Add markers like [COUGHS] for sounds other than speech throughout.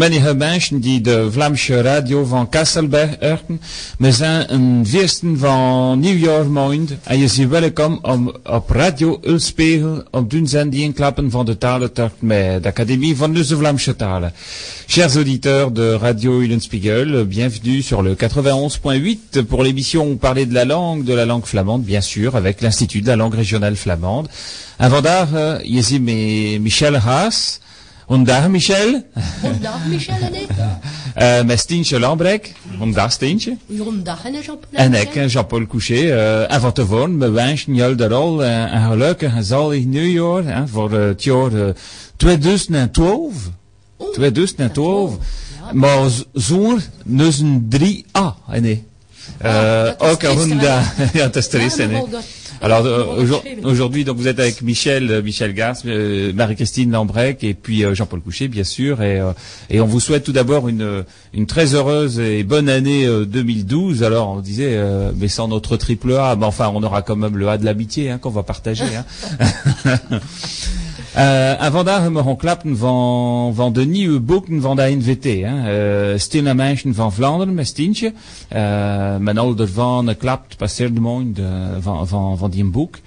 Die. Chers auditeurs de Radio Ullenspiegel, bienvenue sur le 91.8 pour l'émission parler de la langue, de la langue flamande, bien sûr, avec l'Institut de la langue régionale flamande. Un vandaag, uh, je ziet Michel Haas. Goedendag Michel. Goedendag Michel en ik. Uh, [LAUGHS] met Stientje Lambrek. Goedendag Stientje. En Jean-Paul. En ik, Jean-Paul Couché. Uh, en van tevoren, we wensen jullie de rol uh, een gelukkig en zalig nieuwjaar uh, voor uh, het jaar uh, 2012. Oh, 2012. Ja, maar zo'n 3A, nee. Ah, ook een goedendag. [LAUGHS] ja, het is trist, nee. Alors euh, aujourd'hui, donc vous êtes avec Michel, euh, Michel Gars, euh, Marie-Christine Lambrec et puis euh, Jean-Paul Coucher, bien sûr, et, euh, et on vous souhaite tout d'abord une, une très heureuse et bonne année 2012. Alors on disait, mais sans notre triple A, mais enfin on aura quand même le A de l'amitié hein, qu'on va partager. Hein. [LAUGHS] Vandaag hebben we gewoon klappen van, van de nieuwe boeken van de NVT. Hè. Uh, Stille Mensen van Vlaanderen met Stientje. Uh, met al daarvan klapt passeerde mooi van, van, van die boek.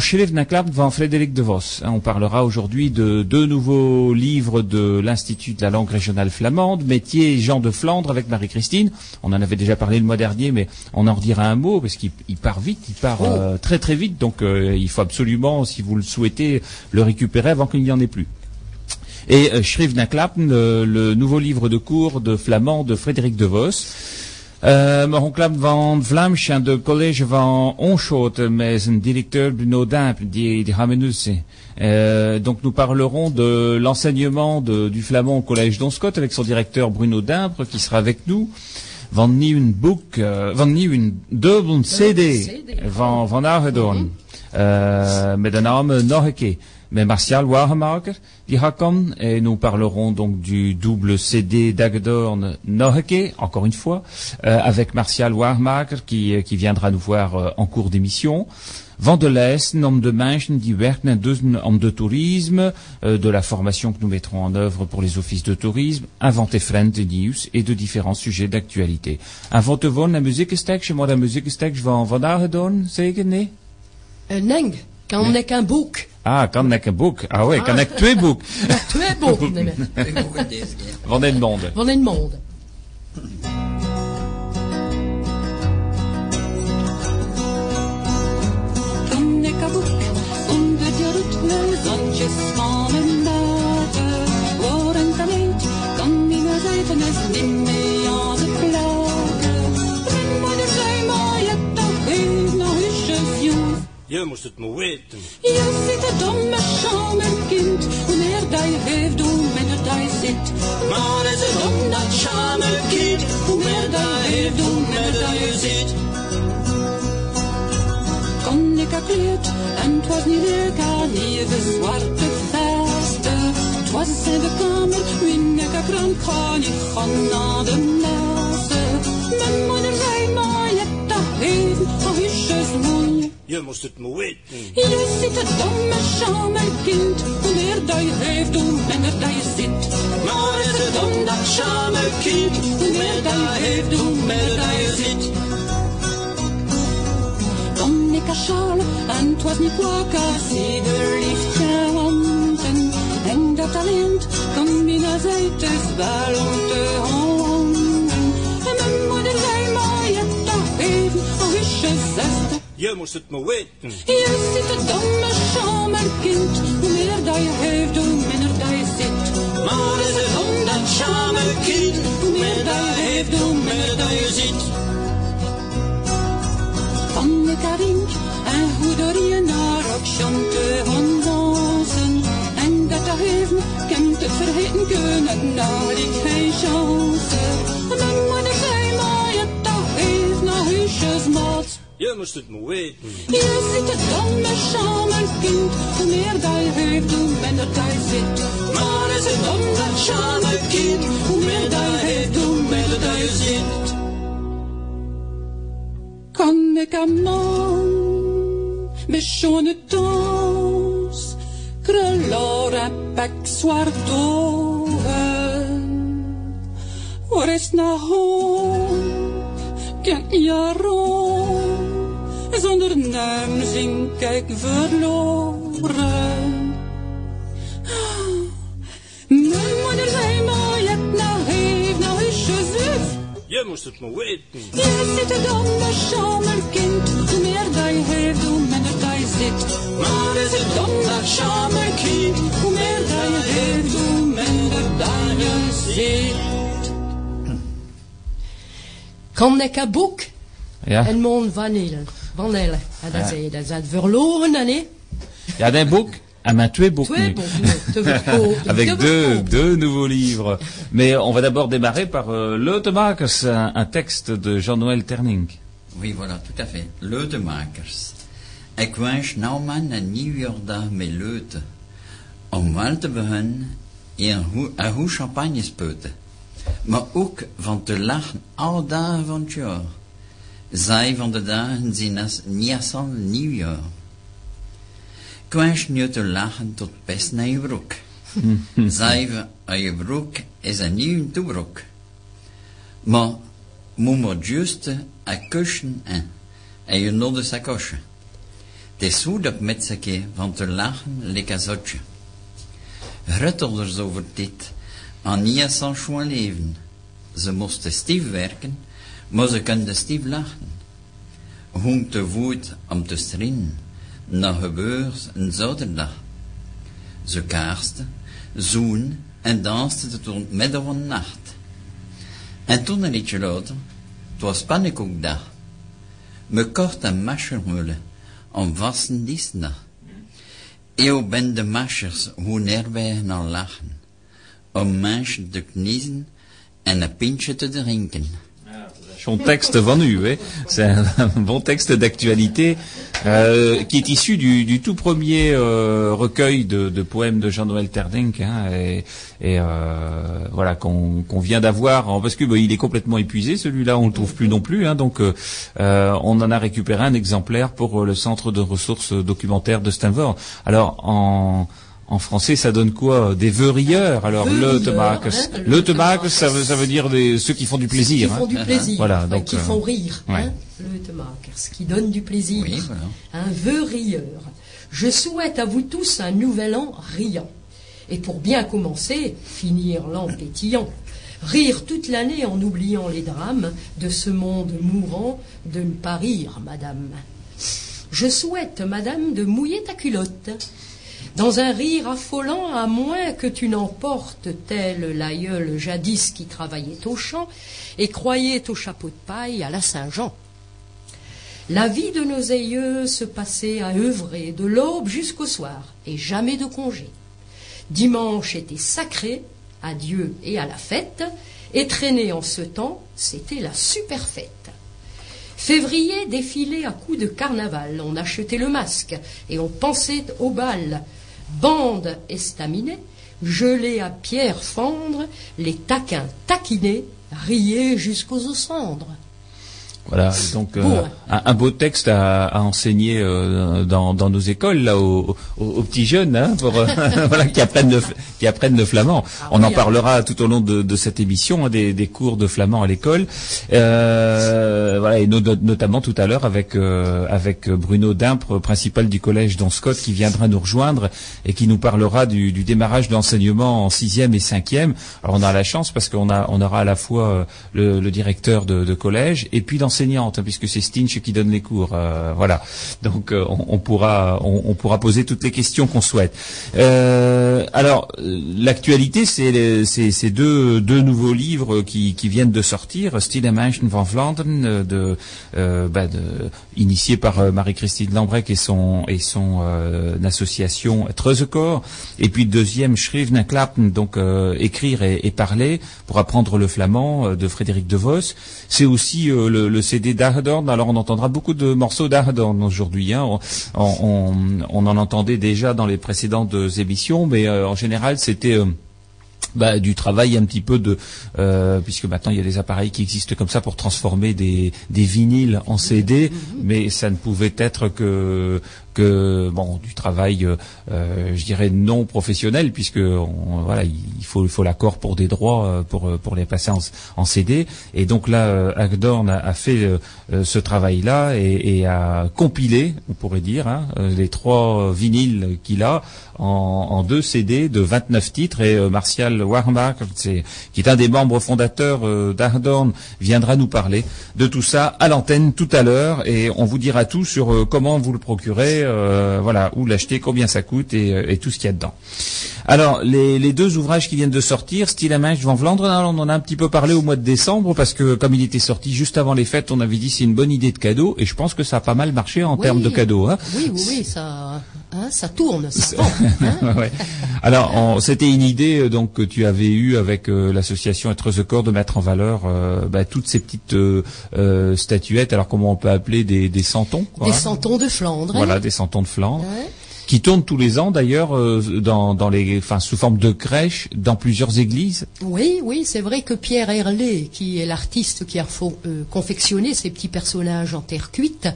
Schrift en klapt van Frédéric de Vos. On parlera aujourd'hui de deux nouveaux livres de l'Institut de la langue régionale flamande, Métier Jean de Flandre avec Marie-Christine. On en avait déjà parlé le mois dernier, mais on en redira un mot parce qu'il part vite, il part euh, très très vite. Donc euh, il faut absolument, si vous le souhaitez, le récupérer avant qu'il n'y en ait plus. Et euh, le nouveau livre de cours de flamand de Frédéric de Vos. Maar on klapt van Vlaams en de college van Onschot met zijn directeur Bruno Dimp, die, die zien. Uh, donc nous parlerons de l'enseignement du flamand au collège d'Onscott avec son directeur Bruno Dimbre qui sera avec nous. Van nieuw boek, uh, van nieuw dubbel CD van, van Agedoorn. Uh, met de naam nog een keer. Mais Martial Warmaker, die Hakon, et nous parlerons donc du double CD d'Agdorn Noheke, encore une fois, euh, avec Martial Warmaker qui, qui viendra nous voir euh, en cours d'émission. Van de om de mensen die werken om de tourisme, euh, de la formation que nous mettrons en œuvre pour les offices de tourisme, inventer friend news et de différents sujets d'actualité. Invente van een muziekstekje, maar een muziekstekje van vandaag doen, zeker nee? Een eng, kan ik een boek. Ah, kan ik een boek? Ah oui, kan ik twee boek? Ja, twee boeken nemen. Van in monde. Van in monde. Kan ik een boek onder je roet zandjes van een water? Worden talent, kan niet meer zijn is niet meer Je moest het maar weten. Je zit een domme schamelkind. Hoe meer dat je heeft, hoe minder dat je zit. Maar is het om dat schamelkind? Hoe meer dat je heeft, hoe minder dat je zit. Kon ik gekleed en het was niet leuk, haar lieve zwarte veste. Het was in de kamer, wien ik krant kan ik gaan naar de lessen. Mijn moeder zei, maar je hebt dat even, of is het Je moest het maar weten. Je zit een domme schamelkind. Hoe meer dat je heeft, hoe minder dat je zit. Maar is het om dat schamelkind? Hoe meer dat je heeft, hoe minder dat je zit. Kom ik als Charles, en het was niet waar, als ieder liefst je wanten. En dat talent kan binnen zij te wel om te houden. En mijn moeder zei, maar je hebt dat even, al is je zesde. Je moest het maar weten. Je zit een domme schamelkind. Hoe meer dat je heeft, hoe minder dat je zit. Maar is het om dat schamelkind? Hoe meer dat je heeft, hoe minder dat je zit. Van ik rink en hoe door je naar ook chante gaan dansen. En dat dat heeft me, kent het vergeten kunnen, nou ik geen chance. En mijn moeder zei, maar je dat heeft naar huisjes maat. Je moest het maar weten. Je zit een domme schamelkind. Hoe meer dat je heeft, hoe minder dat je zit. Maar is het om dat schamelkind? Hoe meer dat je heeft, hoe minder dat je zit. Kan ik een man met schone dans, krullar en pek zwart ogen. reis naar home. Kijk je rond, zonder naam zink ik verloren. Mijn moeder zei maar, je hebt nou heeft nou is je zus. Je moest het maar weten. Je zit er dan maar schamerkind, hoe meer dat je heeft, hoe minder dat je zit. Maar is het dan dat Schamerkind, hoe meer dat je heeft, hoe minder dat je zit. Kan ik een boek Ja, en mon vanille. Vanille. En dat, is, dat is het verloren, hè? ja d'un boek à main twee boeken. [LAUGHS] Avec deux, deux nouveaux livres. Mais on va d'abord démarrer par euh, Le Temakers, un, un texte de Jean-Noël Terning. Oui, voilà, tout à fait. Leutemakers. Ik wens nou man een nieuwjaardag met leuten. Om wel te beginnen een hoe, een hoe champagne spuiten. Maar ook van te lachen alle dagen van het jaar. Zij van de dagen zijn als Niasan nieuwjaar. Ik wens nu te lachen tot best naar je broek. [LAUGHS] Zij van je broek is een nieuw toebroek. Maar moet maar juist een kussen en, en je nodde sacoche. Het is dat met z'n keer van te lachen lekker zotje. Gruttelders over dit, aan zijn schoon leven. Ze moesten stief werken, maar ze konden stief lachen. Hong te voet om te stringen, na gebeurt een zaterdag. Ze kaarsten, zoen en dansten tot midden van nacht. En toen een liedje later, het was pannenkoekdag. Me kort een mascher mullen, om vasten dienstdag. Eeuw ben de maschers, hoe neerbij naar lachen. Om mensen te kniezen en een pintje te drinken. Son texte van u, hein. c'est [LAUGHS] un, bon texte d'actualité euh, qui est issu du, du tout premier euh, recueil de, de poèmes de Jean-Noël Terdink, hein, et, et, euh, voilà qu'on vient d'avoir, parce que bah, il est complètement épuisé, celui-là on le trouve plus non plus, hein, donc euh, euh, on en a récupéré un exemplaire pour euh, le centre de ressources documentaires de Stanford. Alors en en français, ça donne quoi Des vœux rieurs. Alors, le hein, Le le ça veut, ça veut dire des, ceux qui font du plaisir. Qui hein. font du plaisir. Voilà, donc, qui euh, font rire. ouais. Hein, le temakers, qui donne du plaisir. Oui, voilà. Un vœu rieur. Je souhaite à vous tous un nouvel an riant. Et pour bien commencer, finir l'an pétillant. Rire toute l'année en oubliant les drames de ce monde mourant, de ne pas rire, madame. Je souhaite, madame, de mouiller ta culotte. Dans un rire affolant, à moins que tu n'emportes tel l'aïeul jadis qui travaillait au champ et croyait au chapeau de paille à la Saint-Jean. La vie de nos aïeux se passait à œuvrer de l'aube jusqu'au soir, et jamais de congé. Dimanche était sacré à Dieu et à la fête, et traîner en ce temps, c'était la super fête. Février défilait à coups de carnaval, on achetait le masque, et on pensait au bal. Bande estaminée, gelée à pierre fendre, les taquins taquinés, riaient jusqu'aux cendres. Voilà, donc euh, un, un beau texte à, à enseigner euh, dans, dans nos écoles là aux, aux- aux petits jeunes, hein, pour euh, [LAUGHS] voilà qui apprennent le f- qui apprennent le flamand. Ah On oui, en hein. parlera tout au long de, de cette émission hein, des, des cours de flamand à l'école. Euh, voilà et no- notamment tout à l'heure avec avec Bruno Dimpre, principal du collège Don Scott, qui viendra nous rejoindre et qui nous parlera du, du démarrage de l'enseignement en sixième et cinquième. Alors on a la chance parce qu'on a on aura à la fois le, le directeur de, de collège et puis l'enseignante, hein, puisque c'est Stinch qui donne les cours. euh, voilà. Donc euh, on, on pourra on, on pourra poser toutes les questions qu'on souhaite. Euh, alors l'actualité, c'est ces deux deux nouveaux livres qui, qui viennent de sortir, Stille Menschen van Vlaanderen, de, euh, bah, de initié par Marie-Christine Lambrec et son et son association Treuzecorps, et puis deuxième Schrijven en Klappen, donc écrire et, et parler pour apprendre le flamand de Frédéric De Vos. C'est aussi euh, le, le CD d'Ahedorn. Alors on entendra beaucoup de morceaux d'Ahedorn aujourd'hui. Hein. On, on, on en entendait déjà dans les précédentes émissions, mais euh, en général c'était euh, bah, du travail un petit peu de euh, puisque maintenant il y a des appareils qui existent comme ça pour transformer des, des vinyles en CD, mais ça ne pouvait être que bon du travail, je dirais non professionnel puisque voilà il faut il faut l'accord pour des droits pour pour les passer en, CD et donc là Agdorn a, fait ce travail là et, a compilé on pourrait dire hein, les trois vinyles qu'il a en, deux CD de 29 titres. Et Martial Warmbach qui est un des membres fondateurs d'Agdorn viendra nous parler de tout ça à l'antenne tout à l'heure. Et on vous dira tout sur euh, comment vous le procurez, euh, voilà, où l'acheter, combien ça coûte et, euh, tout ce qu'il y a dedans. Alors, les, deux ouvrages qui viennent de sortir, Style à main, Van Vlandre, on en a un petit peu parlé au mois de décembre parce que comme il était sorti juste avant les fêtes, on avait dit c'est une bonne idée de cadeau et je pense que ça a pas mal marché en termes de cadeaux. Hein. Oui, oui, oui, ça, hein, ça tourne, ça vend. Hein. [LAUGHS] Alors, c'était une idée donc que tu avais eue avec l'association Être the Corps de mettre en valeur bah, toutes ces petites statuettes, alors comment on peut appeler des, des santons Des santons de Flandre. Voilà, des santons de Flandre. Qui tournent tous les ans d'ailleurs euh, dans, dans les, enfin sous forme de crèche dans plusieurs églises. Oui, oui, c'est vrai que Pierre Herlé, qui est l'artiste qui a euh, confectionné ces petits personnages en terre cuite,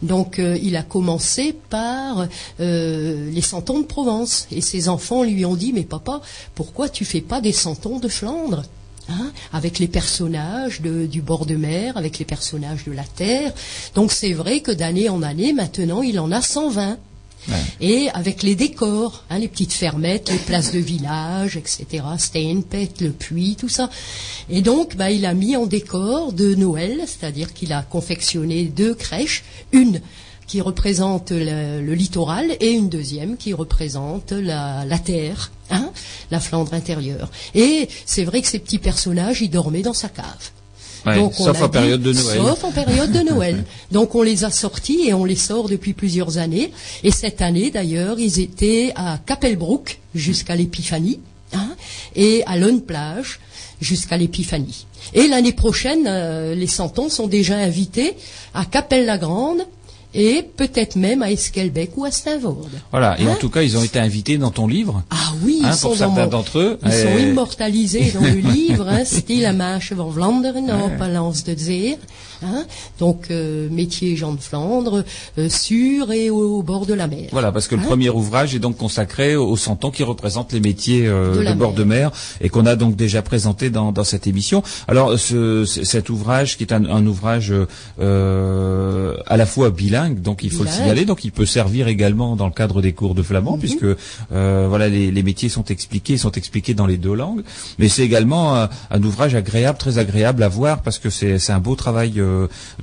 donc euh, il a commencé par les santons de Provence et ses enfants lui ont dit mais papa, pourquoi tu fais pas des santons de Flandre? Hein, avec les personnages du bord de mer, avec les personnages de la terre. Donc c'est vrai que d'année en année, maintenant, il en a 120. Et avec les décors, hein, les petites fermettes, les places de village, etc., Steinpet, le puits, tout ça. Et donc, bah, il a mis en décor de Noël, c'est-à-dire qu'il a confectionné deux crèches, une qui représente le, littoral et une deuxième qui représente la, terre, hein, la Flandre intérieure. Et c'est vrai que ces petits personnages, ils dormaient dans sa cave. sauf en période de Noël. Sauf en période de Noël. [LAUGHS] Donc on les a sortis et on les sort depuis plusieurs années. Et cette année d'ailleurs, ils étaient à Capelbrook jusqu'à l'Épiphanie hein, et à Lone Plage jusqu'à l'Épiphanie. Et l'année prochaine, euh, les Santons sont déjà invités à Capelle-la-Grande et peut-être même à Esquelbec ou à Saint-Vorde. Voilà, et en hein tout cas, ils ont été invités dans ton livre. Ah oui, hein, pour certains d'entre eux. Ils sont immortalisés dans le [LAUGHS] livre, hein, style la marche van Vlaanderen, op Lance de Zeer. Hein Donc euh, métier Jean de Flandre, euh, sur et au, bord de la mer. Voilà, parce que le premier ouvrage est donc consacré aux santons qui représentent les métiers euh, de, bord de mer et qu'on a donc déjà présenté dans, dans cette émission. Alors ce, cet ouvrage qui est un, un ouvrage euh, à la fois bilingue, donc il faut le signaler, donc il peut servir également dans le cadre des cours de flamand, mhm. puisque voilà les, les, métiers sont expliqués, sont expliqués dans les deux langues, mais c'est également un ouvrage agréable, très agréable à voir parce que c'est un beau travail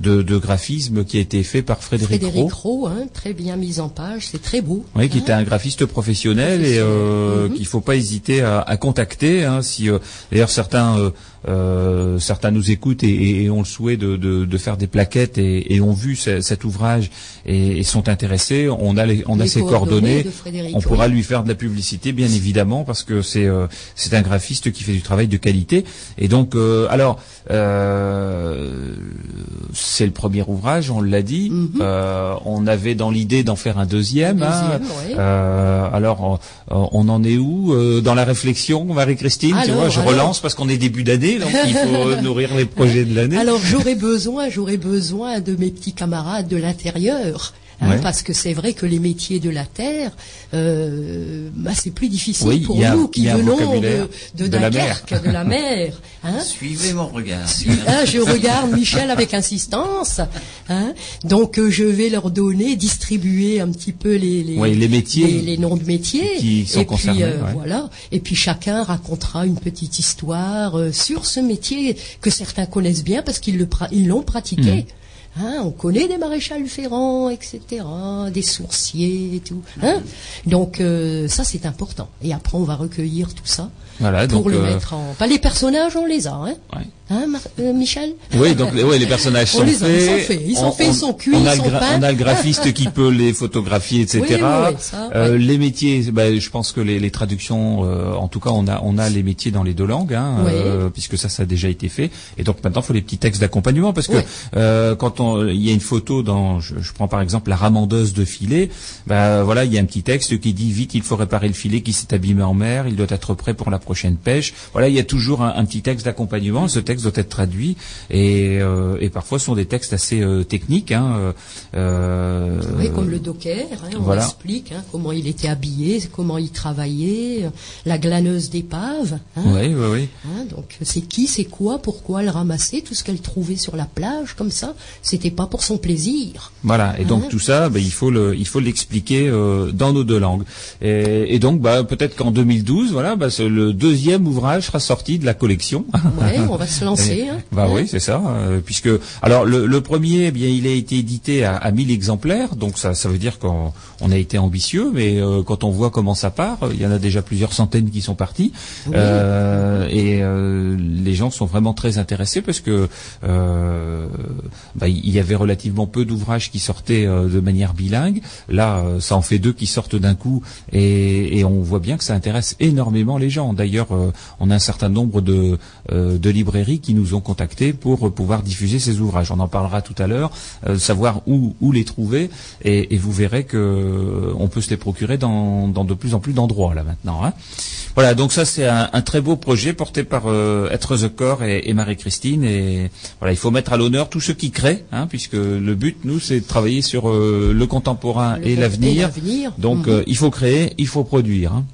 de, graphisme qui a été fait par Frédéric, Frédéric Roux. Hein, très bien mis en page, c'est très beau. Oui, qui était un graphiste professionnel, et euh, mhm. qu'il faut pas hésiter à, contacter. Hein, si euh, d'ailleurs certains euh, euh, certains nous écoutent et, ont le souhait de, faire des plaquettes et, ont vu cet ouvrage et, sont intéressés. On a, on a ses coordonnées. On pourra lui faire de la publicité, bien évidemment, parce que c'est euh, c'est un graphiste qui fait du travail de qualité. Et donc, euh, alors, c'est le premier ouvrage, on l'a dit. Mhm. on avait dans l'idée d'en faire un deuxième. Hein. alors, on en est où dans la réflexion, Marie-Christine Tu vois, je relance parce qu'on est début d'année donc il faut [LAUGHS] nourrir les projets de l'année. Alors j'aurais besoin, j'aurais besoin de mes petits camarades de l'intérieur Hein, parce que c'est vrai que les métiers de la terre, euh, bah, c'est plus difficile pour nous qui venons de, de, Dunkerque, de la mer. [LAUGHS] Hein. Suivez mon regard. Hein, je regarde Michel avec insistance. Hein. Donc euh, je vais leur donner, distribuer un petit peu les, les, les métiers, les, noms de métiers. Qui sont et concernés. Puis, euh, voilà. Et puis chacun racontera une petite histoire euh, sur ce métier que certains connaissent bien parce qu'ils l'ont pratiqué. Mmh. Hein, on connaît des maréchals ferrants, etc., des sourciers et tout. Hein Donc euh, ça c'est important. Et après on va recueillir tout ça voilà, pour le euh, mettre en. Pas les personnages, on les a, hein. Hein, euh, Michel? Oui, donc les personnages sont, faits, ils sont faits. Ils sont faits, ils sont cuits, on a, ils sont on a le graphiste qui peut les photographier, etc. euh, Les métiers, bah, je pense que les, les traductions, euh, en tout cas, on a on a les métiers dans les deux langues, hein, euh, puisque ça, ça a déjà été fait. Et donc maintenant, il faut les petits textes d'accompagnement, parce que euh, quand on, il y a une photo dans, je, je, prends par exemple la ramandeuse de filet, bah voilà, il y a un petit texte qui dit vite, il faut réparer le filet qui s'est abîmé en mer, il doit être prêt pour la prochaine pêche. Voilà, il y a toujours un, un petit texte d'accompagnement. Ce texte doit être traduit et, et parfois ce sont des textes assez techniques. Hein, oui, comme le Docker, hein, on explique hein, comment il était habillé, comment il travaillait, la glaneuse d'épave. Hein. oui, oui, oui. donc c'est qui, c'est quoi, pourquoi elle ramassait tout ce qu'elle trouvait sur la plage comme ça. C'était pas pour son plaisir. Voilà. Et donc tout ça, ben, il faut le, il faut l'expliquer dans nos deux langues. Et, donc, bah, peut-être qu'en 2012, voilà, bah, le deuxième ouvrage sera sorti de la collection. Ouais, on va se [LAUGHS] lancer. Hein. Bah oui, c'est ça. Euh, puisque, alors, le, premier, eh bien, il a été édité à, à 1000 exemplaires, donc ça, ça veut dire qu'on on a été ambitieux, mais euh, quand on voit comment ça part, il y en a déjà plusieurs centaines qui sont partis, euh, et les gens sont vraiment très intéressés parce que bah, il y avait relativement peu d'ouvrages qui sortaient de manière bilingue. Là, ça en fait deux qui sortent d'un coup et, on voit bien que ça intéresse énormément les gens. D'ailleurs, euh, on a un certain nombre de, euh, de, librairies qui nous ont contactés pour pouvoir diffuser ces ouvrages. On en parlera tout à l'heure, euh, savoir où, où, les trouver et, vous verrez que on peut se les procurer dans, dans de plus en plus d'endroits là maintenant. Hein. Voilà, donc ça c'est un, très beau projet porté par Être the Corps et, Marie-Christine et voilà, il faut mettre à l'honneur tous ceux qui créent, hein, puisque le but nous c'est de travailler sur le contemporain et l'avenir. Donc mhm. il faut créer, il faut produire. Hein.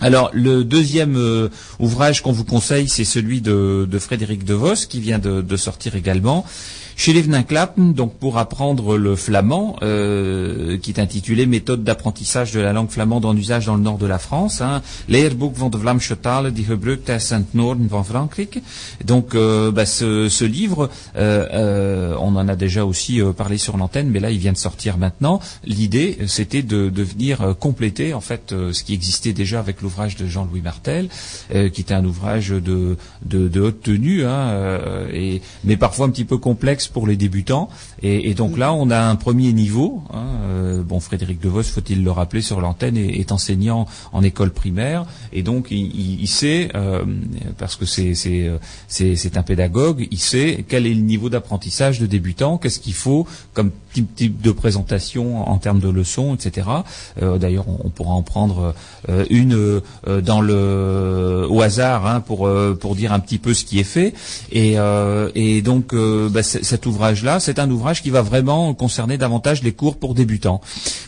Alors le deuxième euh, ouvrage qu'on vous conseille, c'est celui de, Frédéric De Vos qui vient de sortir également. Chez les Venenklappen, donc pour apprendre le flamand, euh, qui est intitulé Méthode d'apprentissage de la langue flamande en usage dans le nord de la France, hein, Leerboek van de Vlaamse talen die gebruikt is in het noorden van Frankrijk. Donc euh, bah, ce, livre, euh, on en a déjà aussi parlé sur l'antenne, mais là il vient de sortir maintenant. L'idée, c'était de, venir compléter en fait ce qui existait déjà avec l'ouvrage de Jean-Louis Martel, qui était un ouvrage de, haute tenue, hein, mais parfois un petit peu complexe pour les débutants. Et, donc là, on a un premier niveau. Hein, euh, bon, Frédéric Devos, faut-il le rappeler sur l'antenne, est, enseignant en école primaire, et donc il, sait, euh, parce que c'est c'est un pédagogue, il sait quel est le niveau d'apprentissage de débutants, qu'est-ce qu'il faut comme type, de présentation en termes de leçons, etc. Euh, d'ailleurs, on, pourra en prendre une dans le au hasard hein, pour pour dire un petit peu ce qui est fait. Et, et donc, bah, cet ouvrage-là, c'est un ouvrage qui va vraiment concerner davantage les cours pour débutants.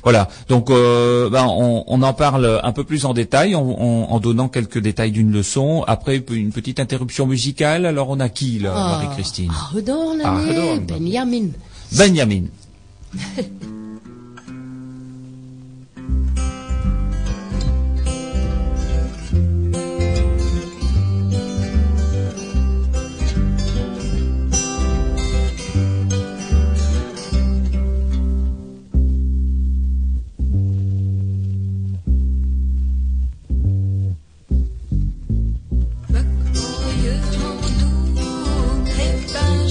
Voilà. Donc, euh, ben, on, en parle un peu plus en détail en, donnant quelques détails d'une leçon. Après, une petite interruption musicale. Alors, on a qui là, ah, Marie-Christine? ah, Benjamin. Benjamin. [LAUGHS]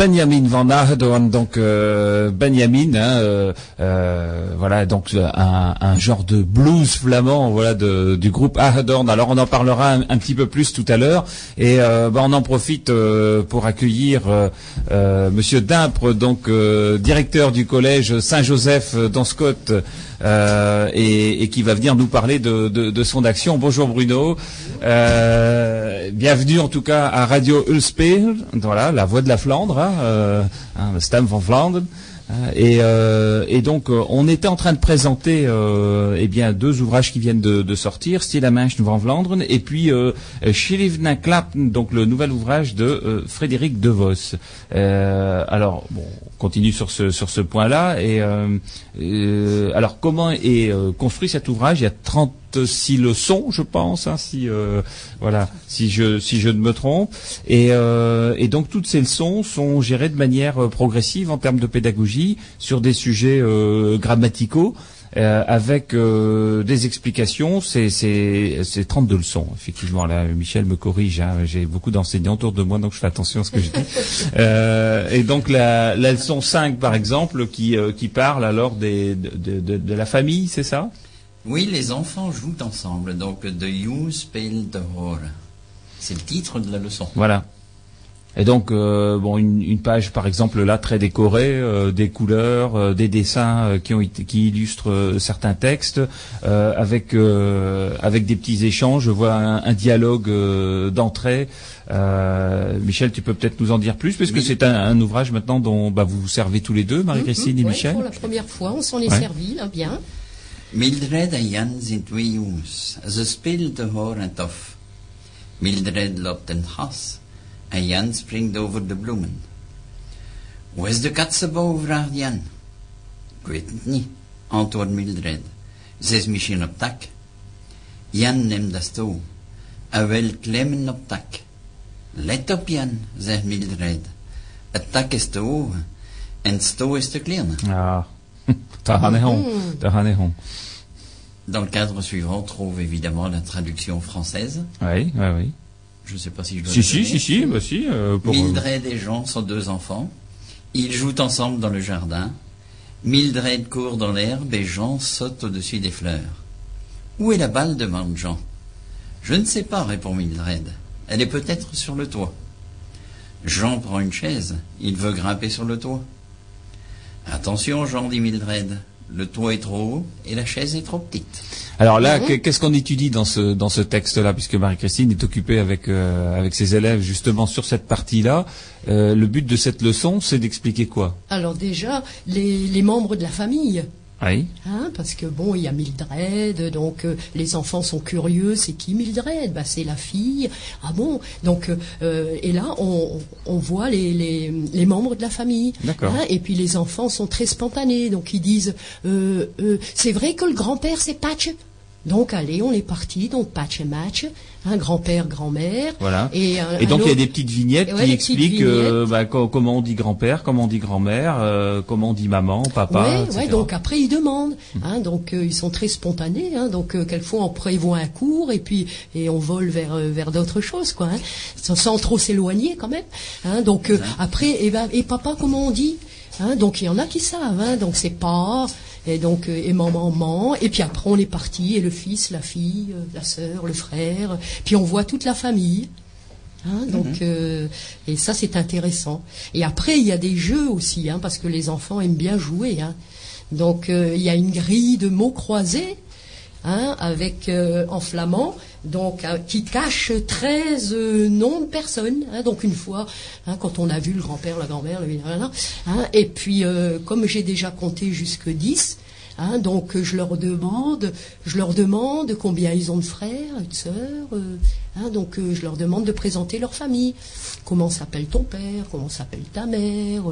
Benjamin van Ahedorn, donc euh, Benjamin, hein, euh, euh, voilà, donc un, un, genre de blues flamand, voilà, de, du groupe Ahedorn. Alors on en parlera un, petit peu plus tout à l'heure, et bah, on en profite pour accueillir Monsieur Dimpre, donc directeur du collège Saint-Joseph dans Scott. Euh, et, qui va venir nous parler de, son action. Bonjour Bruno. Euh, bienvenue en tout cas à Radio Ulspeel, voilà, la voix de la Flandre, hein, euh, hein, Stem van Vlaanderen. Euh, et, donc, euh, on était en train de présenter euh, eh bien deux ouvrages qui viennent de, sortir, Stille Mensch van Vlaanderen, et puis euh, Schilivna donc le nouvel ouvrage de Frédéric De Vos. alors, bon, on continue sur ce sur ce point-là. Et alors, comment est construit cet ouvrage? Il y a 30 six leçons, je pense, hein, si euh, voilà, si je si je ne me trompe. Et, euh, et donc toutes ces leçons sont gérées de manière euh, progressive en termes de pédagogie sur des sujets grammaticaux. avec des explications, c'est c'est c'est 32 leçons effectivement. Là, Michel me corrige. Hein, J'ai beaucoup d'enseignants autour de moi, donc je fais attention à ce que je dis. [LAUGHS] et donc la, la leçon 5, par exemple, qui qui parle alors des de, de, de la famille, c'est ça? Oui, les enfants jouent ensemble. Donc, The You Spell the Horror. C'est le titre de la leçon. Voilà. Et donc, euh, bon, une, page, par exemple, là, très décorée, euh, des couleurs, euh, des dessins qui, ont qui illustrent certains textes, avec avec des petits échanges. Je vois un, dialogue d'entrée. Michel, tu peux peut-être nous en dire plus, parce que c'est un, ouvrage maintenant dont bah, vous vous servez tous les deux, Marie-Christine et Michel. Pour la première fois, on s'en est servi, là, bien. Mildred en Jan zijn twee jongens. Ze speelden hoor en tof. Mildred loopt in has en Jan springt over de bloemen. Hoe is de katsenbouw, vraagt Jan. Ik weet het niet, antwoordt Mildred. Ze is misschien op tak. Jan neemt de stoel en wil klimmen op tak. Let op Jan, zegt Mildred. Het tak is te hoog en het stoel is te klein. Ja. [LAUGHS] Tahanehon. Dans le cadre suivant, on trouve évidemment la traduction française. Oui, oui, oui. Je ne sais pas si je dois Si, si, si, si, bah si. Euh, pour... Mildred et Jean sont deux enfants. Ils jouent ensemble dans le jardin. Mildred court dans l'herbe et Jean saute au-dessus des fleurs. Où est la balle demande Jean. Je ne sais pas, répond Mildred. Elle est peut-être sur le toit. Jean prend une chaise. Il veut grimper sur le toit. Attention, Jean, dit Mildred. Le toit est trop haut et la chaise est trop petite. Alors là, mhm. qu'est-ce qu'on étudie dans ce dans ce texte-là, puisque Marie-Christine est occupée avec euh, avec ses élèves justement sur cette partie-là. Euh, le but de cette leçon, c'est d'expliquer quoi? Alors déjà, les, les membres de la famille. Oui. Hein, parce que bon, il y a Mildred, donc euh, les enfants sont curieux. C'est qui Mildred? Bah c'est la fille. Ah bon? Donc euh, et là on, on voit les, les, les, membres de la famille. D'accord. Hein, et puis les enfants sont très spontanés, donc ils disent euh, c'est vrai que le grand-père c'est Patch? Donc allez, on est parti, donc patch et match, un grand-père, grand-mère. Voilà. Et, donc il y a des petites vignettes qui expliquent euh, bah, comment on dit grand-père, comment on dit grand-mère, euh, comment on dit maman, papa. Ouais, donc après ils demandent. Hum. Hein, donc euh, ils sont très spontanés. Hein, donc quelquefois on prévoit un cours et puis et on vole vers vers d'autres choses quoi. Hein, sans, trop s'éloigner quand même. Hein, donc après et, eh ben, et papa comment on dit Hein, donc il y en a qui savent, hein, donc c'est pas et donc euh, et maman ment et puis après on est parti et le fils, la fille, euh, la sœur, le frère, puis on voit toute la famille. Hein, donc mhm. euh, et ça c'est intéressant. Et après il y a des jeux aussi, hein, parce que les enfants aiment bien jouer. Hein. Donc il y a une grille de mots croisés hein, avec en flamand donc euh, qui cache 13 euh, noms de personnes. Hein, donc une fois, hein, quand on a vu le grand-père, la grand-mère, hein, et puis euh, comme j'ai déjà compté jusque 10, Hein, donc je leur demande, je leur demande combien ils ont de frères, de sœurs. hein, donc je leur demande de présenter leur famille. Comment s'appelle ton père? Comment s'appelle ta mère?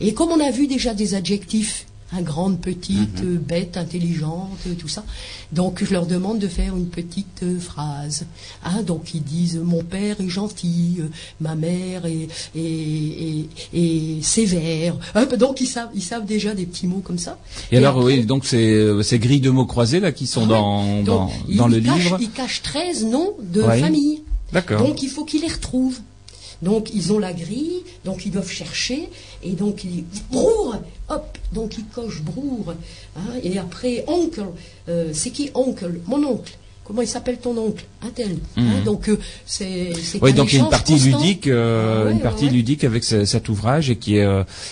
Et comme on a vu déjà des adjectifs un grande, petite, mhm. bête, intelligente, tout ça. Donc je leur demande de faire une petite euh, phrase. Hein, donc ils disent mon père est gentil, euh, ma mère est, est, sévère. donc ils savent, ils savent déjà des petits mots comme ça. Et, alors oui, donc c'est euh, ces grilles de mots croisés là qui sont ah dans, dans, le livre. Ils cachent 13 noms de famille. D'accord. Donc il faut qu'ils les retrouvent. Donc ils ont la grille, donc ils doivent chercher, et donc ils brour, hop, donc ils cochent brour. Hein, et après, oncle, euh, c'est qui oncle? Mon oncle comment il s'appelle ton oncle? Un tel hein, Mhm. donc euh, c'est Oui, donc il y a une partie constant. ludique, euh, Ah ouais, une partie ouais. ludique avec ce- cet ouvrage et qui est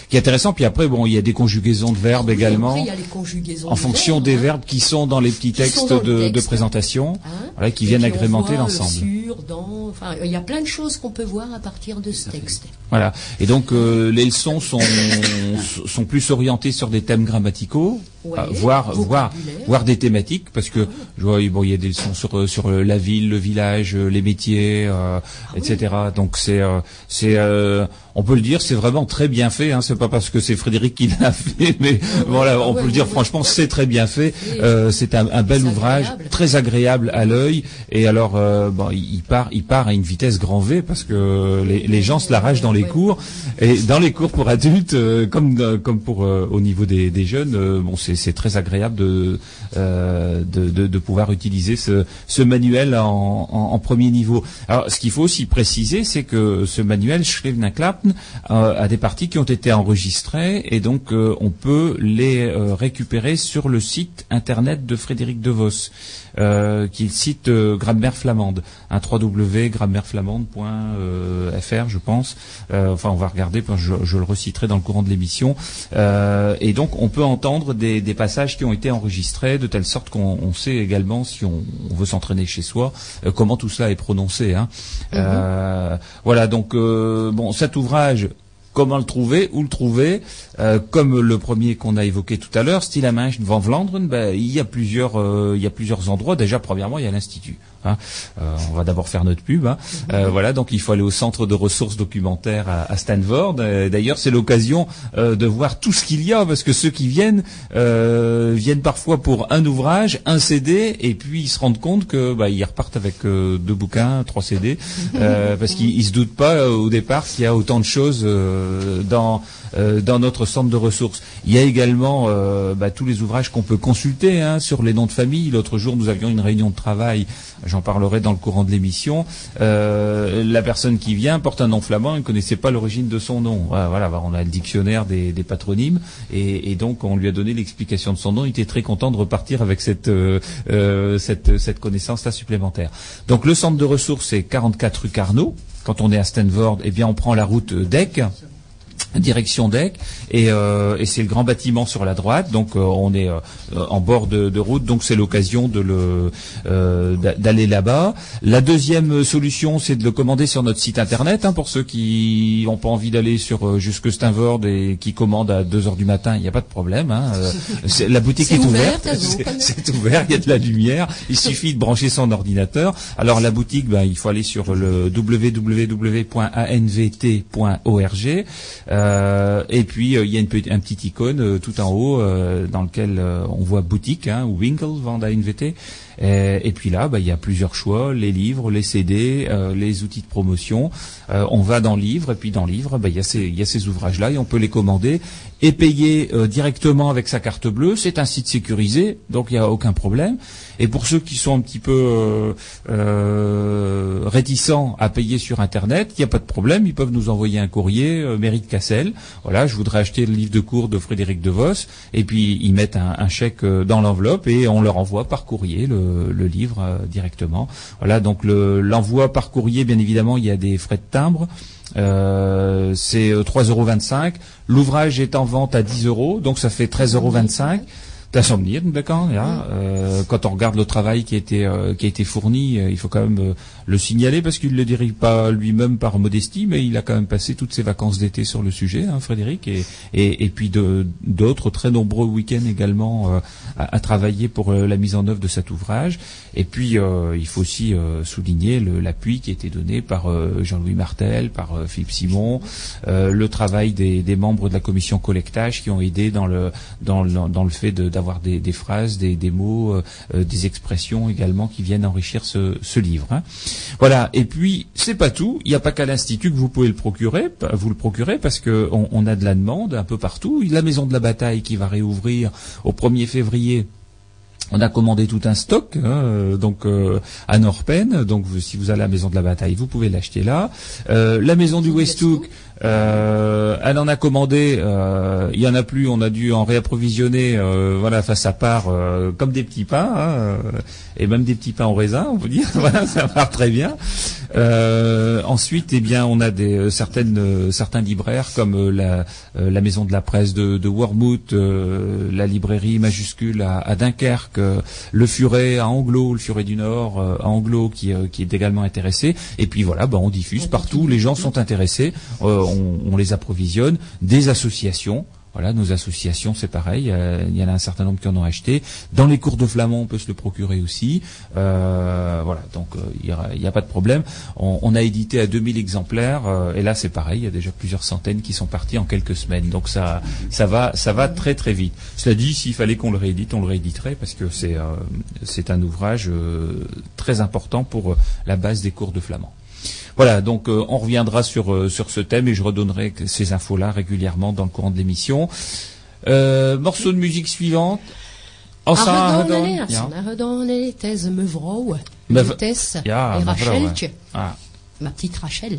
qui est intéressant. Puis après, bon, il y a des conjugaisons de verbes Oui, également, après, il y a les conjugaisons en de fonction verbes, des hein. verbes qui sont dans les petits Qui textes de, présentation, voilà, qui Et viennent agrémenter l'ensemble. Sur, dans, enfin, il y a plein de choses qu'on peut voir à partir de ce texte. Voilà. Et donc euh, les leçons sont [COUGHS] sont plus orientées sur des thèmes grammaticaux, Ouais, euh, voire voire vocabulaire. voire des thématiques, parce que je vois bon il y a des leçons sur euh, sur la ville, le village, les métiers, euh, etc. Donc c'est c'est on peut le dire, c'est vraiment très bien fait. Hein. C'est pas parce que c'est Frédéric qui l'a [LAUGHS] fait, mais [LAUGHS] voilà, on peut le dire franchement, c'est très bien fait. C'est un, un bel ouvrage, agréable. très agréable à l'œil. Et alors, bon, il il part, il part à une vitesse grand V parce que les, les gens se l'arrachent dans les cours. Et dans les cours pour adultes, euh, comme euh, comme pour euh, au niveau des, des jeunes, euh, bon, c'est c'est très agréable de, de, de de pouvoir utiliser ce ce manuel en, en, en premier niveau. Alors, ce qu'il faut aussi préciser, c'est que ce manuel Schreibner Klappen euh, a des parties qui ont été enregistrées et donc on peut les récupérer sur le site internet de Frédéric DeVos, euh, qui est le site euh, Grammaire Flamande, un www.grammaireflamande.fr, je pense. Euh, enfin, on va regarder, je, je le reciterai dans le courant de l'émission. Euh, et donc, on peut entendre des, des passages qui ont été enregistrés, de telle sorte qu'on on sait également, si on, on veut s'entraîner chez soi, euh, comment tout cela est prononcé. Hein. Euh, voilà, donc euh, bon, cet ouvrage. Comment le trouver Où le trouver Euh, Comme le premier qu'on a évoqué tout à l'heure, main van Vlaanderen, ben, il y a plusieurs, euh, il y a plusieurs endroits. Déjà, premièrement, il y a l'institut. Hein. Euh, on va d'abord faire notre pub. hein. Euh, voilà, donc il faut aller au centre de ressources documentaires à, Stanford. Euh, D'ailleurs, c'est l'occasion de voir tout ce qu'il y a, parce que ceux qui viennent viennent parfois pour un ouvrage, un CD, et puis ils se rendent compte que bah, ils repartent avec deux bouquins, trois CD, parce qu'ils ils se doutent pas au départ qu'il y a autant de choses dans euh, dans notre centre de ressources. Il y a également euh, bah, tous les ouvrages qu'on peut consulter hein, sur les noms de famille. L'autre jour, nous avions une réunion de travail. J'en parlerai dans le courant de l'émission. Euh, la personne qui vient porte un nom flamand. Elle ne connaissait pas l'origine de son nom. Voilà, voilà, on a le dictionnaire des, des patronymes et, et donc on lui a donné l'explication de son nom. Il était très content de repartir avec cette euh, euh, cette, cette connaissance-là supplémentaire. Donc le centre de ressources c'est 44 rue Carnot. Quand on est à Stanford, eh bien on prend la route d'Eck direction deck et, euh, et c'est le grand bâtiment sur la droite. Donc euh, on est euh, en bord de, de route. Donc c'est l'occasion de le d'a- d'aller là-bas. La deuxième solution c'est de le commander sur notre site internet hein, pour ceux qui n'ont pas envie d'aller sur jusque Stanford et qui commandent à 2 heures du matin il n'y a pas de problème hein, [LAUGHS] la boutique est ouvert, ouverte. c'est ouvert il y a de la lumière. Il suffit de brancher son ordinateur. Alors la boutique ben, il faut aller sur le www.anvt.org euh, et puis euh, il y a une petite, un petit icône euh, tout en haut dans lequel on voit boutique, hein, ou Winkle vend à NVT. Et, puis là, bah, il y a plusieurs choix les livres, les CD, les outils de promotion. On va dans livre et puis dans livre, bah, il y a ces, il y a ces ouvrages-là et on peut les commander et payer euh, directement avec sa carte bleue. C'est un site sécurisé, donc il n'y a aucun problème. Et pour ceux qui sont un petit peu euh, euh, réticents à payer sur Internet, il n'y a pas de problème. Ils peuvent nous envoyer un courrier, euh, mairie de Cassel. Voilà, je voudrais acheter le livre de cours de Frédéric DeVos. Et puis ils mettent un, chèque euh, dans l'enveloppe et on leur envoie par courrier le, le livre directement. Voilà, donc le- l'envoi par courrier, bien évidemment, il y a des frais de timbre. Euh, c'est euh, 3,25 L'ouvrage est en vente à 10 euros, donc ça fait 13,25 D'assomnier, d'accord. là, euh, quand on regarde le travail qui a été euh, qui a été fourni, euh, il faut quand même euh, le signaler parce qu'il ne le dérive pas lui-même par modestie, mais il a quand même passé toutes ses vacances d'été sur le sujet, hein, Frédéric, et et, et puis d'autres très nombreux week-ends également euh, à, à travailler pour la mise en œuvre de cet ouvrage. Et puis euh, il faut aussi euh, souligner l'appui qui a été donné par Jean-Louis Martel, par Philippe Simon, euh, le travail des, des membres de la commission collectage qui ont aidé dans le dans le, dans le fait de- d'avoir des, des phrases, des, des mots, euh, euh, des expressions également qui viennent enrichir ce, ce livre. hein. Voilà. Et puis c'est pas tout. Il n'y a pas qu'à l'institut que vous pouvez le procurer, vous le procurez parce que on, on a de la demande un peu partout. La maison de la bataille qui va réouvrir au 1er février on a commandé tout un stock, hein, donc à Norpen. Donc si vous allez à la maison de la bataille, vous pouvez l'acheter là. la maison du Westhook, euh, elle en a commandé, euh, il y en a plus, on a dû en réapprovisionner, euh, voilà, face à part, comme des petits pains, hein, et même des petits pains au raisin, on peut dire. [LAUGHS] voilà, ça part très bien. ensuite, eh bien, on a des certaines certains libraires comme la, la maison de la presse de, de Wormwood, la librairie majuscule à, Dunkerque, le Furet à Anglo, le Furet du Nord à Anglo qui, qui est également intéressé. Et puis voilà, bah, on diffuse partout, les gens sont intéressés on, les approvisionne, des associations. Voilà, nos associations, c'est pareil. il y en a un certain nombre qui en ont acheté. Dans les cours de flamand, on peut se le procurer aussi. Euh, voilà, donc euh, il n'y a, pas de problème. On, a édité à 2000 exemplaires, euh, et là c'est pareil. Il y a déjà plusieurs centaines qui sont partis en quelques semaines. Donc ça, ça va, ça va très très vite. Cela dit, s'il fallait qu'on le réédite, on le rééditerait parce que c'est c'est un ouvrage très important pour la base des cours de flamand. Voilà, donc euh, on reviendra sur, euh, sur ce thème et je redonnerai ces infos-là régulièrement dans le courant de l'émission. Euh, morceau de musique suivante. Als ja. thèse mevrouw, Tess et Racheltje. Ah. Ma petite Rachel.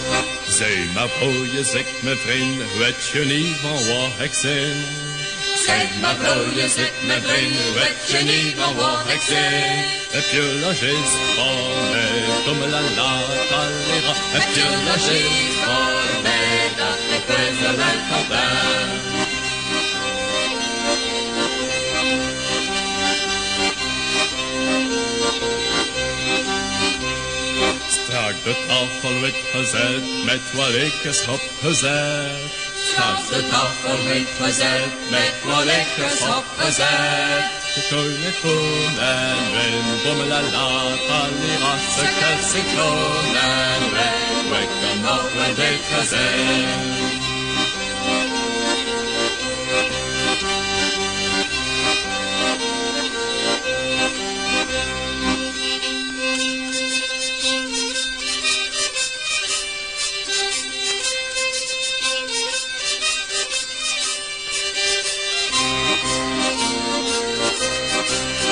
Zij maar je zegt mijn vriend, weet je niet van wat ik zin? Zeg maar je zegt mijn vriend, weet je niet van wat ik zin? Heb je van mij, comme la la talera? Heb je logis van mij, dat ik weet wel een Graag de tafel wit gezet met wat ik eens heb gezet. De tafel wit gezet met wat ik eens heb. De koning groen en win, bommel en laat, al die rassen, en win. Kan nog wat ik gezet.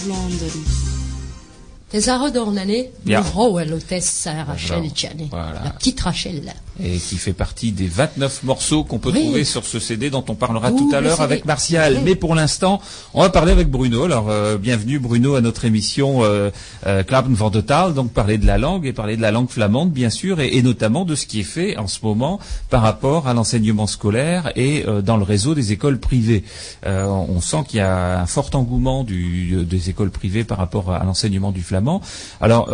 stammen van Vlaanderen. Ja. La petite Rachel. Et qui fait partie des 29 morceaux qu'on peut trouver sur ce CD dont on parlera tout à l'heure avec Martial. Mais pour l'instant, on va parler avec Bruno. Alors, euh, bienvenue Bruno à notre émission euh, euh, donc parler de la langue et parler de la langue flamande, bien sûr, et, notamment de ce qui est fait en ce moment par rapport à l'enseignement scolaire et euh, dans le réseau des écoles privées. on sent qu'il y a un fort engouement du, des écoles privées par rapport à l'enseignement du flamand alors,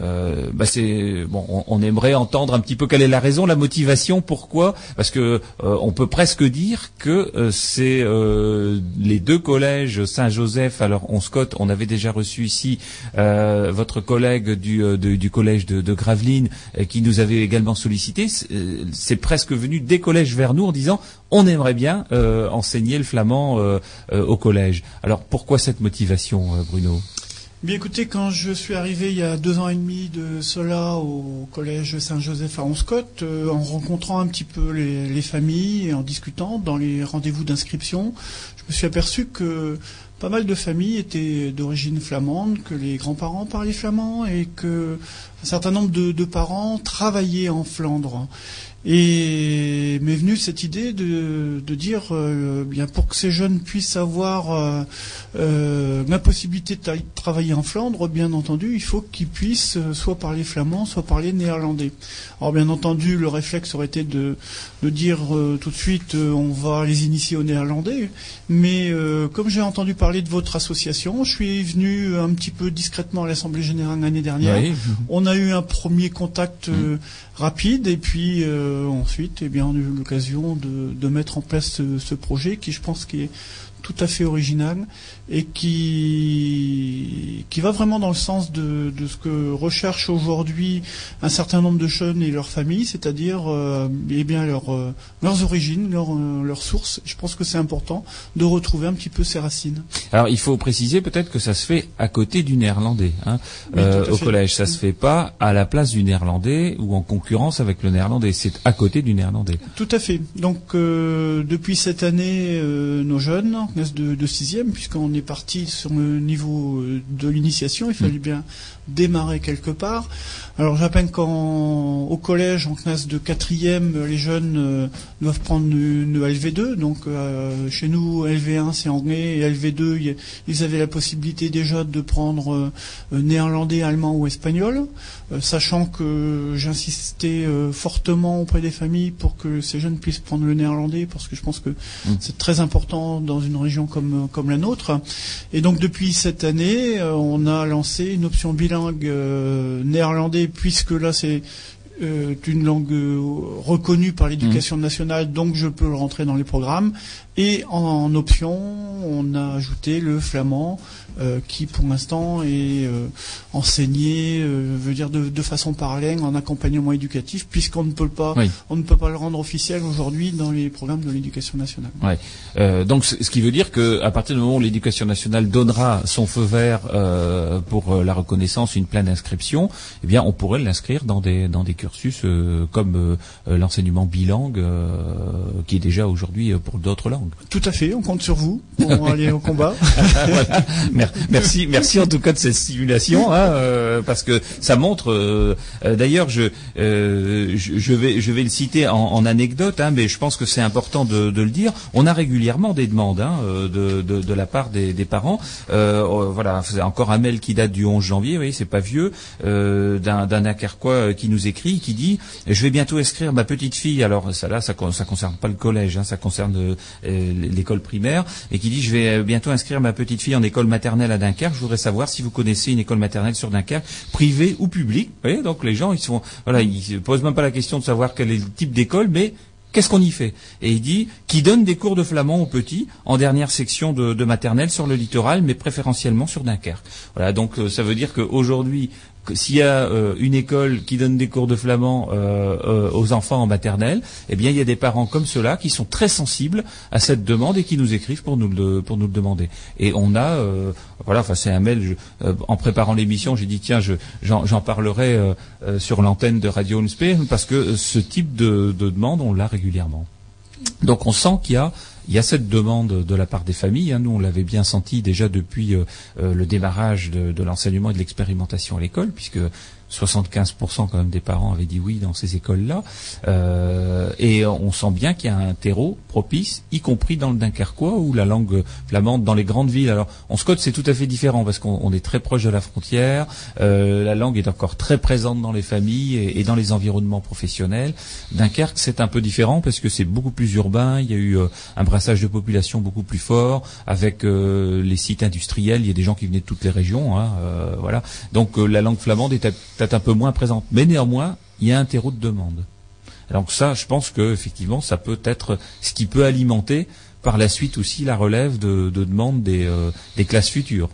euh, euh, bah on, aimerait entendre un petit peu quelle est la raison, la motivation, pourquoi Parce que euh, on peut presque dire que c'est les deux collèges Saint-Joseph. Alors, on Scott, on avait déjà reçu ici votre collègue du, collège de, de Gravelines qui nous avait également sollicité. C'est presque venu des collèges vers nous en disant on aimerait bien enseigner le flamand au collège. Alors, pourquoi cette motivation, Bruno? Bien écoutez, quand je suis arrivé il y a deux ans et demi de cela au collège Saint-Joseph à Onscott, euh, en rencontrant un petit peu les, familles et en discutant dans les rendez-vous d'inscription, je me suis aperçu que pas mal de familles étaient d'origine flamande, que les grands-parents parlaient flamand et que un certain nombre de parents travaillaient en Flandre. Et m'est venue cette idée de, de dire, euh, bien pour que ces jeunes puissent avoir euh, euh, la possibilité de travailler en Flandre, bien entendu, il faut qu'ils puissent soit parler flamand, soit parler néerlandais. Alors bien entendu, le réflexe aurait été de, de dire tout de suite, on va les initier au néerlandais. Mais comme j'ai entendu parler de votre association, je suis venu un petit peu discrètement à l'Assemblée générale l'année dernière. On a eu un premier contact mm. rapide et puis euh, ensuite, eh bien, on a eu l'occasion de, mettre en place ce, ce, projet qui, je pense, qui est tout à fait original et qui, qui va vraiment dans le sens de, de ce que recherchent aujourd'hui un certain nombre de jeunes et leurs familles, c'est-à-dire euh, eh bien leur, euh, leurs origines, leurs euh, leurs sources. Je pense que c'est important de retrouver un petit peu ces racines. Alors il faut préciser peut-être que ça se fait à côté du néerlandais hein, euh, au collège. Ça se fait pas à la place du néerlandais ou en concurrence avec le néerlandais. C'est à côté du néerlandais. Tout à fait. Donc depuis cette année, nos jeunes, de, de sixième, puisqu'on est parti sur le niveau euh, de l'initiation, il fallait mm. bien démarrer quelque part. Alors j'appelle qu'au collège, en classe de quatrième, les jeunes euh, doivent prendre une, LV2. Donc euh, chez nous, LV1 c'est anglais et LV2, ils avaient la possibilité déjà de prendre néerlandais, allemand ou espagnol. sachant que j'insistais fortement auprès des familles pour que ces jeunes puissent prendre le néerlandais, parce que je pense que mm. c'est très important dans une région comme, comme la nôtre. Et donc depuis cette année, euh, on a lancé une option bilingue euh, néerlandais, puisque là c'est euh, une langue reconnue par l'éducation mmh. nationale, donc je peux le rentrer dans les programmes. Et en option, on a ajouté le flamand, euh, qui pour l'instant est euh, enseigné, euh, veut dire de, façon parallèle en accompagnement éducatif, puisqu'on ne peut pas, on ne peut pas le rendre officiel aujourd'hui dans les programmes de l'éducation nationale. donc ce qui veut dire qu'à partir du moment où l'éducation nationale donnera son feu vert pour la reconnaissance, une pleine inscription, eh bien on pourrait l'inscrire dans des dans des cursus comme l'enseignement bilingue qui est déjà aujourd'hui pour d'autres langues. Tout à fait, on compte sur vous pour [LAUGHS] aller au combat. [LAUGHS] merci, merci en tout cas de cette stimulation, hein, euh, parce que ça montre. Euh, euh, d'ailleurs, je, je, vais, je vais le citer en, anecdote, hein, mais je pense que c'est important de, le dire. On a régulièrement des demandes hein, de, de, la part des, parents. voilà, c'est encore un mail qui date du 11 janvier, oui, c'est pas vieux, d'un d'un Akerquois qui nous écrit, qui dit je vais bientôt inscrire ma petite fille. Alors ça là, ça, ça concerne pas le collège, ça concerne l'école primaire, et qui dit je vais bientôt inscrire ma petite fille en école maternelle à Dunkerque. Je voudrais savoir si vous connaissez une école maternelle sur Dunkerque, privée ou publique. Vous voyez, donc les gens, ils sont, voilà, ils posent même pas la question de savoir quel est le type d'école, mais Qu'est-ce qu'on y fait? Et il dit qui donne des cours de flamand aux petits en dernière section de, de maternelle sur le littoral, mais préférentiellement sur Dunkerque. Voilà, donc euh, ça veut dire qu'aujourd'hui, s'il y a euh, une école qui donne des cours de flamand euh, euh, aux enfants en maternelle, eh bien il y a des parents comme ceux-là qui sont très sensibles à cette demande et qui nous écrivent pour nous le, demander. Et on a, voilà, enfin c'est un mail. en préparant l'émission, j'ai dit tiens, j'en parlerai sur l'antenne de Radio Unspe parce que ce type de demande on l'a régulièrement. Donc on sent qu'il y a il y a cette demande de la part des familles. Hein. Nous, on l'avait bien senti déjà depuis euh, euh, le démarrage de, de l'enseignement et de l'expérimentation à l'école, puisque 75% quand même des parents avaient dit oui dans ces écoles-là. Euh, et on sent bien qu'il y a un terreau propice, y compris dans le Dunkerquois, où la langue flamande dans les grandes villes. Alors, en Scott, c'est tout à fait différent parce qu'on est très proche de la frontière. Euh, la langue est encore très présente dans les familles et, dans les environnements professionnels. Dunkerque, c'est un peu différent parce que c'est beaucoup plus urbain. Il y a eu euh, un brassage de population beaucoup plus fort avec les sites industriels. Il y a des gens qui venaient de toutes les régions. Hein, voilà. Donc, la langue flamande est peut-être un peu moins présente. Mais néanmoins, il y a un terreau de demande. Donc ça, je pense que effectivement, ça peut être ce qui peut alimenter par la suite aussi la relève de, de demande des, euh, des classes futures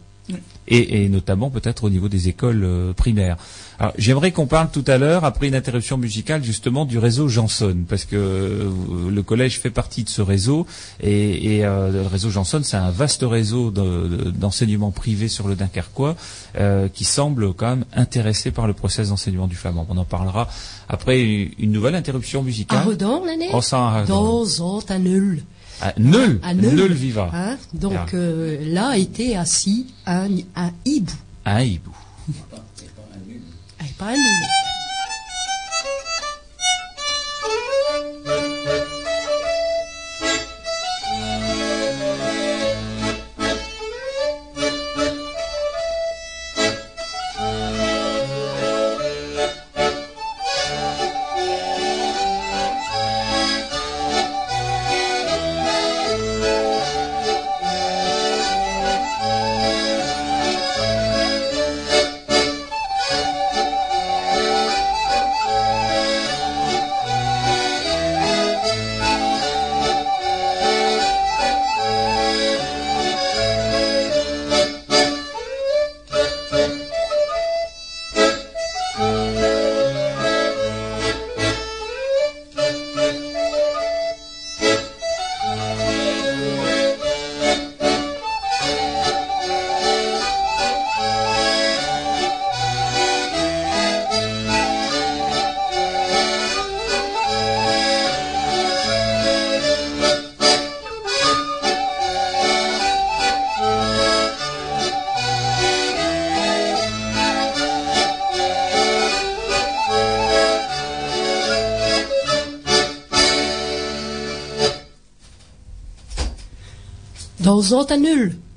et, notamment peut-être au niveau des écoles euh, primaires. Alors, j'aimerais qu'on parle tout à l'heure, après une interruption musicale, justement du réseau Janson, parce que euh, le collège fait partie de ce réseau, et, euh, le réseau Janson, c'est un vaste réseau d'enseignement privé sur le Dunkerquois, qui semble quand même intéressé par le process d'enseignement du flamand. On en parlera après une, nouvelle interruption musicale. l'année Dans à Neul, à Neul, Viva. Hein Donc euh, là été assis un, un hibou. Un hibou. Et pas un nul.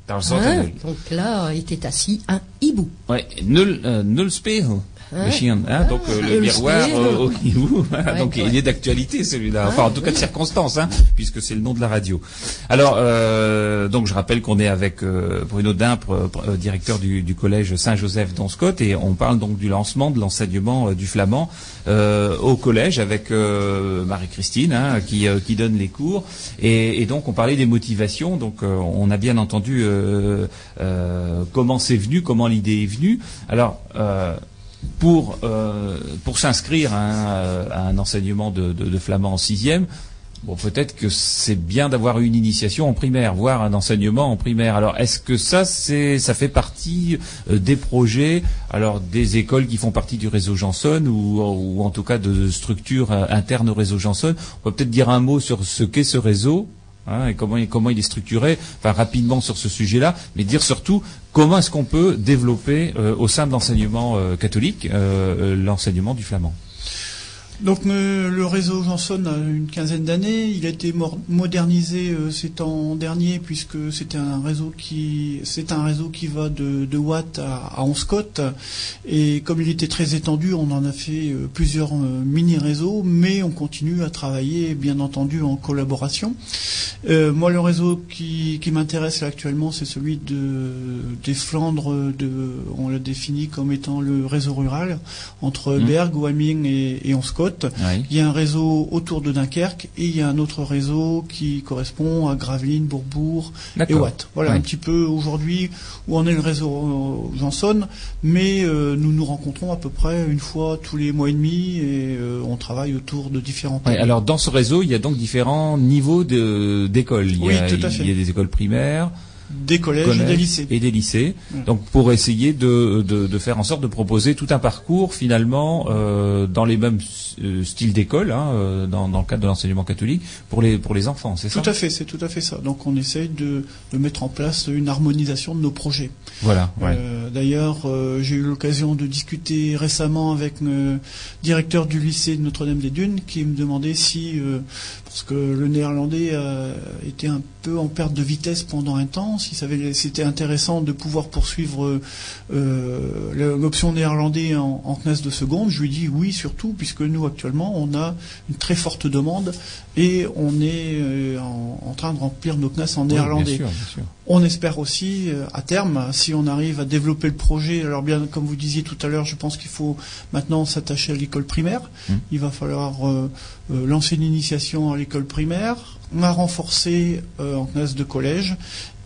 Dans à nul. Hein? Donc là était assis un hibou. Ouais, nul, euh, nul le chien, hein, donc euh, le miroir euh, au hibou. [LAUGHS] [LAUGHS] donc il est d'actualité celui-là. Enfin, en tout cas de circonstance, hein, puisque c'est le nom de la radio. Alors, euh, donc je rappelle qu'on est avec Bruno Dimpre, directeur du, du collège Saint-Joseph d'Onscott, et on parle donc du lancement de l'enseignement du flamand au collège avec Marie-Christine, hein, qui, qui donne les cours. Et, et, donc on parlait des motivations. Donc on a bien entendu comment c'est venu, comment l'idée est venue. Alors pour, euh, pour s'inscrire à, un enseignement de, flamand en sixième, bon, peut-être que c'est bien d'avoir une initiation en primaire, voire un enseignement en primaire. Alors, est-ce que ça, c'est, ça fait partie euh, des projets, alors des écoles qui font partie du réseau Janson ou, ou en tout cas de structures euh, internes au réseau Janson On peut peut-être dire un mot sur ce qu'est ce réseau Hein, et comment, il est structuré, enfin rapidement sur ce sujet-là, mais dire surtout comment est-ce qu'on peut développer euh, au sein de l'enseignement euh, catholique euh, l'enseignement du flamand. Donc le réseau Janson a une quinzaine d'années. Il a été modernisé euh, ces temps derniers puisque c'était un réseau qui c'est un réseau qui va de, de Watt à, à Onscott et comme il était très étendu, on en a fait euh, plusieurs euh, mini réseaux, mais on continue à travailler bien entendu en collaboration. Euh, moi, le réseau qui, qui m'intéresse actuellement, c'est celui de des Flandres. De, on l'a défini comme étant le réseau rural entre mmh. Berg, Waming et, et Onscott. Il y a un réseau autour de Dunkerque et il y a un autre réseau qui correspond à Gravelines, Bourbourg et Watt. Voilà un petit peu aujourd'hui où on est le réseau Janson, mais euh, nous nous rencontrons à peu près une fois tous les mois et demi et euh, on travaille autour de différents. Ouais, alors dans ce réseau, il y a donc différents niveaux d'écoles. Oui, tout à fait. Il y a des écoles primaires. Des collèges, et des lycées. Et des lycées. Donc pour essayer de, de, faire en sorte de proposer tout un parcours finalement euh, dans les mêmes euh, styles d'école, hein, euh, dans, dans, le cadre de l'enseignement catholique, pour les, pour les enfants, c'est ça? Tout à fait, c'est tout à fait ça. Donc on essaye de, de, mettre en place une harmonisation de nos projets. Voilà. D'ailleurs, j'ai eu l'occasion de discuter récemment avec le directeur du lycée de Notre-Dame des Dunes qui me demandait si, parce que le néerlandais était un peu en perte de vitesse pendant un temps, si c'était intéressant de pouvoir poursuivre euh, l'option néerlandais en, en de seconde. Je lui dis oui, surtout, puisque nous, actuellement, on a une très forte demande et on est euh, en, train de remplir nos classes en néerlandais. On espère aussi, euh, à terme, si on arrive à développer le projet, alors bien, comme vous disiez tout à l'heure, je pense qu'il faut maintenant s'attacher à l'école primaire. Mmh. Il va falloir lancer une initiation à l'école primaire, a renforcé en classe de collège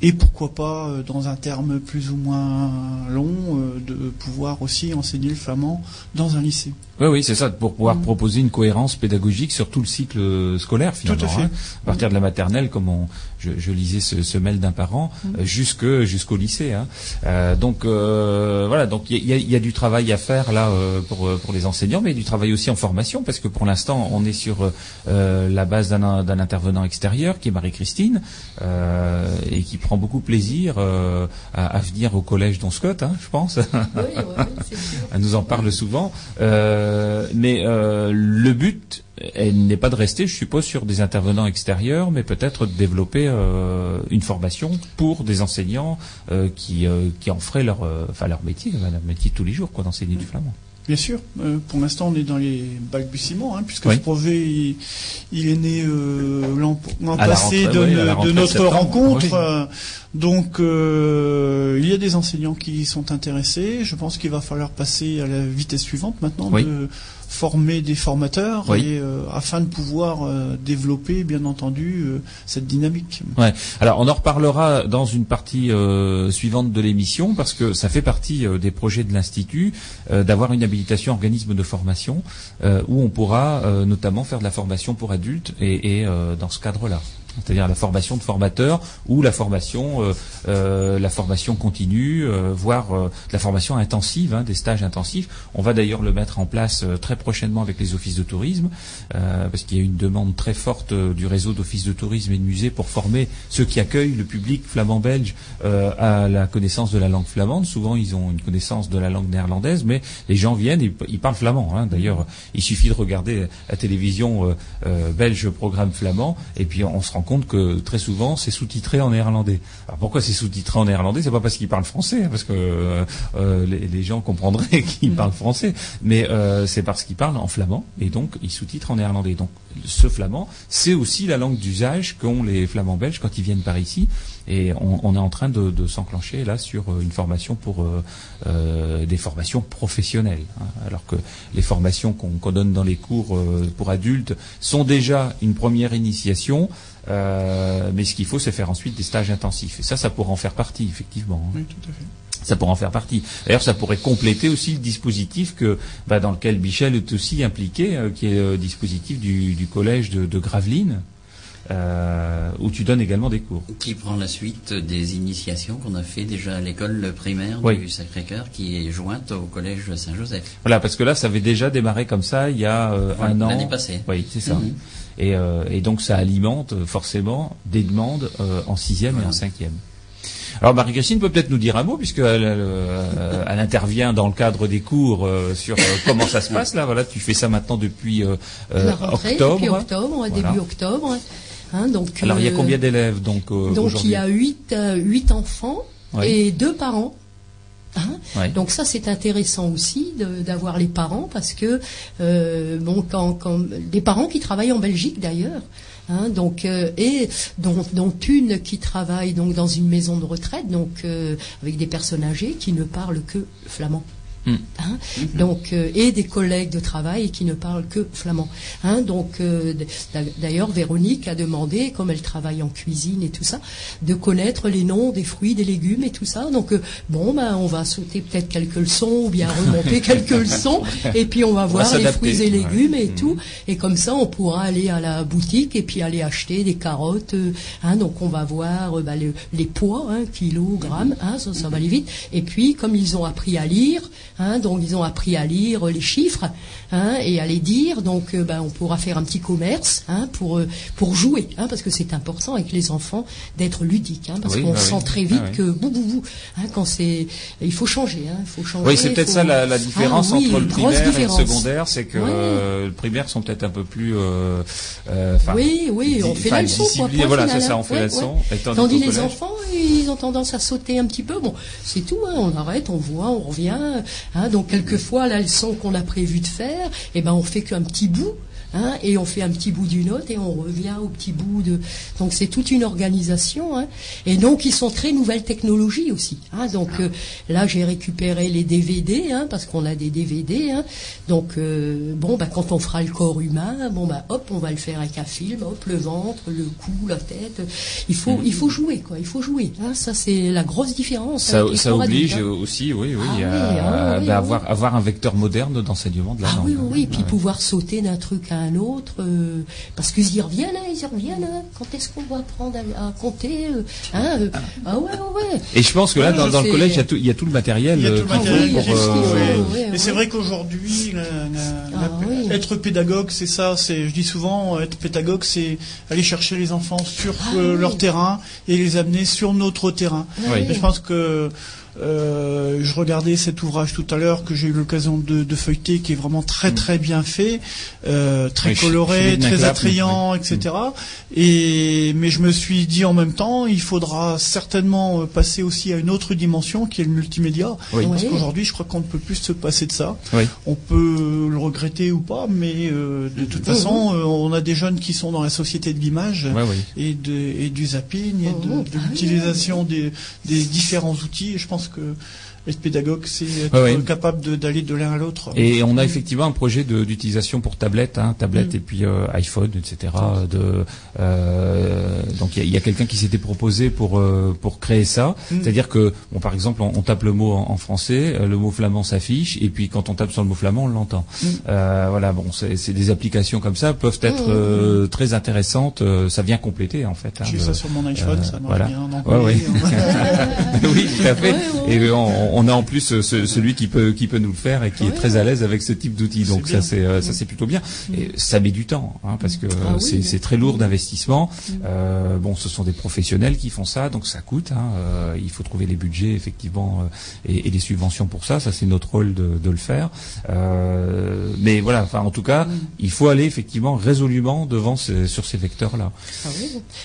et pourquoi pas, euh, dans un terme plus ou moins long, euh, de pouvoir aussi enseigner le flamand dans un lycée. Oui, oui, c'est ça, pour pouvoir mm. proposer une cohérence pédagogique sur tout le cycle scolaire finalement. Tout à, fait. Hein. à partir de la maternelle, comme on, je, lisais ce, mail d'un parent, mm. euh, jusque jusqu'au lycée. Hein. Euh, donc euh, voilà, donc il y a, du travail à faire là pour pour les enseignants, mais du travail aussi en formation, parce que pour l'instant on est sur la base d'un intervenant extérieur qui est Marie-Christine et qui prend beaucoup plaisir à, venir au collège Don Scott, hein, je pense. Oui, oui, [LAUGHS] Elle nous en parle souvent. Euh, mais euh, le but elle n'est pas de rester, je suppose, sur des intervenants extérieurs, mais peut-être de développer euh, une formation pour des enseignants qui, qui en feraient leur, enfin leur métier, leur métier tous les jours, quoi, d'enseigner du flamand. Bien sûr. pour l'instant, on est dans les balbutiements, hein, puisque ce projet, il, est né l'an passé de, notre rencontre. donc, il y a des enseignants qui sont intéressés. Je pense qu'il va falloir passer à la vitesse suivante maintenant de former des formateurs et, euh, afin de pouvoir euh, développer, bien entendu, euh, cette dynamique. Ouais. Alors, on en reparlera dans une partie suivante de l'émission parce que ça fait partie des projets de l'institut d'avoir une habilitation organisme de formation où on pourra notamment faire de la formation pour adultes et dans ce cadre-là c'est-à-dire la formation de formateurs ou la formation, euh, euh, la formation continue, euh, voire la formation intensive, hein, des stages intensifs. On va d'ailleurs le mettre en place très prochainement avec les offices de tourisme, parce qu'il y a une demande très forte du réseau d'offices de tourisme et de musées pour former ceux qui accueillent le public flamand-belge à la connaissance de la langue flamande. Souvent, ils ont une connaissance de la langue néerlandaise, mais les gens viennent, ils, ils parlent flamand. Hein. D'ailleurs, il suffit de regarder la télévision belge programme flamand, et puis on se rend compte que très souvent c'est sous-titré en néerlandais. Alors pourquoi c'est sous-titré en néerlandais? C'est pas parce qu'ils parlent français, hein, parce que euh, euh, les, gens comprendraient [LAUGHS] qu'ils parlent français, mais euh, c'est parce qu'ils parlent en flamand et donc ils sous-titrent en néerlandais. Donc ce flamand, c'est aussi la langue d'usage qu'ont les flamands belges quand ils viennent par ici. Et on, est en train de, s'enclencher là sur une formation pour des formations professionnelles. Hein. alors que les formations qu'on donne dans les cours pour adultes sont déjà une première initiation. Euh, mais ce qu'il faut, c'est faire ensuite des stages intensifs. Et ça, ça pourrait en faire partie, effectivement. Oui, tout à fait. Ça pourrait en faire partie. D'ailleurs, ça pourrait compléter aussi le dispositif que, bah, dans lequel Michel est aussi impliqué, euh, qui est le dispositif du, collège de, Gravelines. Euh, où tu donnes également des cours. Qui prend la suite des initiations qu'on a fait déjà à l'école primaire du Sacré-Cœur, qui est jointe au collège Saint-Joseph. Voilà, parce que là, ça avait déjà démarré comme ça il y a un an. L'année passée. Oui, c'est ça. Euh, et, donc ça alimente euh, forcément des demandes euh, en sixième et en cinquième. Alors Marie-Christine peut peut-être nous dire un mot puisqu'elle elle intervient dans le cadre des cours sur comment ça se [LAUGHS] passe là. Voilà, tu fais ça maintenant depuis octobre. Depuis octobre, début octobre. Hein, donc, Alors il y a combien d'élèves donc Donc il y a huit, huit enfants et deux parents. Hein Donc ça c'est intéressant aussi d'avoir les parents parce que euh, bon quand, quand des parents qui travaillent en Belgique d'ailleurs. Hein, donc euh, et dont, dont, une qui travaille donc dans une maison de retraite donc euh, avec des personnes âgées qui ne parlent que flamand. Hein mm-hmm. donc euh, et des collègues de travail qui ne parlent que flamand. Hein donc euh, d'ailleurs Véronique a demandé, comme elle travaille en cuisine et tout ça, de connaître les noms des fruits, des légumes et tout ça. Donc euh, bon ben on va sauter peut-être quelques leçons ou bien remonter [LAUGHS] quelques leçons et puis on va voir les fruits et légumes et mm-hmm. tout et comme ça on pourra aller à la boutique et puis aller acheter des carottes. hein, donc on va voir ben, les, poids, hein, kilogrammes, hein, ça, ça va aller vite. Et puis comme ils ont appris à lire Hein, donc ils ont appris à lire les chiffres hein, et à les dire. Donc euh, ben, on pourra faire un petit commerce hein, pour euh, pour jouer, hein, parce que c'est important avec les enfants d'être ludique, hein, parce qu'on bah sent très vite que bou bou bou, quand c'est il faut changer, il faut changer. Oui, c'est peut-être ça la, différence ah entre le primaire et le secondaire, c'est que euh, le primaire sont peut-être un peu plus. oui, oui, on fait la leçon. Quoi, voilà, c'est ça, on fait la leçon. Tandis les enfants, ils ont tendance à sauter un petit peu. Bon, c'est tout. on arrête, on voit, on revient. Hein, donc quelquefois la leçon qu'on a prévu de faire, eh ben on fait qu'un petit bout. Hein, et on fait un petit bout d'une autre et on revient au petit bout de. Donc c'est toute une organisation. Hein. Et donc ils sont très nouvelles technologies aussi. Hein. Donc euh, là j'ai récupéré les DVD parce qu'on a des DVD. Donc euh, bon bah quand on fera le corps humain, bon bah hop on va le faire avec un film, hop le ventre, le cou, la tête. Il faut il faut jouer quoi. Il faut jouer. Ça c'est la grosse différence. Ça, ça oblige aussi oui oui, ah à, ah avoir avoir un vecteur moderne d'enseignement de la ah, langue. Oui oui, oui. puis pouvoir sauter d'un truc à un autre, euh, parce qu'ils y reviennent, hein, ils y reviennent. Hein. Quand est-ce qu'on va apprendre à, compter euh, hein, euh, Ah ouais, ouais. Et je pense que là, dans, le collège, il y, a tout, le matériel. Il y a tout le matériel. Et c'est vrai qu'aujourd'hui, ah être pédagogue, c'est ça. C'est, je dis souvent, être pédagogue, c'est aller chercher les enfants sur ah leur terrain et les amener sur notre terrain. je pense que euh, je regardais cet ouvrage tout à l'heure que j'ai eu l'occasion de, de, feuilleter, qui est vraiment très mm. très bien fait, euh, très coloré, très attrayant, etc. Et mais je me suis dit en même temps, il faudra certainement euh, passer aussi à une autre dimension qui est le multimédia, parce qu'aujourd'hui, je crois qu'on ne peut plus se passer de ça. On peut le regretter ou pas, mais euh, de toute façon, euh, on a des jeunes qui sont dans la société de l'image et, et du zapping et de, oh, de ah l'utilisation des, des différents outils. Et je pense que être pédagogue, c'est être capable d'aller de, l'un à l'autre. Et on a effectivement un projet d'utilisation pour tablette, hein, tablette mm. et puis euh, iPhone, etc. De, euh, donc il y a, quelqu'un qui s'était proposé pour euh, pour créer ça. Mm. C'est-à-dire que, bon, par exemple, on, tape le mot en, français, le mot flamand s'affiche, et puis quand on tape sur le mot flamand, on l'entend. Mm. voilà, bon, c'est des applications comme ça peuvent être très intéressantes. ça vient compléter en fait. Hein, J'ai ça sur mon iPhone, ça marche voilà. bien oui. [LAUGHS] oui, tout à fait. Et on, on a en plus euh, celui qui peut qui peut nous le faire et qui est très à l'aise avec ce type d'outils. Donc ça c'est euh, ça c'est plutôt bien. Mm. Et ça met du temps hein, parce que ah c'est très lourd d'investissement. Mm. Euh, bon, ce sont des professionnels qui font ça, donc ça coûte. Hein. il faut trouver les budgets effectivement et, les subventions pour ça. Ça c'est notre rôle de, de le faire. mais voilà, enfin en tout cas, mm. il faut aller effectivement résolument devant sur ces vecteurs là. Ah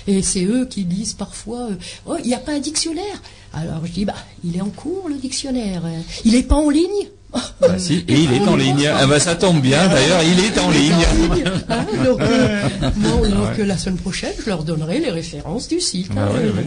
et c'est eux qui disent parfois, oh il n'y a pas un dictionnaire. Alors je dis, bah, il est en cours le dictionnaire. Il n'est pas en ligne bah si, et il est en [LAUGHS] ligne. Ah bah ça tombe bien d'ailleurs, il est en ligne. Ah, donc, euh, donc la semaine prochaine, je leur donnerai les références du site. Ah, hein.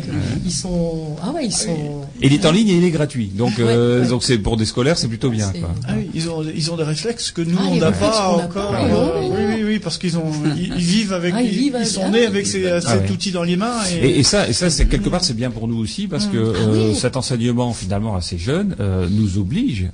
ils sont, ah ouais, ils sont. Et il est en ligne et il est gratuit. Donc euh, donc c'est pour des scolaires, c'est plutôt bien. Quoi. Ah, oui, ils ont ils ont des réflexes que nous on n'a pas encore. oui, oui, oui, parce qu'ils ont [LAUGHS] ils, vivent avec ils, sont nés avec cet outil dans les mains. Et, et, ça et ça c'est quelque part c'est bien pour nous aussi parce que euh, cet enseignement finalement assez jeune nous oblige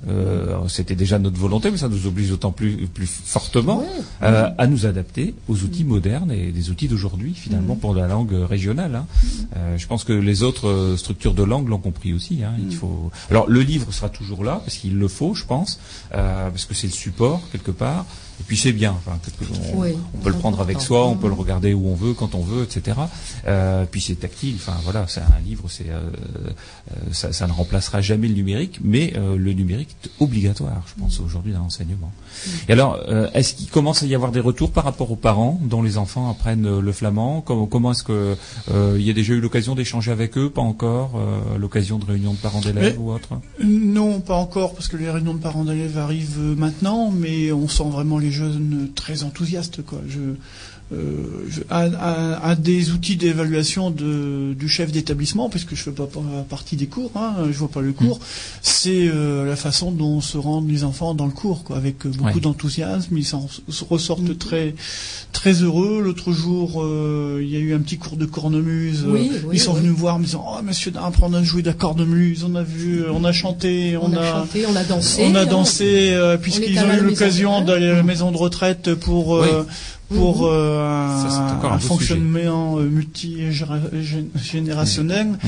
c'était déjà notre volonté, mais ça nous oblige d'autant plus, plus fortement euh, à nous adapter aux outils modernes et des outils d'aujourd'hui, finalement, mm. pour la langue régionale. Hein. Mm. Euh, je pense que les autres euh, structures de langue l'ont compris aussi. Hein. Il mm. faut. Alors, le livre sera toujours là, parce qu'il le faut, je pense, parce que c'est le support, quelque part. Et puis c'est bien. Enfin, on, peut le prendre avec soi, on peut le regarder où on veut, quand on veut, etc. Euh, puis c'est tactile. Enfin voilà, c'est un livre, c'est euh, euh, ça, ça, ne remplacera jamais le numérique, mais euh, le numérique est obligatoire, je pense, aujourd'hui dans l'enseignement. Et alors, est-ce qu'il commence à y avoir des retours par rapport aux parents dont les enfants apprennent le flamand? Comment, comment est-ce que il y a déjà eu l'occasion d'échanger avec eux Pas encore L'occasion de réunions de parents d'élèves ou autre? Non, pas encore, parce que les réunions de parents d'élèves arrivent maintenant, mais on sent vraiment les jeunes très enthousiastes. Quoi. Euh, un, des outils d'évaluation du chef d'établissement, puisque je fais pas partie des cours, hein, je vois pas le cours, mm. c'est euh, la façon dont se rendent les enfants dans le cours, quoi, avec beaucoup d'enthousiasme. Ils s'en ressortent mm. très très heureux. L'autre jour, euh, il y a eu un petit cours de cornemuse. ils sont venus voir, me disant "Oh, Monsieur on a joué de la cornemuse, on a vu, on a chanté, on, a, chanté, on a dansé, on a dansé, puisqu'ils ont eu l'occasion d'aller à la maison de retraite pour pour euh, un, fonctionnement euh, multigénérationnel. Mhm.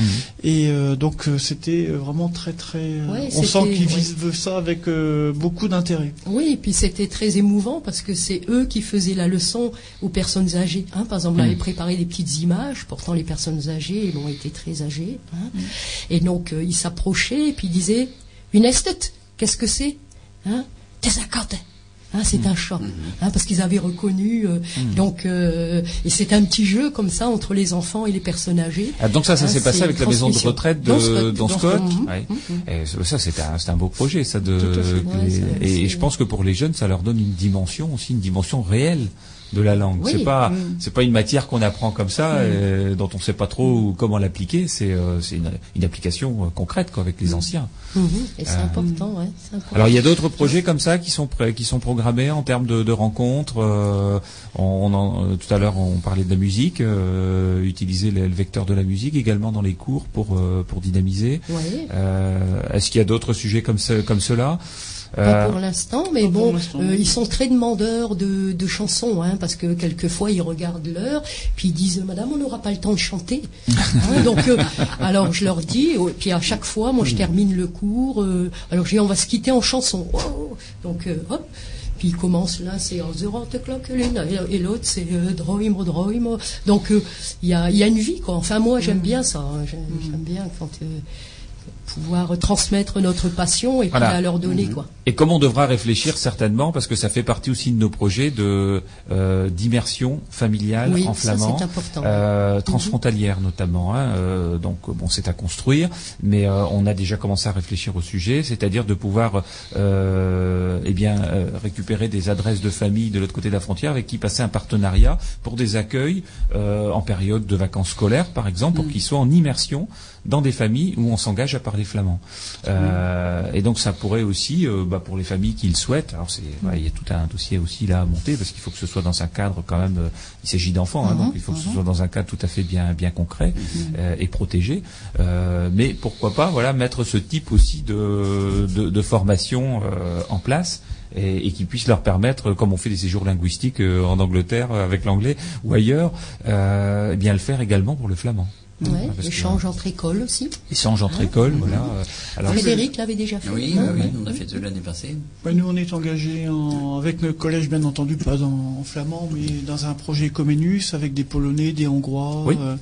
Et euh, donc c'était vraiment très très. on sent qu'ils vivent ça avec beaucoup d'intérêt. Oui, et puis c'était très émouvant parce que c'est eux qui faisaient la leçon aux personnes âgées. Hein. Par exemple, on avait mhm. préparé des petites images. Pourtant, les personnes âgées ont été très âgées. Hein. Et donc ils s'approchaient et puis ils disaient une esthète, qu'est-ce que c'est hein? Hein, c'est un chat, hein, parce qu'ils avaient reconnu. Euh, donc, euh, et c'est un petit jeu comme ça entre les enfants et les personnes âgées. Ah, donc ça, ça hein, s'est passé avec la maison de retraite de dans Scott. Ouais. ça, c'était un, un, beau projet, ça. De, et, et je pense que pour les jeunes, ça leur donne une dimension aussi, une dimension réelle de la langue. C'est pas mm. c'est pas une matière qu'on apprend comme ça, mm. euh, dont on ne sait pas trop comment l'appliquer. C'est euh, c'est une, une, application euh, concrète quoi avec les mm. anciens. Mm-hmm. Et c'est important, ouais, Alors il y a d'autres projets comme ça qui sont qui sont programmés en termes de, de rencontres. on, on tout à l'heure on parlait de la musique, utiliser le, vecteur de la musique également dans les cours pour pour dynamiser. Est-ce qu'il y a d'autres sujets comme ce, comme cela? Pas euh, pour l'instant, mais bon, euh, ils sont très demandeurs de, de chansons, hein, parce que quelquefois ils regardent l'heure, puis ils disent Madame, on n'aura pas le temps de chanter. [LAUGHS] Hein, donc, euh, alors je leur dis, puis à chaque fois, moi je termine le cours, alors je dis on va se quitter en chanson. Oh, donc hop. Puis il commence là, c'est et l'autre c'est euh, Droim, Donc il y, a, y a une vie quoi. Enfin moi j'aime mm. bien ça. Hein. J'aime bien quand pouvoir transmettre notre passion et puis à leur donner quoi. Et comme on devra réfléchir certainement parce que ça fait partie aussi de nos projets de euh, d'immersion familiale en flamand, euh, mhm. transfrontalière notamment. Hein, euh, donc bon, c'est à construire, mais euh, on a déjà commencé à réfléchir au sujet, c'est-à-dire de pouvoir euh, eh bien récupérer des adresses de famille de l'autre côté de la frontière avec qui passer un partenariat pour des accueils en période de vacances scolaires par exemple, pour mhm. qu'ils soient en immersion dans des familles où on s'engage à parler flamand. Euh, et donc ça pourrait aussi, euh, bah, pour les familles qui le souhaitent, alors c'est, il y a tout un dossier aussi là à monter parce qu'il faut que ce soit dans un cadre quand même. Euh, il s'agit d'enfants, hein, donc il faut que ce uh-huh. soit dans un cadre tout à fait bien bien concret uh-huh. et protégé. mais pourquoi pas, voilà, mettre ce type aussi de de, de formation en place et, et, qui puisse leur permettre, comme on fait des séjours linguistiques en Angleterre avec l'anglais ou ailleurs, eh bien le faire également pour le flamand. Ouais, échange entre écoles aussi. Échange entre écoles, voilà. Alors, Frédéric l'avait déjà fait. Oui, oui, on a fait deux l'année passée. nous, on est engagés avec notre collège, bien entendu, pas en, flamand, mais dans un projet Comenus avec des Polonais, des Hongrois, euh,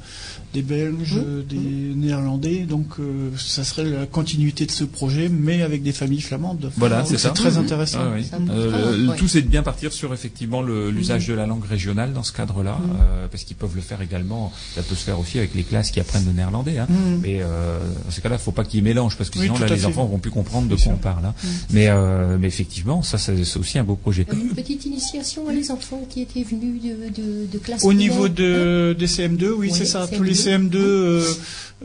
des Belges, mmh. des mmh. Néerlandais. Donc, euh, ça serait la continuité de ce projet, mais avec des familles flamandes. Voilà, c'est ça. très mmh. intéressant. Euh, tout, c'est de bien partir sur effectivement l'usage de la langue régionale dans ce cadre-là, parce qu'ils peuvent le faire également. Ça peut se faire aussi avec les classes qui apprennent le néerlandais. Hein. Mais dans ces cas-là, il faut pas qu'ils mélangent, parce que sinon, là, les enfants vont plus comprendre de quoi on parle. Hein. Mais, mais effectivement, ça, c'est aussi un beau projet. Une petite initiation à les enfants qui étaient venus de, de, classe. Au niveau de, des CM2, oui, c'est ça. Tous les CM2 euh,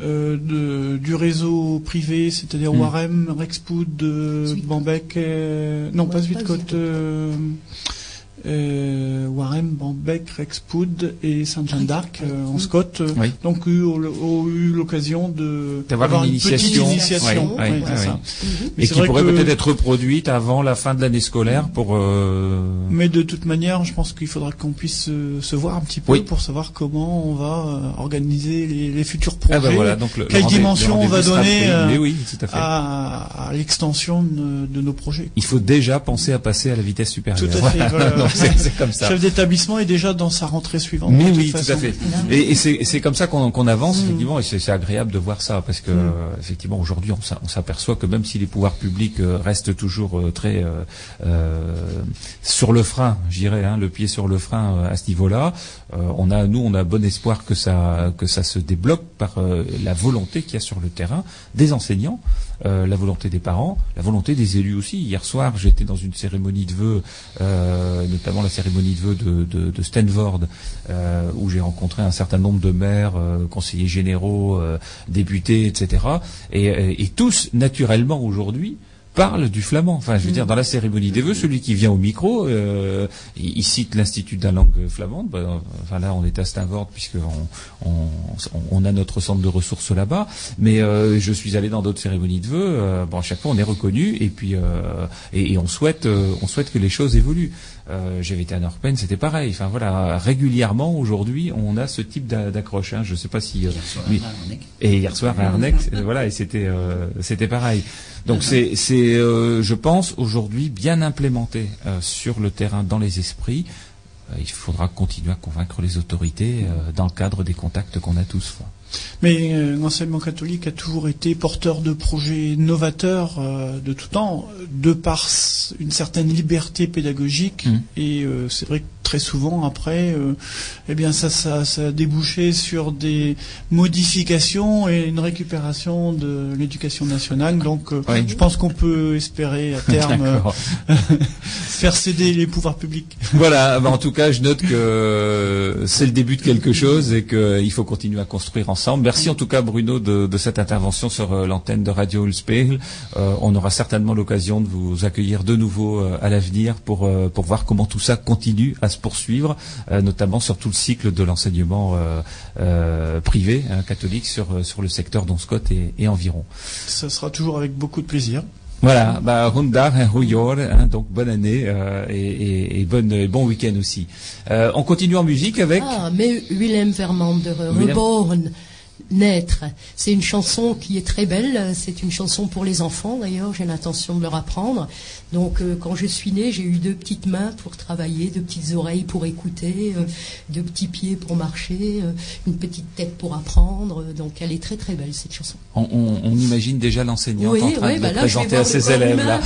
euh, de, du réseau privé, c'est-à-dire hmm. Warem, Rexpood, euh, Bambec, non pas Zuidcote, euh, Warren, Bambeck, Rexpood et Saint-Jean d'Arc euh, en Scott. Oui. Donc ont eu l'occasion de d'avoir une, initiation, initiation. Oui, ça. Mais qui pourrait peut-être être reproduite avant la fin de l'année scolaire pour. Euh... Mais de toute manière, je pense qu'il faudra qu'on puisse se voir un petit peu pour savoir comment on va euh, organiser les, les, futurs projets. Ah ben voilà, donc le, Quelle dimension on va donner euh, oui, à, à, l'extension de, de, nos projets. Il faut déjà penser à passer à la vitesse supérieure. Tout à fait. Voilà. [LAUGHS] [LAUGHS] c'est comme ça. Le chef d'établissement est déjà dans sa rentrée suivante. Mais oui, tout à fait. Et, et c'est comme ça qu'on avance mm. effectivement, et c'est agréable de voir ça parce que mm. effectivement aujourd'hui on s'aperçoit que même si les pouvoirs publics euh, restent toujours euh, très euh, euh, sur le frein, j'irais, hein, le pied sur le frein à ce niveau-là, on a nous on a bon espoir que ça que ça se débloque par la volonté qu'il y a sur le terrain des enseignants euh, la volonté des parents, la volonté des élus aussi. Hier soir, j'étais dans une cérémonie de vœux, euh, notamment la cérémonie de vœux de, de, de Stanford, où j'ai rencontré un certain nombre de maires, conseillers généraux, députés, etc. Et, et tous, naturellement, aujourd'hui, parle du flamand. Enfin, je veux dire, dans la cérémonie des vœux, celui qui vient au micro, euh, il, cite l'Institut de la langue flamande. Ben, enfin là, on est à Stanford puisqu'on on, on, a notre centre de ressources là-bas. Mais euh, je suis allé dans d'autres cérémonies de vœux. Euh, bon, à chaque fois, on est reconnu et puis et, et, on souhaite on souhaite que les choses évoluent. Euh, J'avais été à Norpen, c'était pareil. Enfin voilà, régulièrement aujourd'hui, on a ce type d'accroche. Hein. Je ne sais pas si. Euh, et hier soir à Arnec, [LAUGHS] voilà, et c'était euh, c'était pareil. Donc c'est c'est je pense aujourd'hui bien implémenté sur le terrain dans les esprits. il faudra continuer à convaincre les autorités dans le cadre des contacts qu'on a tous. Mais euh, l'enseignement catholique a toujours été porteur de projets novateurs euh, de tout temps, de par une certaine liberté pédagogique. Mmh. Et euh, c'est vrai que très souvent après, eh bien ça, ça, ça, a débouché sur des modifications et une récupération de l'éducation nationale. Donc je pense qu'on peut espérer à [LAUGHS] terme [LAUGHS] faire céder les pouvoirs publics. Voilà, bah, en tout cas je note que c'est le début de quelque chose et qu'il faut continuer à construire ensemble Merci en tout cas Bruno de, cette intervention sur euh, l'antenne de Radio Ulspegel. Euh, on aura certainement l'occasion de vous accueillir de nouveau euh, à l'avenir pour, pour voir comment tout ça continue à se poursuivre, notamment sur tout le cycle de l'enseignement privé hein, catholique sur, sur le secteur d'Onscott et, et environ. Ça sera toujours avec beaucoup de plaisir. Voilà, bah, Rundar, hein, donc bonne année et, et, bonne, bon week-end aussi. on continue en musique avec... Ah, mais Willem Vermander, Reborn naître. C'est une chanson qui est très belle. C'est une chanson pour les enfants d'ailleurs. J'ai l'intention de leur apprendre. Donc euh, quand je suis née, j'ai eu deux petites mains pour travailler, deux petites oreilles pour écouter, euh, deux petits pieds pour marcher, euh, une petite tête pour apprendre. Donc elle est très très belle cette chanson. On, imagine déjà l'enseignante en train de bah présenter à ses élèves là.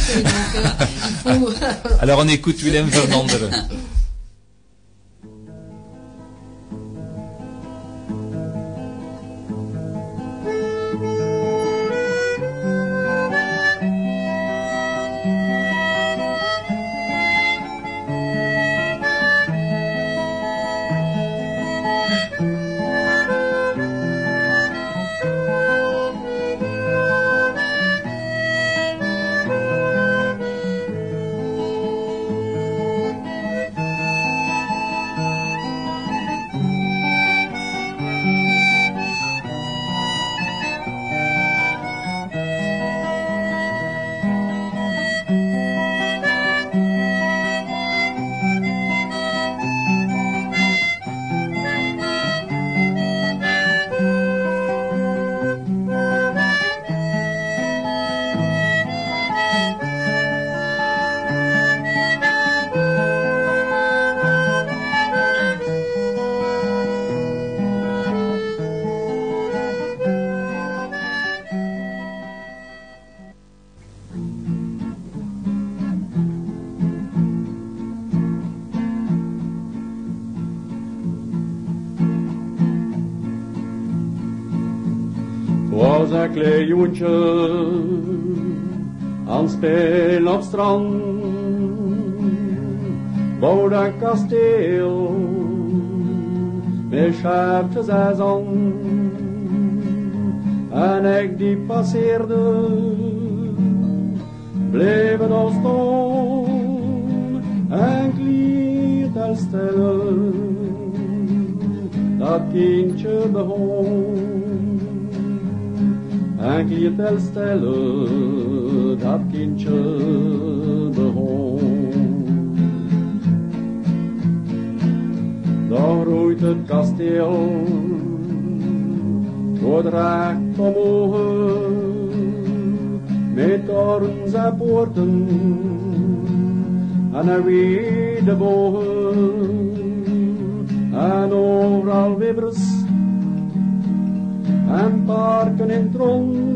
[LAUGHS] Alors on écoute Willem Vermander. Klejoentje aan speel op strand. Bouwde een kasteel met scherpjes en zand. En ik die passeerde, bleef het al staan en kliert al stellen. Dat kindje begon en kliëtel stelle dat kindje begon. Dan roeit het kasteel wordt recht omhoog met torens en poorten en een wiede bogen en overal wibbers en parken en tron,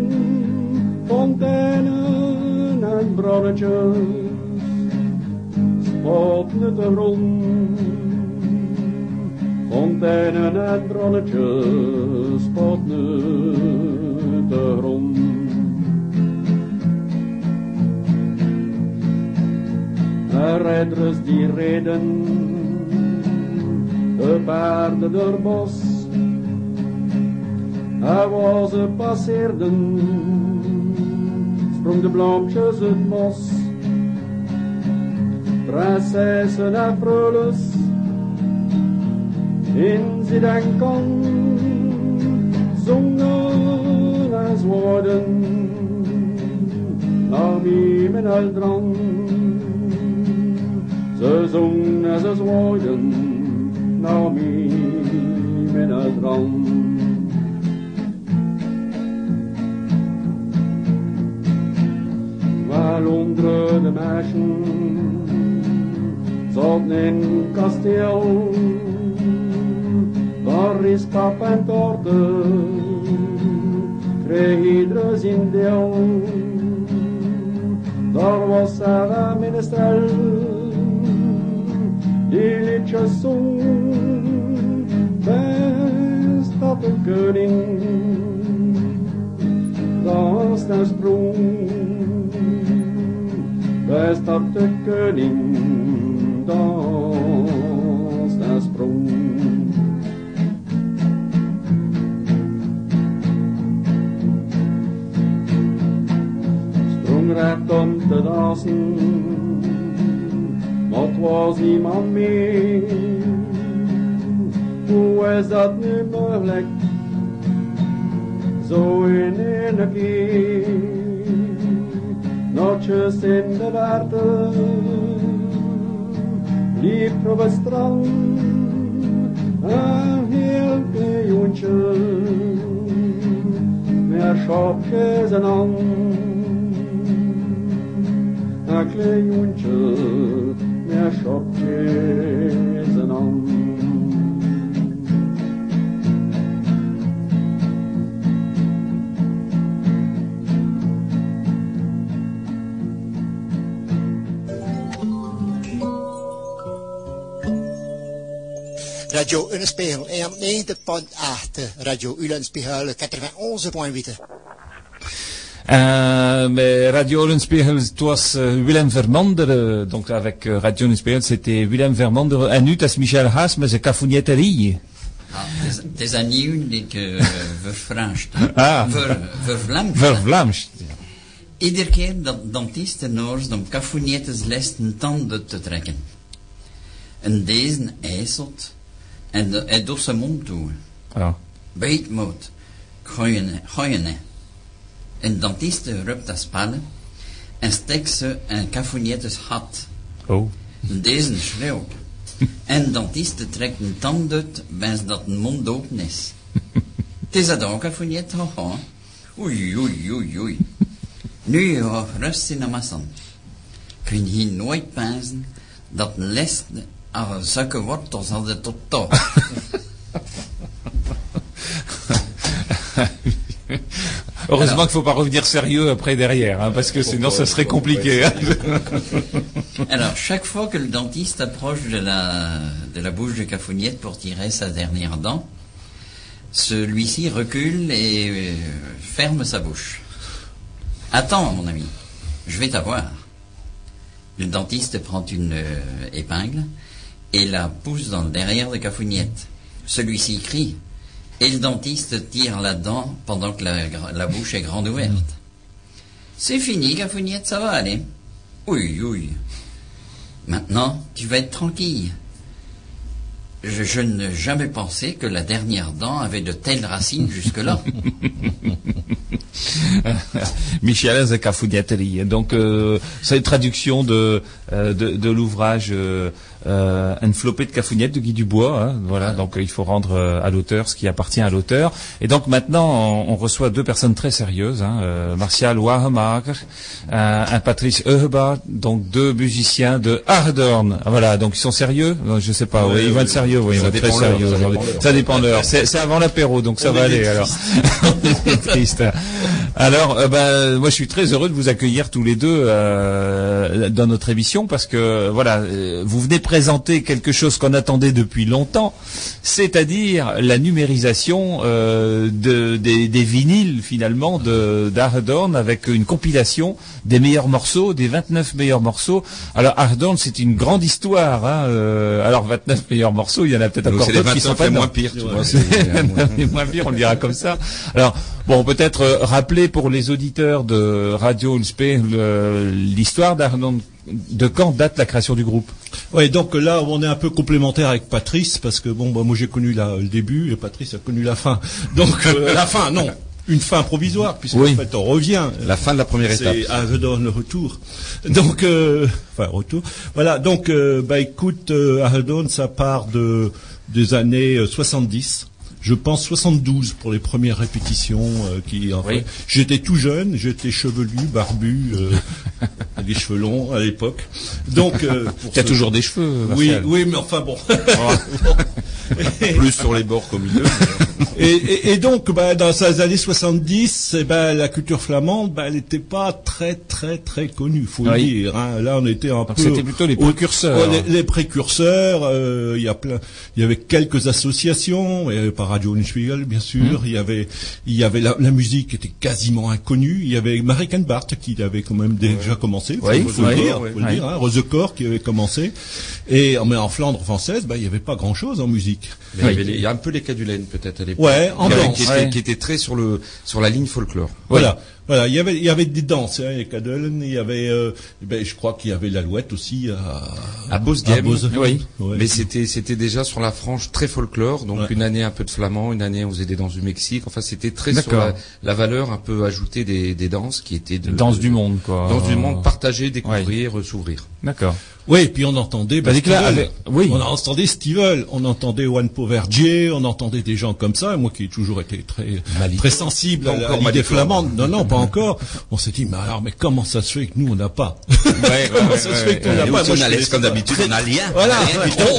Spot op te rond. Fonteinen en bronnetjes het rond. De die reden, de paarden door bos, hij was passeerden. Sprong de bloempjes het bos. Prinsessen en freules, in sie denken, zongen en zworden, naar mij met al Recht om te dansen, het was niemand meer. Hoe is dat nu mogelijk? Zo in een keer, noches in de verte, liep op het strand, een heel kleintje, met schopjes en. Een kleintje, met schopjes en aan. Radio Ulenspiegel, AM 90.8, Radio Ulenspiegel 91.8. Euh, mais Radio Ulenspiegel, toi, Willem Vermander, euh, donc avec euh, Radio Ulenspiegel, c'était Willem Vermander, en nu, tas Michel Haas, mais c'est Cafounieterie. Ah, het is een nieuw die ik uh. Ah. Ver. Vervlamst. Iedere keer dat dentisten noors om kafoenietes lesten tanden te trekken. En deze ijselt en de- hij doet zijn mond toe. Ja. Beetmoot, gooien. En dentiste rupt dat spallen en steekt ze een kafoenietes hat. Oh. Deze schreeuwt. En dentiste trekt een tand uit, wijs dat een mond open is. Het is dat ook kafoeniet, haha. Oei, oei, oei, oei. Nu, ja, rust in de massan. Kun je nooit pijzen dat een les aan zulke wortels hadden tot toch. Heureusement qu'il faut pas revenir sérieux après derrière, hein, parce que sinon ça serait compliqué. hein. Alors, chaque fois que le dentiste approche de la, de la bouche de Cafougnette pour tirer sa dernière dent, celui-ci recule et euh, ferme sa bouche. Attends, mon ami, je vais t'avoir. Le dentiste prend une euh, épingle et la pousse dans le derrière de Cafougnette. Celui-ci crie et le dentiste tire la dent pendant que la, bouche est grande ouverte. C'est fini, Cafougnette, ça va aller. Oui, oui. Maintenant, tu vas être tranquille. Je, je n'ai jamais pensé que la dernière dent avait de telles racines jusque-là. [LAUGHS] Michel de Cafounieterie. Donc, euh, c'est une traduction de, euh, l'ouvrage euh, euh, Un flopé de Cafouniette de Guy Dubois. hein. voilà, donc euh, il faut rendre euh, à l'auteur ce qui appartient à l'auteur. Et donc maintenant, on, on reçoit deux personnes très sérieuses. Hein, euh, Martial Wahemaker, un, un Patrice Eubach, donc deux musiciens de Hardorn. Ah, Voilà, donc ils sont sérieux? Non, Je sais pas, oui, ils vont être sérieux, oui, ils vont être très sérieux ça aujourd'hui. Ça dépend de l'heure. C'est avant l'apéro, donc ça On va aller alors. [LAUGHS] Triste. Alors, euh, ben, moi, je suis très heureux de vous accueillir tous les deux euh, dans notre émission parce que voilà, euh, vous venez présenter quelque chose qu'on attendait depuis longtemps, c'est-à-dire la numérisation euh, de, des, des, vinyles finalement d'Ardorn avec une compilation des meilleurs morceaux, des 29 meilleurs morceaux. Alors Ardorn, c'est une grande histoire. Hein, euh, alors 29 meilleurs morceaux, il y en a peut-être encore d'autres qui sont pas moins pire. Tu vois, les [LAUGHS] moins pires, on le dira comme ça. Alors bon, peut-être euh, rappeler pour les auditeurs de Radio Ulspé l'histoire d'Ardorn de quand date la création du groupe? Oui, donc là, on est un peu complémentaire avec Patrice, parce que bon, bah, moi j'ai connu le début et Patrice a connu la fin. [LAUGHS] Donc euh, la fin, non, une fin provisoire, puisque en fait on revient. La fin de la première étape. C'est Avedon le retour. Donc, euh, enfin retour. Voilà. Donc, euh, bah écoute, euh, ça part de des années 70 je pense 72 pour les premières répétitions euh, qui en fait, j'étais tout jeune, j'étais chevelu, barbu, euh, [LAUGHS] des cheveux longs à l'époque. Donc euh, tu as toujours des cheveux Oui, oui, mais enfin bon. [LAUGHS] [LAUGHS] Plus sur les bords comme il et, et, donc bah, dans ces années 70, eh ben la culture flamande, bah, elle n'était pas très très très connue, faut le dire. Hein. Là, on était un peu. C'était plutôt les précurseurs. les, précurseurs. Euh, il y a plein, il y avait quelques associations, et par Radio Unspiegel, bien sûr. Mmh. Il y avait, il y avait la, la, musique était quasiment inconnue. Il y avait Marie Bart qui avait quand même déjà commencé. Faut, oui, faut, le dire, faut le dire. Hein, Rose Corps qui avait commencé. Et mais en Flandre française, bah, il n'y avait pas grand chose en musique. Mais il, y a un peu les Cadulaines peut-être à l'époque. Ouais, en qui, qui, était, très sur le sur la ligne folklore. Voilà. Voilà, il y avait il y avait des danses, hein, les il y avait euh, ben, je crois qu'il y avait l'alouette aussi à à Bosgem. Oui. Mais c'était c'était déjà sur la frange très folklore, donc une année un peu de flamand, une année on faisait des danses du Mexique. Enfin, c'était très sur la, valeur un peu ajoutée des, des danses qui étaient de danse du monde quoi. Danse du monde, partager, découvrir, s'ouvrir. D'accord. Oui, puis on entendait, bah, oui. on entendait Stevel, on entendait One Povergier, on entendait des gens comme ça. Moi qui ai toujours été très très sensible à l'idée flamande, non non pas encore. On s'est dit mais alors mais comment ça se fait que nous on n'a pas [LAUGHS] ouais, Comment ça se fait que nous on n'a pas Moi, on comme d'habitude, on n'a rien. Voilà,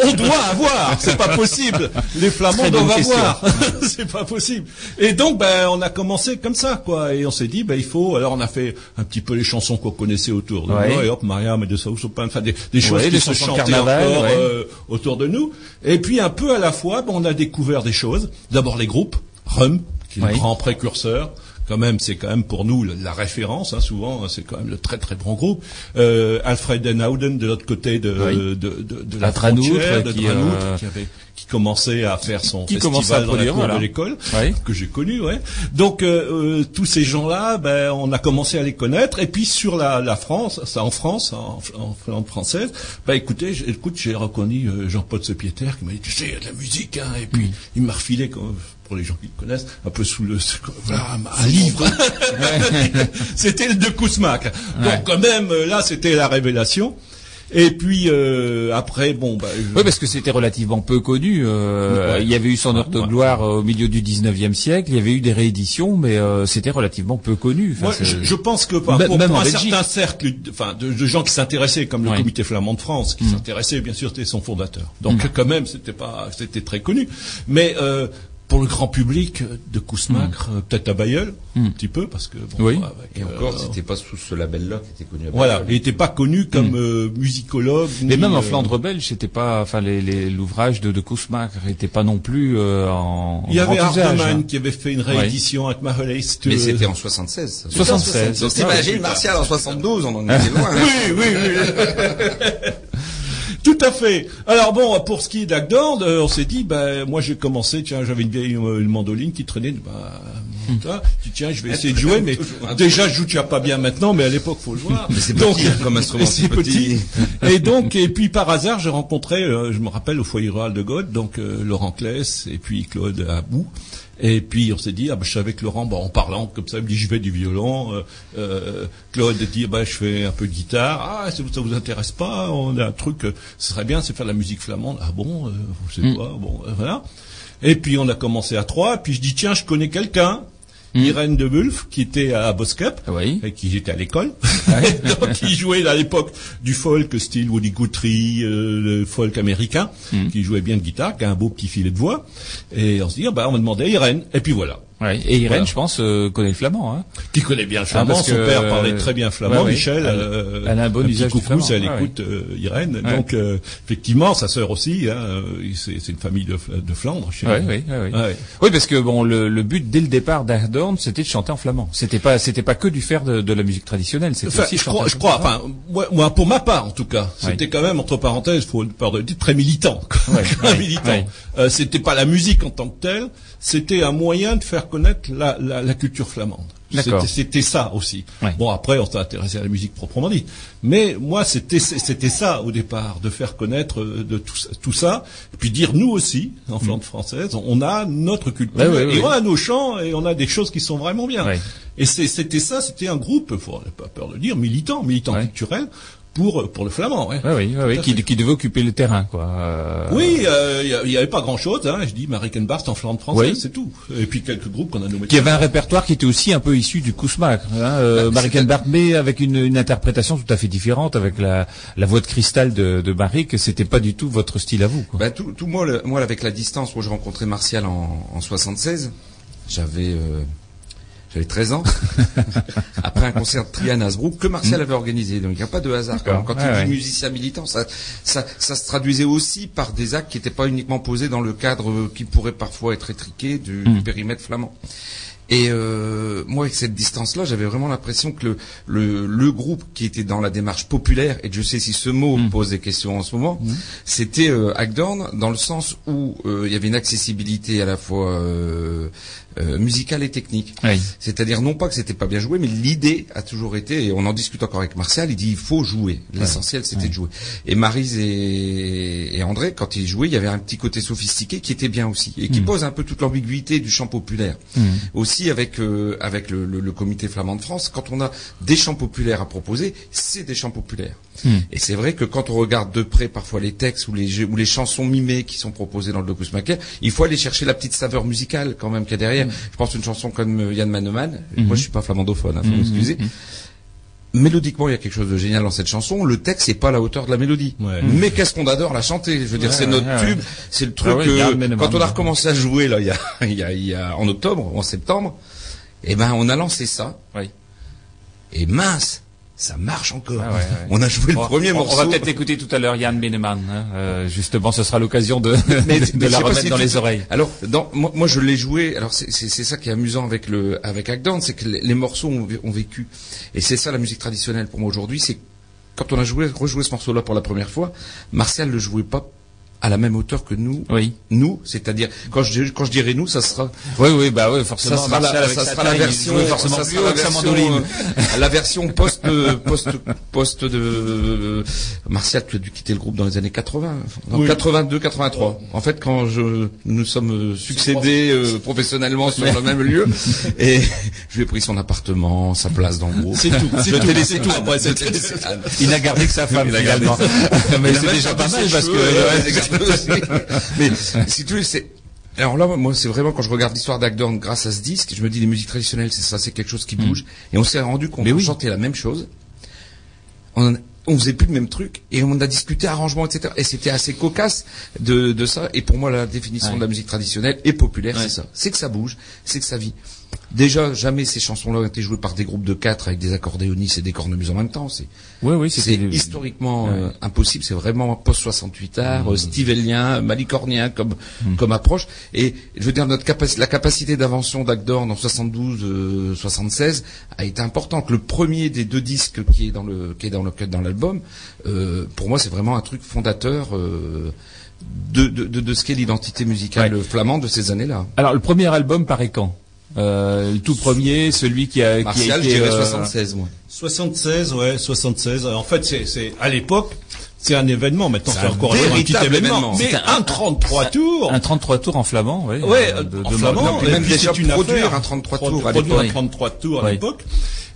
on, doit avoir. C'est pas possible. [LAUGHS] Les Flamands doivent avoir. [LAUGHS] c'est pas possible. Et donc ben on a commencé comme ça quoi. Et on s'est dit ben il faut. Alors on a fait un petit peu les chansons qu'on connaissait autour de nous. Et hop Maria mais de ça enfin des des choses qui se chantaient encore euh, autour de nous. Et puis un peu à la fois, on a découvert des choses. D'abord les groupes, Rum, qui est le grand précurseur quand même, c'est quand même pour nous la référence. Hein, souvent, c'est quand même le très très bon groupe. Euh, Alfred Denhouden de l'autre côté de, de, de, de, la, frontière, de qui, euh, qui avait qui commençait à faire son qui festival à produire, dans la de l'école, que j'ai connu, ouais. Donc euh, euh, tous ces gens-là, ben, on a commencé à les connaître. Et puis sur la, la France, ça en France, en, en Finlande française, ben écoutez, écoute, j'ai reconnu euh, Jean-Paul Sepieter qui m'a dit, tu sais, il y a de la musique, hein. Et puis il m'a refilé, pour les gens qui le connaissent, un peu sous le, voilà, un livre. [LAUGHS] c'était le de Kousmak. Donc quand même, là, c'était la révélation. Et puis euh, après, bon, bah, oui, parce que c'était relativement peu connu. Euh, il y avait eu son heure de gloire euh, au milieu du 19e siècle. Il y avait eu des rééditions, mais c'était relativement peu connu. Moi, je, pense que pour, même pour un certain cercle, enfin, de, gens qui s'intéressaient, comme le Comité flamand de France, qui mm. s'intéressait, bien sûr, c'était son fondateur. Donc, mm. quand même, c'était pas, c'était très connu. Mais pour le grand public de Kousmacre, hmm. peut-être à Bayeul, hmm. un petit peu, parce que bon, oui. et encore, euh, c'était pas sous ce label-là qui était connu. À voilà, il n'était pas connu comme hmm. euh, musicologue. Mais même en euh, Flandre belge, c'était pas, enfin, l'ouvrage de, de Kousmacre n'était pas non plus en. Il y avait Hardeman qui avait fait une réédition avec Maholaist. Mais c'était en 76. 76. Donc t'imagines Martial en 72, on en était loin. [LAUGHS] oui, oui, oui. [LAUGHS] Tout à fait. Alors bon, pour ce qui est d'Agdord, euh, on s'est dit, ben moi j'ai commencé, tiens, j'avais une euh, mandoline qui traînait, bah, hmm. tiens, je vais essayer de jouer, [LAUGHS] mais déjà je joue déjà pas bien maintenant, mais à l'époque faut le [LAUGHS] voir. Mais c'est donc comme [LAUGHS] instrument, c'est petit. et donc et puis par hasard j'ai rencontré, euh, je me rappelle au foyer rural de God, donc Laurent Claes et puis Claude Abou. Et puis on s'est dit, ah ben, je suis avec Laurent, bah, en parlant comme ça, il me dit je vais du violon. Euh, euh, Claude dit, bah, je fais un peu de guitare. Ah, ça, ça vous intéresse pas? On a un truc, euh, ce serait bien, c'est faire de la musique flamande. Ah bon, euh, sais mm. pas, bon, voilà. Et puis on a commencé à trois. Puis je dis tiens, je connais quelqu'un. Hmm. Irène de Wulf, qui était à Boskep, et qui était à l'école, [LAUGHS] [LAUGHS] qui jouait à l'époque du folk style Woody Guthrie, euh, le folk américain, hmm. qui jouait bien de guitare, qui a un beau petit filet de voix. Et on se dit, ah, bah, on va demander à Irène. Et puis voilà. Ouais. Et Irène, je pense, euh, connaît le flamand. Hein. Qui connaît bien le ah, flamand. Son père parlait très bien flamand. Michel, elle, elle, a un bon usage coucou, du flamand. elle écoute Irène. Donc effectivement, sa sœur aussi. Hein, c'est une famille de, de Flandre. Chez oui, oui, oui, oui. parce que bon, le, le but dès le départ d'Ardorn, c'était de chanter en flamand. C'était pas, c'était pas que du faire de, de la musique traditionnelle. C'était enfin, aussi je crois, je crois. Enfin, moi, pour ma part, en tout cas, c'était quand même entre parenthèses, faut pardon, très militant. très [LAUGHS] militant. Euh, c'était pas la musique en tant que telle, c'était un moyen de faire connaître la, la, la culture flamande. C'était ça aussi. Bon, après, on s'est intéressé à la musique proprement dit. Mais moi, c'était c'était ça au départ, de faire connaître euh, de tout, tout ça, et puis dire nous aussi, en Flandre mm. française, on a notre culture, et on a nos chants, et on a des choses qui sont vraiment bien. Et c'était ça, c'était un groupe, faut pas peur de le dire, militant, militant culturel, pour pour le flamand. Ouais. oui, oui, oui qui, qui, devait occuper le terrain, quoi. Euh, oui, il euh, y, avait pas grand chose. Hein, je dis Marikenbart en Flandre française, c'est tout. Et puis quelques groupes qu'on a nommés. Qui avait un répertoire qui était aussi un peu issu du Kousmak. Hein, euh, bah, mais avec une, une, interprétation tout à fait différente, avec la, la voix de cristal de, de Marik. C'était pas du tout votre style à vous. Quoi. Bah, tout, tout moi, le, moi, avec la distance, où je rencontrais Martial en, en 76, j'avais euh, j'avais 13 ans, [LAUGHS] après un concert de Trian Asbrook que Martial avait organisé. Donc il n'y a pas de hasard. Quand, quand il dit musicien militant, ça, ça, ça, se traduisait aussi par des actes qui n'étaient pas uniquement posés dans le cadre qui pourrait parfois être étriqué du, du mm. périmètre flamand. Et euh, moi, avec cette distance-là, j'avais vraiment l'impression que le, le, le, groupe qui était dans la démarche populaire, et je sais si ce mot mm. pose des questions en ce moment, mm. c'était euh, Agdorn, dans le sens où euh, il y avait une accessibilité à la fois euh, musicale et technique. C'est-à-dire non pas que c'était pas bien joué, mais l'idée a toujours été, et on en discute encore avec Martial, il dit il faut jouer. L'essentiel c'était de jouer. Et Marise et, et, André, quand ils jouaient, il y avait un petit côté sophistiqué qui était bien aussi, et qui mm. pose un peu toute l'ambiguïté du chant populaire. Aussi avec euh, avec le, le, comité flamand de France, quand on a des chants populaires à proposer, c'est des chants populaires. Hmm. Et c'est vrai que quand on regarde de près parfois les textes ou les ou les chansons mimées qui sont proposées dans le Docus Macaire, il faut aller chercher la petite saveur musicale quand même qu'il y a derrière. Hmm. Je pense une chanson comme Yann euh, Manoman. Hmm. Moi, je suis pas flamandophone, hein, faut m'excuser mélodiquement, il y a quelque chose de génial dans cette chanson. Le texte n'est pas à la hauteur de la mélodie. Mais qu'est-ce qu'on adore la chanter? Je veux dire, c'est notre tube. C'est le truc ah quand on a recommencé à jouer là, il y a, [LAUGHS] il y a, il y a en octobre, ou en septembre, eh ben, on a lancé ça. Et mince, ça marche encore. Ah on a joué le premier morceau. On va peut-être écouter tout à l'heure Yann Beneman. Hein. Euh, justement, ce sera l'occasion de, [LAUGHS] de, la remettre dans les oreilles. Alors, dans, moi, moi, je l'ai joué. Alors, c'est ça qui est amusant avec le avec Agdan, c'est que les, morceaux ont, ont, vécu. Et c'est ça la musique traditionnelle pour moi aujourd'hui. C'est quand on a joué, rejoué ce morceau-là pour la première fois, Martial le jouait pas à la même hauteur que nous. Oui. Nous, c'est-à-dire quand je quand je dirais nous, ça sera. Oui, oui, bah oui, forcément. Ça sera la, ça sera la version, forcément ça sera la version, la version post post post de Martial, tu as dû quitter le groupe dans les années 80, dans 82, 83. En fait, quand je nous sommes succédés euh, professionnellement sur le même lieu, [LAUGHS] et je lui ai pris son appartement, sa place dans le groupe. C'est tout. Je t'ai laissé tout. Après, il n'a gardé que sa femme également. [LAUGHS] Mais c'est déjà pas mal parce que mais si tu veux, c'est alors là, moi, c'est vraiment quand je regarde l'histoire d'Agdorn grâce à ce disque, je me dis les musiques traditionnelles, c'est ça, c'est quelque chose qui bouge. Mm. Et on s'est rendu compte qu'on chantait la même chose. On, on faisait plus le même truc et on a discuté arrangement, etc. Et c'était assez cocasse de, de ça. Et pour moi, la définition de la musique traditionnelle et populaire, c'est ça. C'est que ça bouge, c'est que ça vit. Déjà, jamais ces chansons-là ont été jouées par des groupes de quatre avec des accordéonistes et des cornemuses en même temps. C'est oui, oui, c'est historiquement euh, impossible. C'est vraiment post 68 art, mmh. stivelien, malicornien comme mmh. comme approche. Et je veux dire, notre capacité, la capacité d'invention d'Agdorn en 72, 76 euh, a été importante. Le premier des deux disques qui est dans le qui est dans le dans l'album, euh, pour moi, c'est vraiment un truc fondateur. Euh, de, de, de, de, ce qu'est l'identité musicale flamande de ces années-là. Alors, le premier album paraît quand? Euh, le tout premier, celui qui a, Martial, qui a été, 76, moi. 76, ouais, 76. En fait, c'est, c'est à l'époque, c'est un événement. Maintenant, c'est encore un petit événement. Mais un, 33 tours. Un 33 tours en flamand, oui. Ouais, de, en flamand. Et même déjà produire un 33 tours à l'époque. un 33 tours à l'époque.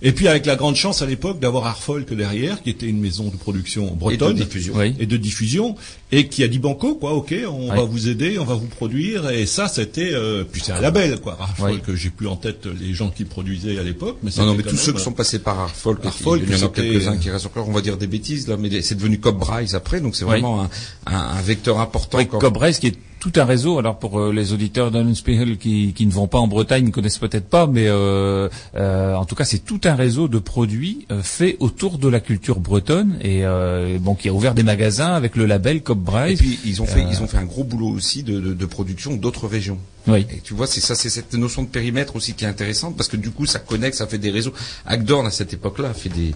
Et puis avec la grande chance à l'époque d'avoir Arfolk derrière, qui était une maison de production bretonne. Et de diffusion, et, de diffusion, et qui a dit banco quoi, ok, on va vous aider, on va vous produire, et ça c'était, euh, puis c'est un label quoi, Arfolk, j'ai plus en tête les gens qui produisaient à l'époque, mais non, non mais tous ceux qui sont passés par Arfolk, Arfolk il y en a quelques-uns qui restent encore, on va dire des bêtises là, mais c'est devenu Cobb après, donc c'est vraiment un, un, vecteur important. Cobb qui est tout un réseau. Alors pour euh, les auditeurs d'Unspiegel qui, qui ne vont pas en Bretagne, ne connaissent peut-être pas, mais euh, euh, en tout cas c'est tout un réseau de produits euh, faits autour de la culture bretonne et euh, bon qui a ouvert des magasins avec le label Cop Braille. Et puis ils ont fait ils ont fait un gros boulot aussi de, de, de production d'autres régions. Oui. Et tu vois, c'est ça, c'est cette notion de périmètre aussi qui est intéressante parce que du coup, ça connecte, ça fait des réseaux. Agdorn à cette époque-là a fait des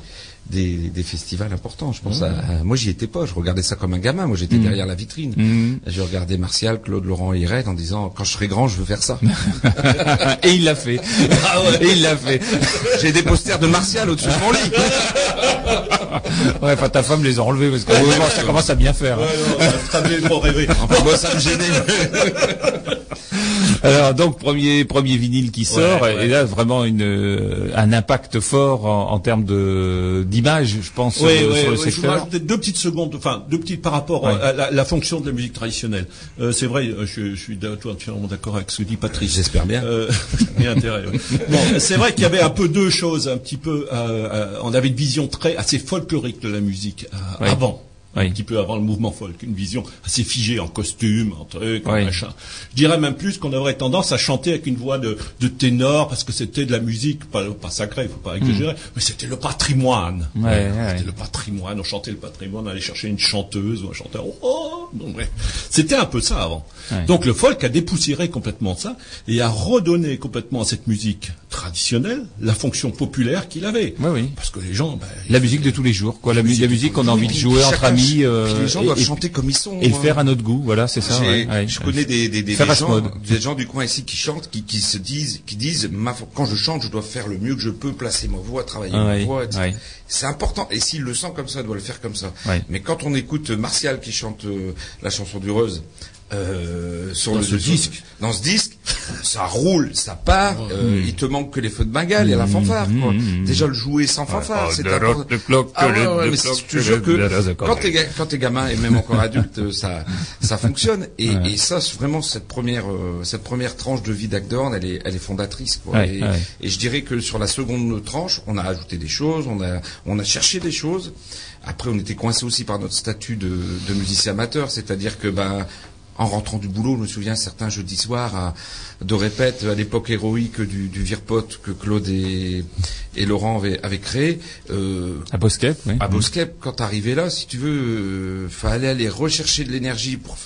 des, des festivals importants. Je pense Mmh. à, à- moi, j'y étais pas. Je regardais ça comme un gamin. Moi, j'étais Mhm. derrière la vitrine. Mhm. Je regardais Martial, Claude, Laurent et Irène en disant quand je serai grand, je veux faire ça. [LAUGHS] et il l'a fait. Et il l'a fait. J'ai des posters de Martial au-dessus de mon lit. ouais, enfin ta femme les a enlevés parce que ça commence à bien faire. hein. [LAUGHS] Enfin, moi, ça me gênait. [LAUGHS] [LAUGHS] Alors donc premier premier vinyle qui sort Ouais, ouais. et là vraiment une euh, un impact fort en, en termes de d'image je pense sur, Oui, le- oui, sur le oui, je vous secteur. deux petites secondes, enfin deux petites par rapport Ouais. à la, la fonction de la musique traditionnelle. Euh, c'est vrai, euh, je, je suis entièrement d'accord avec ce que dit Patrice. J'espère bien. Euh, [LAUGHS] intérêt. ouais. Bon, c'est vrai qu'il y avait un peu deux choses, un petit peu. euh, euh, on avait une vision très assez folklorique de la musique euh, avant. Oui. Un petit peu avant le mouvement folk, une vision assez figée en costume, en truc, en Oui. machin. Je dirais même plus qu'on aurait tendance à chanter avec une voix de, de ténor parce que c'était de la musique, pas, pas sacrée, faut pas exagérer, mais c'était le patrimoine. Hmm. Ouais, ouais, C'était ouais. le patrimoine, on chantait le patrimoine, on allait chercher une chanteuse ou un chanteur. Oh, bon, ouais. C'était un peu ça avant. Ouais. Donc le folk a dépoussiéré complètement ça et a redonné complètement à cette musique traditionnelle la fonction populaire qu'il avait. Oui, oui. Parce que les gens, ben, La musique de tous les jours, quoi. La, mu- la musique qu'on a envie de jouer entre amis. euh, les gens et- doivent et- chanter comme ils sont. Et le hein. faire à notre goût, voilà, c'est ça. Ouais, ouais. je connais des, des, des, gens, des gens du coin ici qui chantent, qui, qui se disent, qui disent, ma, quand je chante, je dois faire le mieux que je peux, placer ma voix, travailler Ah ma ouais, voix. etc. C'est important. Et s'il le sent comme ça, il doit le faire comme ça. Ouais. Mais quand on écoute Martial qui chante euh, la chanson du Reuse, euh, sur Dans le ce disque. dans ce disque, ça roule, ça part. euh, Il te manque que les feux de Bengale et la fanfare. Quoi. mmh, Déjà le jouer sans fanfare, oh, c'est important. Ah ouais, ouais, mais je te jure que quand t'es quand t'es gamin et même encore [LAUGHS] adulte, ça ça fonctionne. Et, Ouais. et ça, c'est vraiment cette première euh, cette première tranche de vie d'Agdorn, elle est elle est fondatrice. Quoi. Et, et je dirais que sur la seconde tranche, on a ajouté des choses, on a on a cherché des choses. Après, on était coincé aussi par notre statut de, de musicien amateur, c'est-à-dire que ben en rentrant du boulot, je me souviens certains jeudis soirs à- de répète à l'époque héroïque du, du que Claude et, et Laurent avaient, avaient créé. Euh, À Bosquet, oui. à Boskep, quand t'arrivais là, si tu veux, euh, fallait aller rechercher de l'énergie pour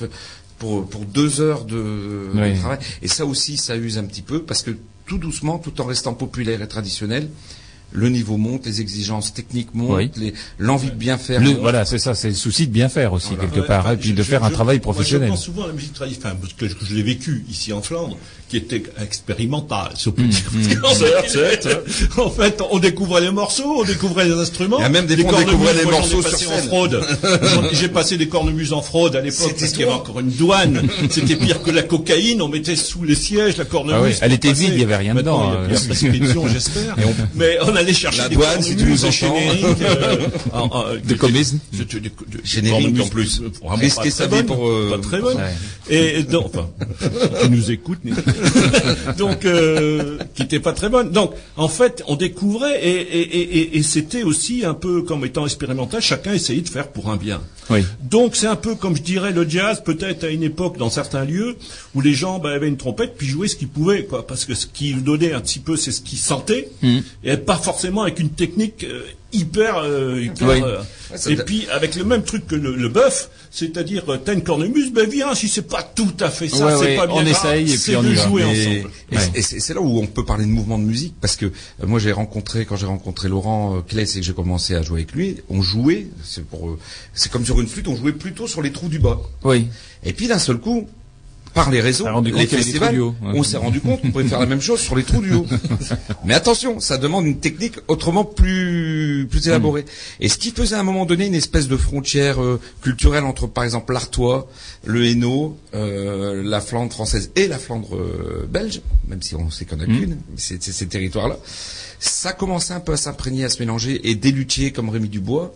pour pour deux heures de, travail. Et ça aussi, ça use un petit peu parce que tout doucement, tout en restant populaire et traditionnel, le niveau monte, les exigences techniques montent, Oui. l'envie de bien faire. Le- voilà, c'est ça, c'est le souci de bien faire aussi Voilà. quelque Ouais, part, enfin, et puis je- de je- faire un je- travail moi, professionnel. je pense souvent à la musique traditionnelle, enfin, parce que je l'ai vécu ici en Flandre, qui était expérimentale, si on peut dire. mmh. Que, certes, certes. en fait, on découvrait les morceaux, on découvrait les instruments. Il y a même des fois, on découvrait cornemuses, les morceaux sur en scène. fraude. J'en- [LAUGHS] J'ai passé des cornemuses en fraude à l'époque, C'était parce qu'il y avait encore une douane. C'était pire que la cocaïne, on mettait sous les sièges la cornemuse. Ah oui, elle était passer. vide, il y avait rien Maintenant, dedans, Il y a plus euh. de prescription, j'espère. Mais on allait chercher La des douane, si tu cornemuses nous entends. génériques, euh, [LAUGHS] en- en- De comédie. C'était des- des- des Générique, en plus. Risquer pas sa très vie pour, euh, pas très. Ouais. Et donc, enfin, [LAUGHS] qui nous écoute, [LAUGHS] donc, euh, qui était pas très bonne. Donc, en fait, on découvrait et, et, et, et- et c'était aussi un peu comme étant expérimental, chacun essayait de faire pour un bien. Oui. Donc c'est un peu comme je dirais le jazz, peut-être à une époque dans certains lieux où les gens bah, avaient une trompette puis jouaient ce qu'ils pouvaient, quoi, parce que ce qu'ils donnaient un petit peu, c'est ce qu'ils sentaient, Mhm. et pas forcément avec une technique euh, hyper, euh, hyper, Oui. euh, Ouais, et puis avec le même truc que le, le bœuf, c'est-à-dire euh, t'as une cornemuse, ben viens, si c'est pas tout à fait ça, Ouais, c'est ouais, pas bien on essaye et puis on de y va. jouer Et, ensemble. et c'est- et c'est c'est là où on peut parler de mouvement de musique parce que euh, moi j'ai rencontré quand j'ai rencontré Laurent euh, Claes et que j'ai commencé à jouer avec lui, on jouait, c'est pour euh, c'est comme sur une flûte, on jouait plutôt sur les trous du bas. Oui. Et puis d'un seul coup, par les réseaux, les festivals, ouais. on s'est rendu compte qu'on pouvait faire la même chose sur les trous du haut. [LAUGHS] Mais attention, ça demande une technique autrement plus plus élaborée. Mm. Et ce qui faisait à un moment donné une espèce de frontière euh, culturelle entre, par exemple, l'Artois, le Hainaut, euh, la Flandre française et la Flandre euh, belge, même si on sait qu'on a Mm. qu'une, mais c'est c'est ces territoires-là. Ça commençait un peu à s'imprégner, à se mélanger, et des luthiers comme Rémi Dubois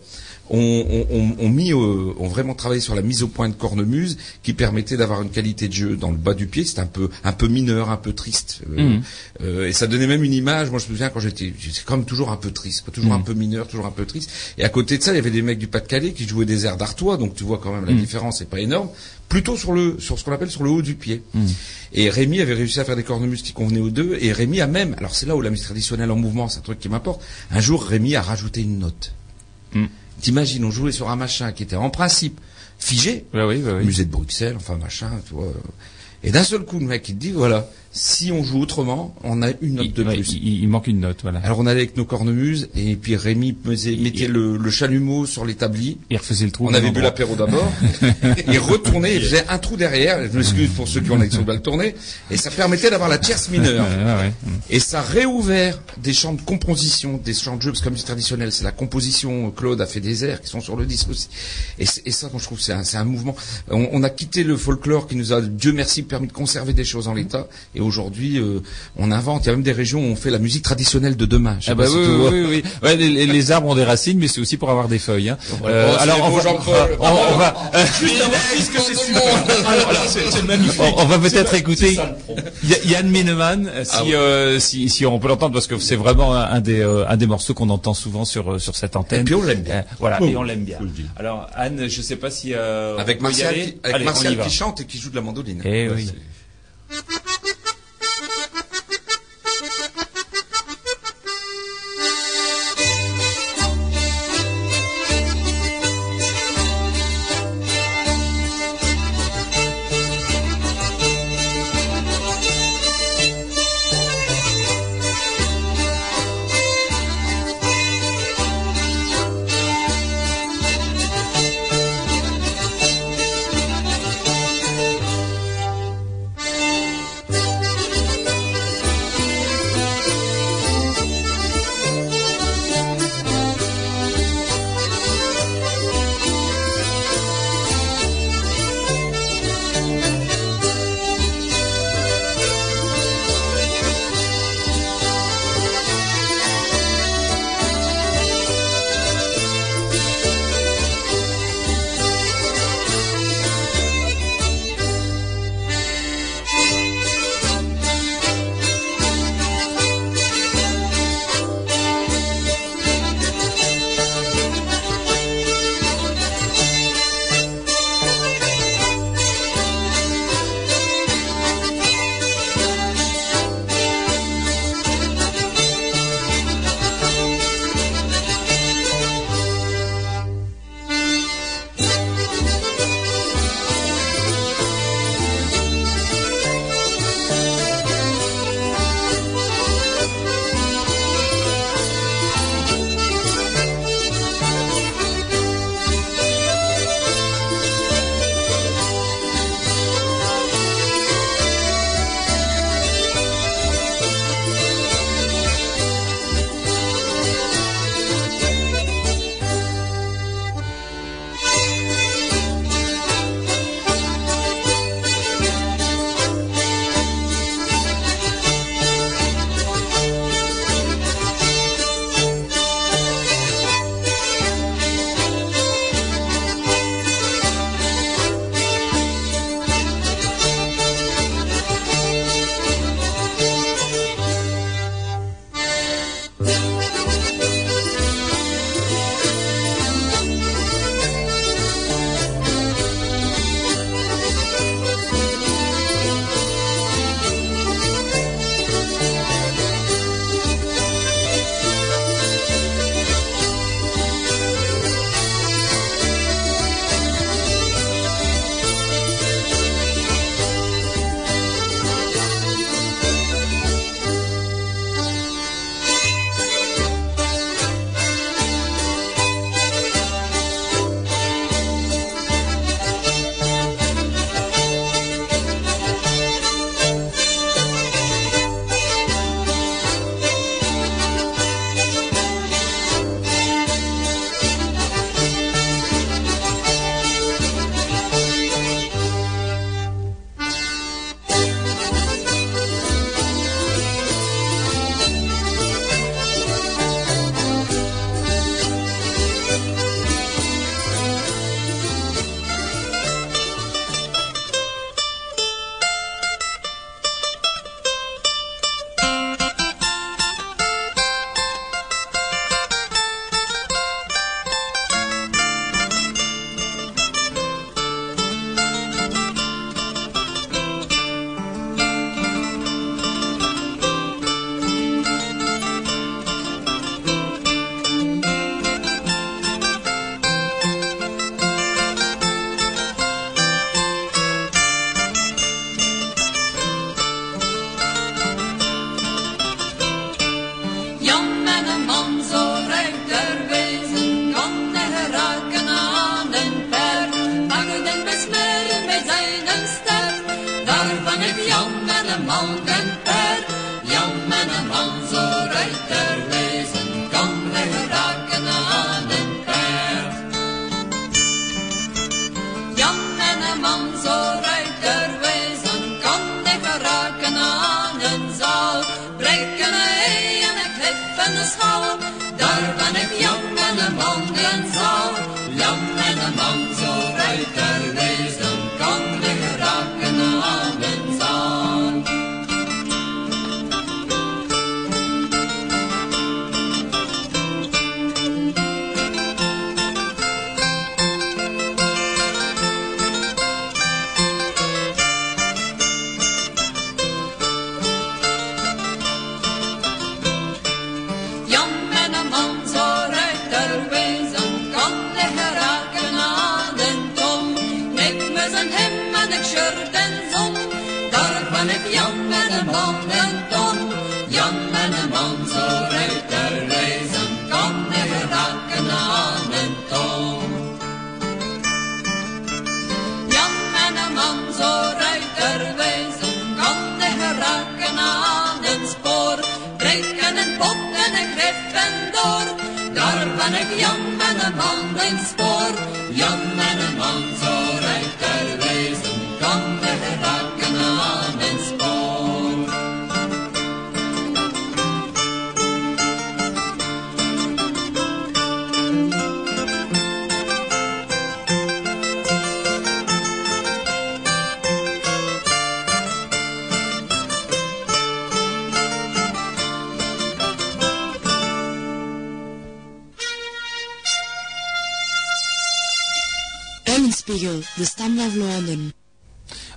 ont, mis, ont vraiment travaillé sur la mise au point de cornemuse qui permettait d'avoir une qualité de jeu dans le bas du pied. C'était un peu, un peu mineur, un peu triste. Mhm. et ça donnait même une image. Moi, je me souviens quand j'étais, j'étais quand même toujours un peu triste, toujours un mhm. peu mineur, toujours un peu triste. Et à côté de ça, il y avait des mecs du Pas-de-Calais qui jouaient des airs d'Artois, donc tu vois quand même la mhm. différence n'est pas énorme. Plutôt sur le, sur ce qu'on appelle sur le haut du pied. Et Rémi avait réussi à faire des cornemuses qui convenaient aux deux. Et Rémi a même, alors c'est là où la musique traditionnelle en mouvement, c'est un truc qui m'importe. Un jour, Rémi a rajouté une note. T'imagines, on jouait sur un machin qui était en principe figé. Musée de Bruxelles, enfin machin, tu vois. Et d'un seul coup, le mec, il dit, voilà, si on joue autrement, on a une note de plus. Il, manque une note, voilà. Alors on allait avec nos cornemuses et puis Rémi mettait le, chalumeau sur l'établi. Il refaisait le trou. On avait bu l'apéro d'abord. [LAUGHS] il retournait, il faisait un trou derrière. Je m'excuse pour ceux qui ont l'action de le tourner. Et ça permettait d'avoir la tierce mineure. [LAUGHS] Et ça réouvert des chants de composition, des chants de jeu, parce que comme c'est traditionnel, c'est la composition. Claude a fait des airs qui sont sur le disque aussi. Et, ça, moi, je trouve, c'est un, un, mouvement. On, on, a quitté le folklore qui nous a, Dieu merci, permis de conserver des choses en l'état. Et aujourd'hui, euh, on invente. Il y a même des régions où on fait la musique traditionnelle de demain. Ah bah oui, oui, oui, ouais, les, les, arbres ont des racines, mais c'est aussi pour avoir des feuilles. Hein. Euh, alors on va, on, va, [LAUGHS] c'est magnifique. On, va peut-être écouter Yann Mineman, si, ah euh, si, si on peut l'entendre, parce que c'est vraiment un des, euh, un des morceaux qu'on entend souvent sur, sur cette antenne. Et puis on l'aime bien. voilà, et on l'aime bien. Alors Anne, je sais pas si avec Martial, qui, avec Martial qui chante et qui joue de la mandoline. Eh oui.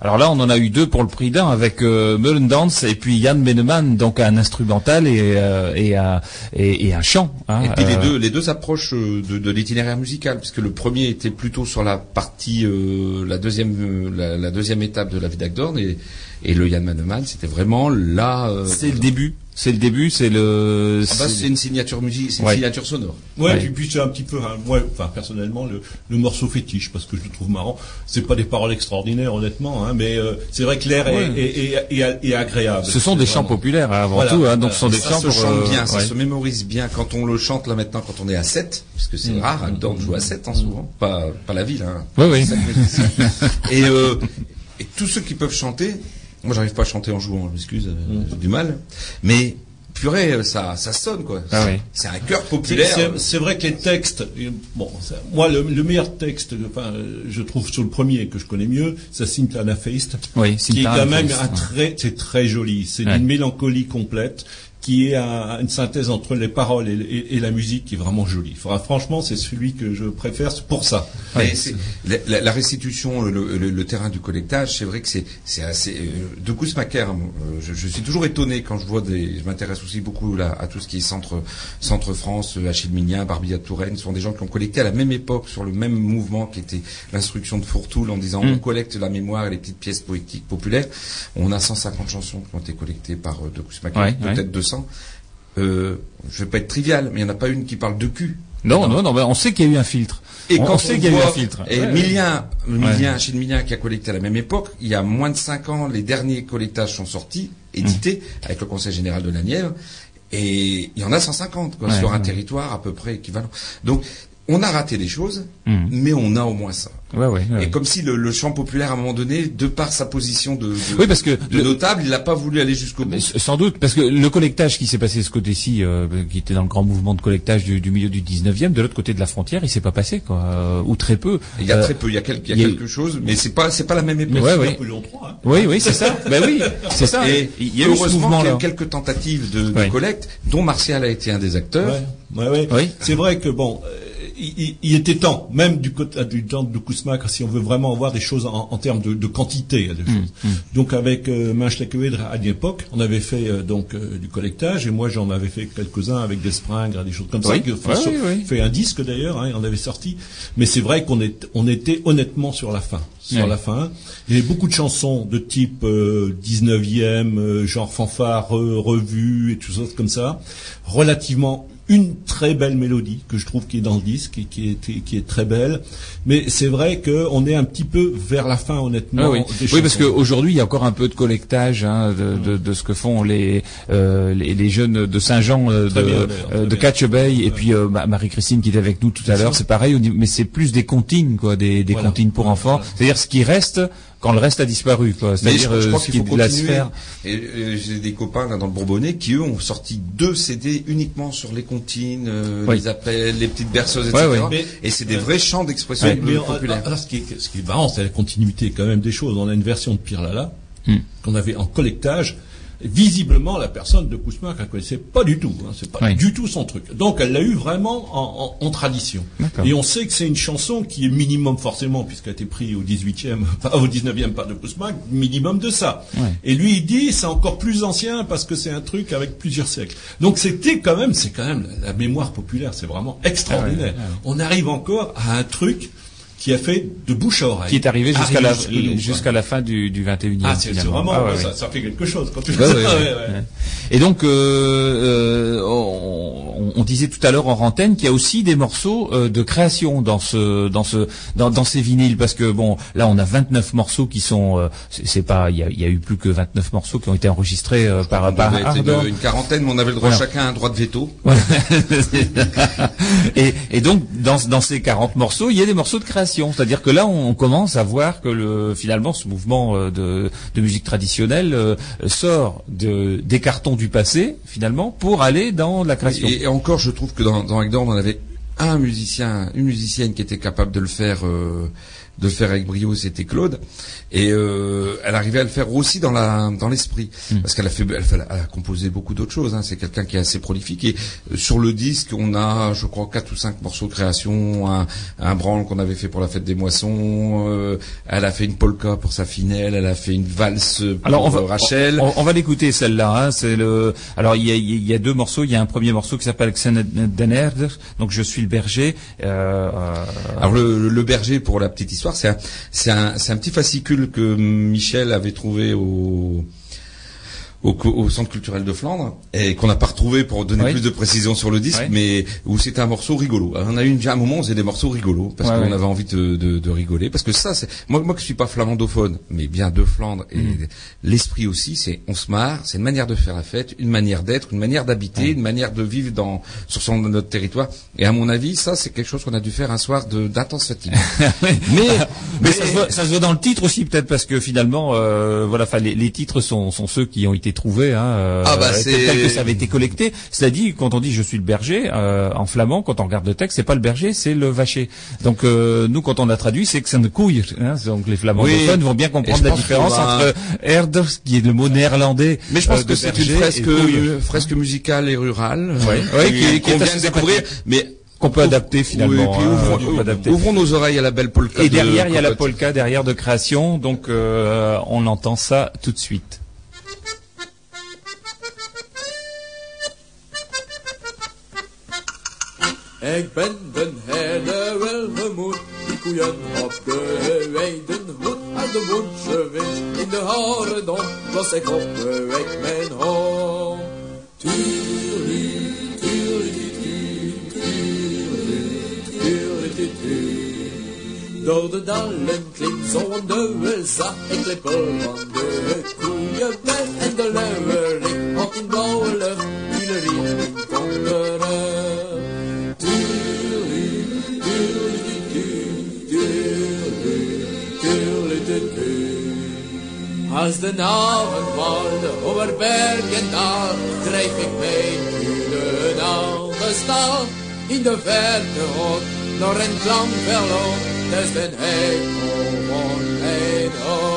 Alors là, on en a eu deux pour le prix d'un avec euh, Dance et puis Jan Beneman, donc un instrumental et, euh, et, un, et, un chant. Hein, et puis les euh. deux, les deux s'approchent euh, de, de l'itinéraire musical, puisque le premier était plutôt sur la partie, la deuxième, la, deuxième étape de la vie d'Agdorn et, et le Jan Beneman, c'était vraiment là. c'est le début. C'est le début, c'est le. Ah bah, c'est une signature musique, c'est une signature sonore. Ouais, et puis c'est un petit peu, hein, enfin personnellement le, le, morceau fétiche parce que je le trouve marrant. C'est pas des paroles extraordinaires honnêtement, hein, mais euh, c'est vrai que l'air est, est, est, est, agréable. Ce sont des chants populaires hein, avant tout, hein, donc ce sont des ça chants. Ça se chante bien, ça se mémorise bien quand on le chante là maintenant quand on est à 7 puisque c'est mm. rare, hein, de jouer à 7 hein, souvent, pas pas la ville. Hein, oui oui. [LAUGHS] et, euh, et tous ceux qui peuvent chanter moi, j'arrive pas à chanter en jouant, je m'excuse, euh, mm. j'ai du mal. Mais purée, ça, ça sonne quoi. Ah c'est un cœur populaire. C'est vrai que les textes, bon, moi le, meilleur texte, enfin, je trouve sur le premier que je connais mieux, c'est Sintana Feist, oui, qui est quand même un très, c'est très joli. C'est une mélancolie complète qui est une synthèse entre les paroles et, la musique qui est vraiment jolie. franchement, c'est celui que je préfère pour ça. la, restitution, le, terrain du collectage, c'est vrai que c'est assez. Euh, de Kousmaker, euh, je, je, suis toujours étonné quand je vois des. Je m'intéresse aussi beaucoup là, à tout ce qui est centre centre France, Achille Mignien, Barbilla Touraine, ce sont des gens qui ont collecté à la même époque sur le même mouvement qui était l'instruction de Fourtoul en disant mm. on collecte la mémoire et les petites pièces poétiques populaires. On a 150 chansons qui ont été collectées par euh, de Kousmaker, peut-être 200 euh, je vais pas être trivial, mais il n'y en a pas une qui parle de cul. Non, non, non, on sait qu'il y a eu un filtre. Et on, quand sait qu'il y a eu un filtre. Et Milien, Milien, chez Milien qui a collecté à la même époque, il y a moins de 5 ans, les derniers collectages sont sortis, édités, mmh. avec le Conseil Général de la Nièvre, et il y en a 150, quoi, sur un territoire à peu près équivalent. Donc, on a raté des choses, hmm. mais on a au moins ça. et comme si le, chant populaire, à un moment donné, de par sa position de, notable, il n'a pas voulu aller jusqu'au bout. Sans doute, parce que le collectage qui s'est passé de ce côté-ci, euh, qui était dans le grand mouvement de collectage du, milieu du 19e, de l'autre côté de la frontière, il s'est pas passé, quoi, euh, ou très peu. Il y a très peu, il y a, quelque chose, mais c'est pas, c'est pas la même époque. Hein. Oui, oui, c'est ça. ben oui, c'est ça. Et il y a heureusement qu'il y a eu quelques tentatives de, collecte, dont Martial a été un des acteurs. Oui, c'est vrai que bon. Euh, il, était temps, même du, du temps de Kousmak, si on veut vraiment avoir des choses en, termes de, quantité. Des choses. Mm, mm. Donc avec euh, à l'époque, on avait fait euh, donc euh, du collectage et moi j'en avais fait quelques-uns avec des springres, des choses comme ça. Qui, fait un disque d'ailleurs, hein, on avait sorti. Mais c'est vrai qu'on on était honnêtement sur la fin. Sur la fin, il y avait beaucoup de chansons de type 19e, euh, genre fanfare, revue et tout ça comme ça, relativement une très belle mélodie que je trouve qui est dans le disque et qui est, qui est très belle. Mais c'est vrai qu'on est un petit peu vers la fin, honnêtement. Ah oui. oui, parce qu'aujourd'hui, il y a encore un peu de collectage hein, de, de, de, ce que font les, euh, les, les, jeunes de Saint-Jean, euh, de, euh, de Catch Bay, et puis euh, Marie-Christine qui est avec nous tout à l'heure. C'est pareil, mais c'est plus des comptines, quoi, des, des comptines pour enfants. C'est-à-dire ce qui reste quand le reste a disparu, quoi. C'est-à-dire je, je crois ce qu'il qui faut est de la continuer. sphère. Et, euh, j'ai des copains là dans le Bourbonnais qui eux ont sorti deux CD uniquement sur les comptines, euh, Oui. les appels, les petites berceuses, Ouais, etc. ouais. Et c'est des vrais chants d'expression Ouais, euh, populaire. euh, alors, ce, qui est, ce qui est marrant, c'est la continuité quand même des choses. On a une version de Pierre Lala Hmm. qu'on avait en collectage. Visiblement, la personne de Kousma ne connaissait pas du tout. Hein, c'est pas Oui. du tout son truc. Donc, elle l'a eu vraiment en, en- en tradition. Et on sait que c'est une chanson qui est minimum forcément, puisqu'elle a été prise au 18e, [LAUGHS] enfin, au 19e par de Kousma, minimum de ça. Et lui, il dit, c'est encore plus ancien parce que c'est un truc avec plusieurs siècles. Donc, c'était quand même, c'est quand même la, la mémoire populaire, c'est vraiment extraordinaire. Ah ouais, ouais, ouais. On arrive encore à un truc qui a fait de bouche à oreille. Qui est arrivé jusqu'à la, jusqu'à la fin du, du 21e. quoi. Ah, c'est vraiment, Ah, ouais, ça, ouais. ça fait quelque chose quand tu fais ça. ouais, ouais, ouais. ouais. Ouais. Et donc, euh, euh, on, on disait tout à l'heure en antenne qu'il y a aussi des morceaux euh, de création dans ce, dans ce, dans, dans ces vinyles, parce que bon, là, on a 29 morceaux qui sont, euh, c'est pas, il y a, il y a eu plus que 29 morceaux qui ont été enregistrés euh, par, On par une, une quarantaine, mais on avait le droit Voilà. chacun à un droit de veto. Voilà. [LAUGHS] et, et donc dans, dans ces 40 morceaux, il y a des morceaux de création. C'est-à-dire que là, on commence à voir que le, finalement, ce mouvement euh, de, musique traditionnelle euh, sort de, des cartons du passé, finalement, pour aller dans la création. Et, encore, je trouve que dans, dans on avait un musicien, une musicienne qui était capable de le faire, euh, de le faire avec brio, c'était Claude. Et euh, elle arrivait à le faire aussi dans la, dans l'esprit, Hmm. parce qu'elle a fait, elle, a composé beaucoup d'autres choses. Hein. C'est quelqu'un qui est assez prolifique. Et euh, sur le disque, on a, je crois, quatre ou cinq morceaux de création, un, un branle qu'on avait fait pour la fête des moissons. euh, elle a fait une polka pour sa finelle. Elle a fait une valse pour Alors on va, euh, Rachel. on, on va l'écouter celle-là. Hein, c'est le. Alors il y a, il y a deux morceaux. Il y a un premier morceau qui s'appelle Xenedenerd, donc je suis le berger. Euh, euh, Alors le, le berger, pour la petite histoire, c'est un, un petit fascicule que Michel avait trouvé au, au, au centre culturel de Flandre et qu'on n'a pas retrouvé pour donner Oui. plus de précision sur le disque, Oui. mais où c'était un morceau rigolo. Alors, on a eu déjà un moment on faisait des morceaux rigolos parce Ouais, qu'on ouais. avait envie de, de, de rigoler. Parce que ça, c'est moi, moi qui suis pas flamandophone, mais bien de Flandre et Mm. l'esprit aussi, c'est on se marre, c'est une manière de faire la fête, une manière d'être, une manière d'habiter, une manière de vivre dans sur son notre territoire. Et à mon avis, ça c'est quelque chose qu'on a dû faire un soir de d'intense fatigue. [LAUGHS] mais, mais- ça, se voit, ça se voit dans le titre aussi peut-être parce que finalement, euh, voilà, les, les titres sont, sont ceux qui ont été trouvés, hein, euh, Ah bah, tel- c'est- que ça avait été collecté. Cela dit, quand on dit je suis le berger euh, en flamand, quand on regarde le texte, c'est pas le berger, c'est le vacher. Donc euh, nous, quand on a traduit, c'est que ça ne couille. Hein, donc les flamandophones Oui. vont bien comprendre la différence va- entre herders, qui est le mot néerlandais. Mais je pense que de c'est une fresque, fresque musicale et rurale, qui est qu'on vient assez de découvrir. Mais qu'on peut adapter finalement. Oui, hein, ouvrons, peut adapter. ouvrons nos oreilles à la belle polka. Et de derrière, il y a la polka derrière de création, donc euh, on entend ça tout de suite. Ik ben herder wel gemoed, die koeien op de weiden moet. Uit de woensche wind in de horendom, was ik op de weg mijn tuurlie, tuurlie, tuurlie, tuurlie, tuurlie. Door de dalen klinkt zo'n duwe zag, ik lippel van de koeien weg. En de luwerik Als de naven vallen over berg en dal, drijf ik mijn kulen aan de stal. In de verte hoort nog een klampveld, dat is den hek om mijn hoofd.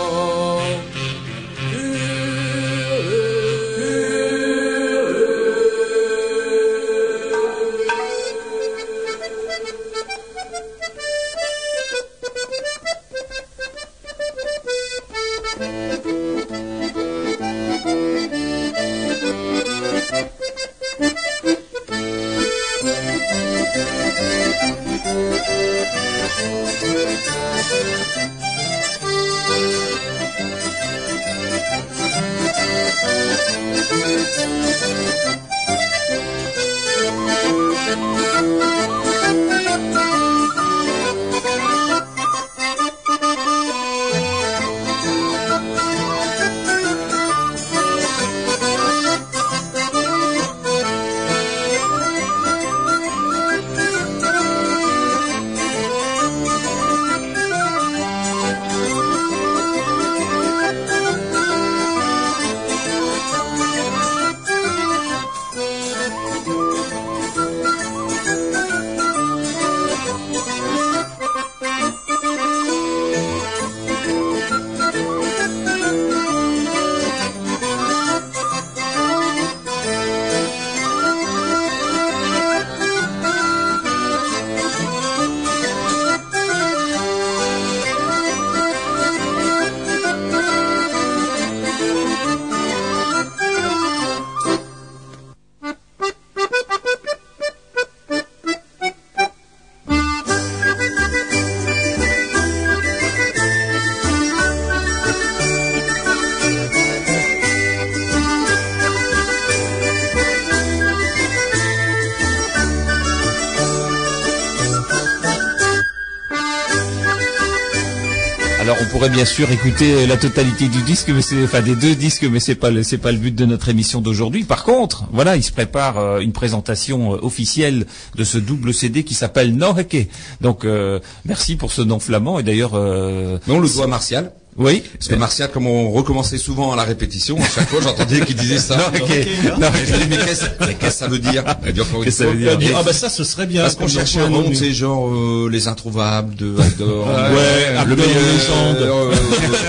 Bien sûr écouter la totalité du disque, mais c'est enfin des deux disques, mais c'est pas le c'est pas le but de notre émission d'aujourd'hui. Par contre, voilà, il se prépare euh, une présentation euh, officielle de ce double CD qui s'appelle Noheke. Donc euh, merci pour ce nom flamand et d'ailleurs euh, Mais on le doit à Martial. Oui, Parce que Martial, comme on recommençait souvent à la répétition, à chaque fois j'entendais qu'il disait ça. [LAUGHS] Non, ok. Non, je dis, mais qu'est-ce mais qu'est-ce que ça veut dire? Qu'est-ce que ça veut dire? Ah bah ça, ce serait bien. Parce qu'on cherchait un le nom, c'est genre euh, les introuvables de Agdor. Ouais, Agdor, légende. [LAUGHS] euh,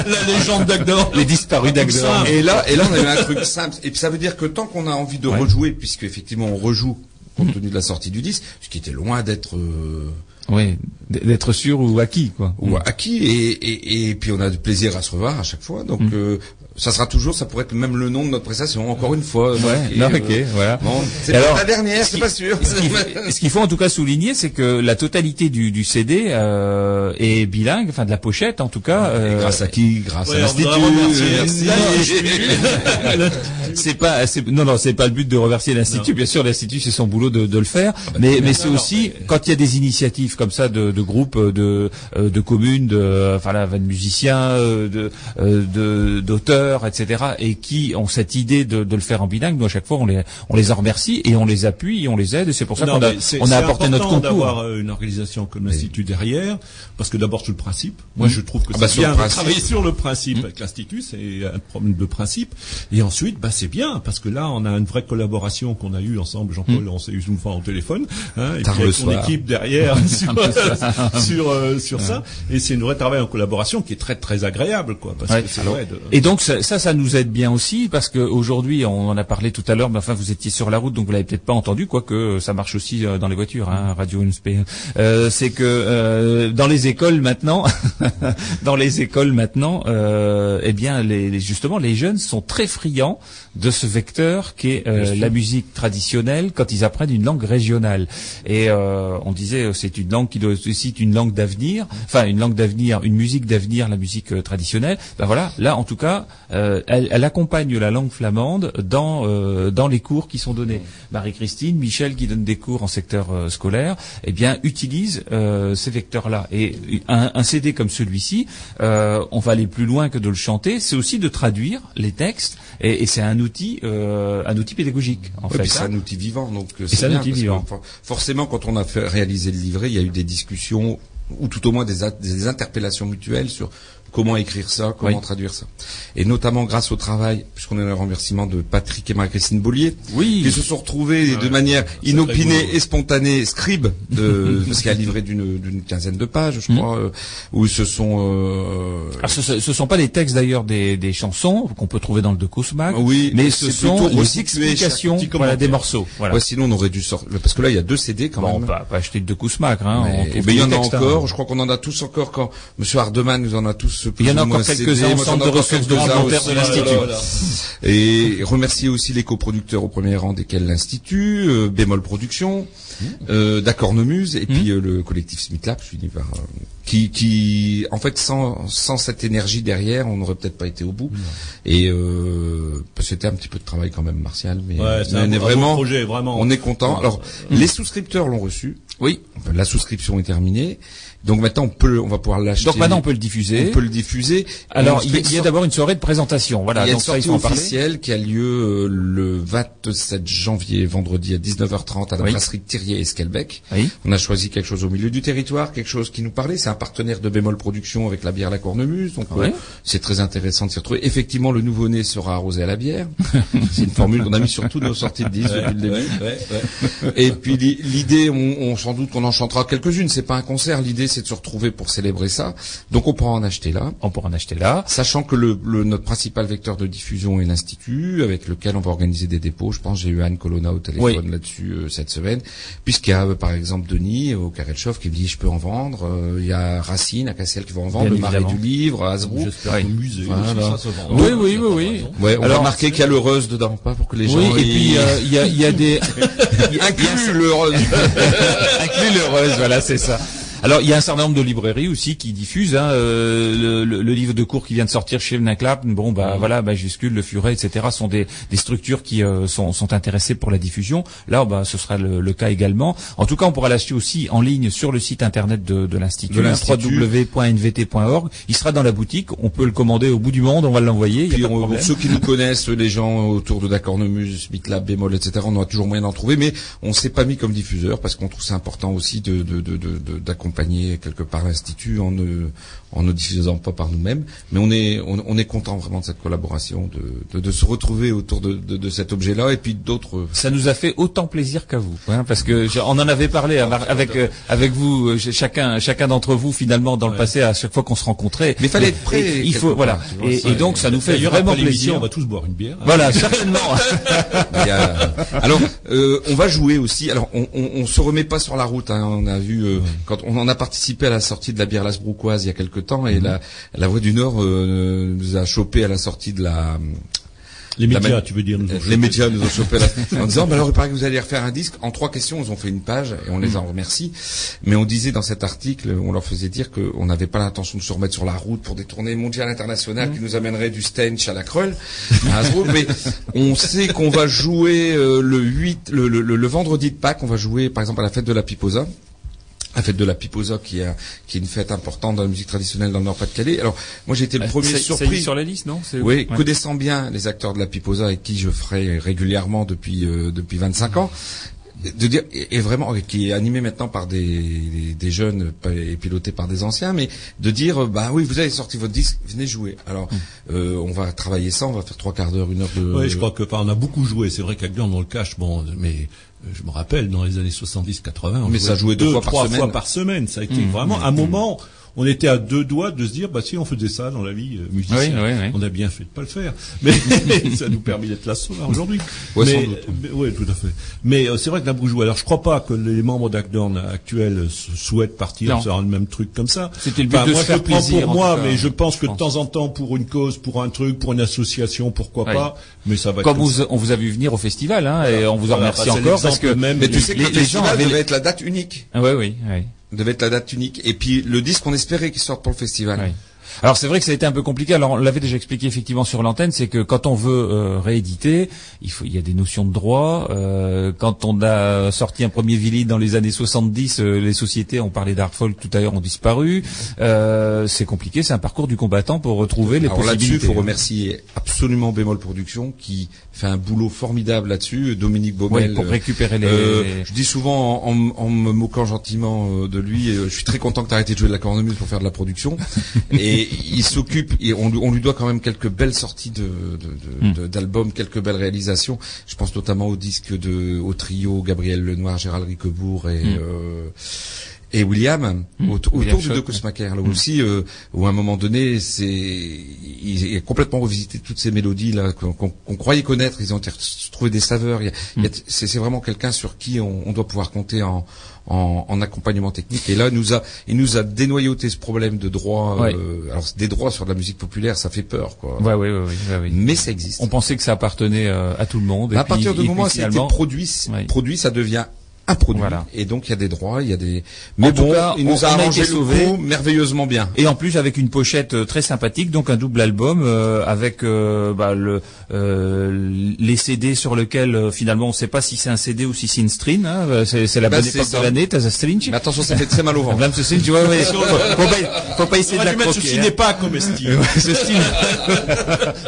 La légende d'Agdor. les disparus d'Agdor. Et là, et là, on avait un truc simple. Et puis ça veut dire que tant qu'on a envie de Ouais. rejouer, puisque effectivement on rejoue compte tenu de la sortie du disque, ce qui était loin d'être euh, Oui, d'être sûr ou acquis quoi. ou acquis, et, et, et puis on a du plaisir à se revoir à chaque fois. Donc Mm. euh, ça sera toujours, ça pourrait être même le nom de notre prestation. Encore une fois. Ouais, marqué, non, euh, ok, voilà. Bon, c'est pas alors, la dernière, ce c'est pas sûr. Ce qu'il faut- ce qu'il faut en tout cas souligner, c'est que la totalité du, du CD euh, est bilingue, enfin de la pochette en tout cas. Euh, grâce à qui Grâce Ouais, à l'institut. [LAUGHS] c'est pas, non, non, c'est pas le but de remercier l'institut. Bien sûr, l'institut c'est son boulot de, de le faire, mais, mais c'est aussi quand il y a des initiatives comme ça de, de groupes, de, euh, de communes, de, enfin là, de musiciens, de, euh, etc., et qui ont cette idée de, de le faire en bilingue. Nous, à chaque fois, on les, on les en remercie et on les appuie et on les aide. Et c'est pour ça qu'on a, on a apporté notre concours. d'avoir euh, une organisation comme l'Institut derrière, parce que d'abord sur le principe. Moi, Mm. je trouve que Ah bah, c'est bien de travailler sur le principe avec l'Institut, c'est un problème de principe. Et ensuite, bah, c'est bien, parce que là, on a une vraie collaboration qu'on a eue ensemble, Jean-Paul, on s'est eu souvent au téléphone, hein, et Tard puis avec son équipe derrière [LAUGHS] sur, [LAUGHS] sur, euh, sur ça. Et c'est une vraie travail en collaboration qui est très, très agréable, quoi, parce Ouais. que c'est vrai de... Et donc ça, ça, ça nous aide bien aussi parce que aujourd'hui, on en a parlé tout à l'heure, mais enfin vous étiez sur la route, donc vous l'avez peut-être pas entendu, quoique ça marche aussi euh, dans les voitures, hein, Radio NSP. Euh, c'est que euh, dans les écoles maintenant, [LAUGHS] dans les écoles maintenant, euh, eh bien, les- justement, les jeunes sont très friands de ce vecteur qui est euh, la musique traditionnelle quand ils apprennent une langue régionale. Et euh, on disait, euh, c'est une langue qui doit aussi une langue d'avenir, enfin une langue d'avenir, une musique d'avenir, la musique euh, traditionnelle. Ben voilà, là en tout cas, euh, elle, elle accompagne la langue flamande dans euh, dans les cours qui sont donnés. Marie-Christine, Michel qui donne des cours en secteur scolaire, eh bien utilise euh, ces vecteurs-là. Et un, un CD comme celui-ci, euh, on va aller plus loin que de le chanter, c'est aussi de traduire les textes. Et, et c'est un outil, euh, un outil pédagogique en fait. c'est hein. un outil vivant, donc euh, c'est un outil que vivant. for- forcément, quand on a fait réaliser le livret, il y a eu des discussions ou tout au moins des interpellations mutuelles sur comment écrire ça, comment Oui. traduire ça. Et notamment grâce au travail, puisqu'on a le remerciement de Patrick et Marie-Christine Bollier, Oui. qui se sont retrouvés de manière inopinée et spontanée scribe, de, [LAUGHS] parce qu'il a un livret d'une quinzaine de pages, je Mhm. crois, euh, où ils se sont... euh, Alors, ce, ce sont pas les textes d'ailleurs des, des chansons qu'on peut trouver dans le de Kousmac, Oui, mais ce sont les explications voilà, des morceaux. Voilà. ouais, sinon on aurait dû sortir... Parce que là, il y a deux CD quand Bon, on même. va pas acheter le de Kousmac, hein. Mais, il y en a hein. encore, je crois qu'on en a tous encore quand Monsieur Hardeman nous en a tous Il y en a encore quelques-uns au centre de ressources documentaires de l'Institut. Et remercier aussi les coproducteurs au premier rang desquels l'Institut, euh, Bémol Production, Mmh. euh, Dacornemuse et puis euh, le collectif Smith Lab, fini par euh, qui, qui, en fait, sans, sans cette énergie derrière, on n'aurait peut-être pas été au bout. Et euh, c'était un petit peu de travail quand même, Martial, mais Ouais, un on est beau- un beau vraiment, projet, vraiment. on est content. Alors, les souscripteurs l'ont reçu. Oui. Enfin, La souscription est terminée. Donc maintenant, on peut, on va pouvoir l'acheter. Donc maintenant on peut le diffuser. On peut le diffuser. Alors il y a, d'abord une soirée de présentation. Voilà. il y a une donc il sortie officielle qui a lieu euh, le 27 janvier, vendredi à 19h30 à la Oui. brasserie Thirier Esquelbec. Oui. On a choisi quelque chose au milieu du territoire, quelque chose qui nous parlait. C'est un partenaire de Bémol Production avec la bière La Cornemuse. Donc Oui. euh, c'est très intéressant de s'y retrouver. Effectivement, le nouveau-né sera arrosé à la bière. [LAUGHS] c'est une formule qu'on a mis sur toutes nos sorties de 10 depuis le début. Et puis li- l'idée, on, on sans doute qu'on en chantera quelques-unes. C'est pas un concert. L'idée, de se retrouver pour célébrer ça. Donc on pourra en acheter là. On pourra en acheter là. Sachant que le, le- notre principal vecteur de diffusion est l'Institut, avec lequel on va organiser des dépôts. Je pense j'ai eu Anne Colonna au téléphone Oui. là-dessus euh, cette semaine, puisqu'il y a euh, par exemple Denis euh, au Chauffe qui me dit je peux en vendre. Euh, Il y a Racine à Cassel qui va en vendre, Bien le Marais du Livre, à Hasbrook. J'espère musée Voilà. se vend. Oui, oui, oui, oui. Ouais, on Alors, va marquer qu'il y a l'heureuse dedans, pas pour que les gens. Oui, et puis euh, il y, a, il y a des [LAUGHS] inclus l'heureuse. [LAUGHS] inclus l'heureuse, voilà, c'est ça. Alors il y a un certain nombre de librairies aussi qui diffusent hein, euh, le, le, livre de cours qui vient de sortir chez Vnaklap. Bon bah mm. voilà, majuscule, le Furet, etc. sont des, des structures qui euh, sont, sont intéressées pour la diffusion. Là, bah, ce sera le, le, cas également. En tout cas, on pourra l'acheter aussi en ligne sur le site internet de, de l'institut, www.nvt.org. Il sera dans la boutique. On peut le commander au bout du monde. On va l'envoyer. Pour ceux qui nous [LAUGHS] connaissent, les gens autour de Dacornemus, Bitlab, Bémol, etc. On aura toujours moyen d'en trouver, mais on s'est pas mis comme diffuseur parce qu'on trouve c'est important aussi de, de, de, d'accompagner quelque part l'institut en ne en ne diffusant pas par nous-mêmes, mais on est on, est content vraiment de cette collaboration, de, de, se retrouver autour de, de, cet objet-là et puis d'autres. Ça nous a fait autant plaisir qu'à vous, hein, parce que on en avait parlé avec euh, avec vous, euh, chacun chacun d'entre vous finalement dans le passé à chaque fois qu'on se rencontrait. Mais fallait être prêt. il faut voilà et, donc ça nous fait vraiment plaisir. On va tous boire une bière. Voilà certainement. [LAUGHS] alors euh, on va jouer aussi. Alors on, on, on, se remet pas sur la route. Hein, on a vu quand on en a participé à la sortie de la bière Lasbroucoise il y a quelques temps et la, la Voix du Nord euh, nous a chopé à la sortie de la les médias, tu veux dire nous ont Les médias nous ont chopé [LAUGHS] en disant, bah alors il paraît que vous allez refaire un disque. En trois questions, ils ont fait une page et on les en mhm. remercie. Mais on disait dans cet article, on leur faisait dire qu'on n'avait pas l'intention de se remettre sur la route pour des tournées mondiales internationales qui mhm. nous amèneraient du Stench à la Creule, mais on sait qu'on va jouer euh, le 8, le, le, le, vendredi de Pâques, on va jouer par exemple à la fête de la Piposa la fête de la Piposa qui est, qui est une fête importante dans la musique traditionnelle dans le Nord-Pas-de-Calais. Alors moi j'ai été le euh, premier surpris. sur la liste, non? Oui, connaissant bien les acteurs de la Piposa avec qui je ferai régulièrement depuis euh, depuis 25 ans, de dire et vraiment qui est animé maintenant par des, des, jeunes et piloté par des anciens, mais de dire bah oui vous avez sorti votre disque, venez jouer. Alors hmm. euh, on va travailler ça, on va faire trois quarts d'heure, une heure de. Oui, je crois que on a beaucoup joué. C'est vrai qu'Aglan on le cache, bon, mais je me rappelle dans les années 70-80, mais ça jouait deux, fois trois par fois par semaine. Ça a été mmh. vraiment un mmh. moment on était à deux doigts de se dire, bah si on faisait ça dans la vie euh, musicienne, on a bien fait de pas le faire. [LAUGHS] Mais ça nous permet d'être là aujourd'hui. mais, oui, tout à fait. Mais euh, c'est vrai que la joue. Alors je crois pas que les membres d'Acdorn actuels souhaitent partir sur un même truc comme ça. C'était le but de moi, faire plaisir, pour moi, mais je pense que de temps en temps, pour une cause, pour un truc, pour une association, pourquoi pas. Mais ça va. Comme vous, on vous a vu venir au festival, hein, et on vous en remercie encore parce que même mais tu sais que les, gens avaient être la date unique. Ah, oui, oui, oui devait être la date unique. Et puis le disque, on espérait qu'il sorte pour le festival. Alors c'est vrai que ça a été un peu compliqué. Alors on l'avait déjà expliqué effectivement sur l'antenne, c'est que quand on veut euh, rééditer, il faut, il y a des notions de droit. Euh, quand on a sorti un premier vinyle dans les années 70, euh, les sociétés, on parlait d'art folk tout à l'heure, ont disparu. c'est compliqué, c'est un parcours du combattant pour retrouver les Alors possibilités. là-dessus, il faut remercier absolument Bémol Productions qui fait un boulot formidable là-dessus. Dominique Baumel. pour récupérer les. je dis souvent en, en, me moquant gentiment de lui, je suis très content que tu arrêté de jouer de la cornemuse pour faire de la production. [LAUGHS] et il s'occupe, et on, lui doit quand même quelques belles sorties hmm. d'albums, quelques belles réalisations. Je pense notamment au disque de, au trio Gabriel Lenoir, Gérald Riquebourg et hmm. euh, et William hmm. autour de De Cosmaker là aussi euh, où à un moment donné c'est il a complètement revisité toutes ces mélodies là qu'on croyait connaître ils ont trouvé des saveurs c'est vraiment quelqu'un sur qui on, on, doit pouvoir compter en en, en, accompagnement technique. Et là, nous a, il nous a dénoyauté ce problème de droit. Euh, alors, des droits sur de la musique populaire, ça fait peur, quoi. Ouais, ouais, ouais, ouais Mais ça existe. On pensait que ça appartenait euh, à tout le monde. à partir du moment où c'était produit, produit, ça devient un produit. Et donc il y a des droits, il y a des. Mais bon, il nous a arrangé le coup merveilleusement bien. Et en plus avec une pochette euh, très sympathique, donc un double album euh, avec euh, bah, le, les CD sur lequel finalement on ne sait pas si c'est un CD ou si c'est une string. Hein, c'est la bah, bonne époque de l'année, t'as un string. Mais attention, ça fait très mal au ventre. Même ce string, tu vois, ouais, faut, pas, faut pas essayer de la croquer. Ceci n'est pas comestible. [LAUGHS]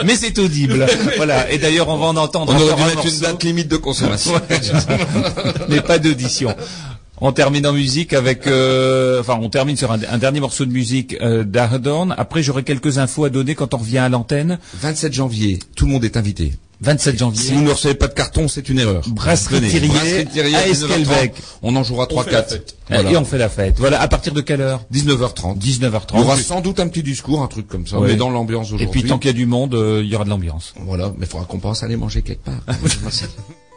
Mais c'est audible. voilà. Et d'ailleurs on va en entendre. On aurait dû mettre une date limite de consommation. Mais pas de on termine en musique avec, euh, enfin, on termine sur un, dernier morceau de musique euh, d'Ardorn. Après, j'aurai quelques infos à donner quand on revient à l'antenne. 27 janvier, tout le monde est invité. 27 janvier. Si vous ne recevez pas de carton, c'est une erreur. Brasserie Thirier, à Esquelbec. On en jouera 3-4. Et on fait la fête. Voilà, à partir de quelle heure? 19h30. 19h30. Il y aura sans doute un petit discours, un truc comme ça, mais dans l'ambiance aujourd'hui. Et puis tant qu'il y a du monde, euh, il y aura de l'ambiance. Voilà, mais il faudra qu'on pense à aller manger quelque part. [LAUGHS]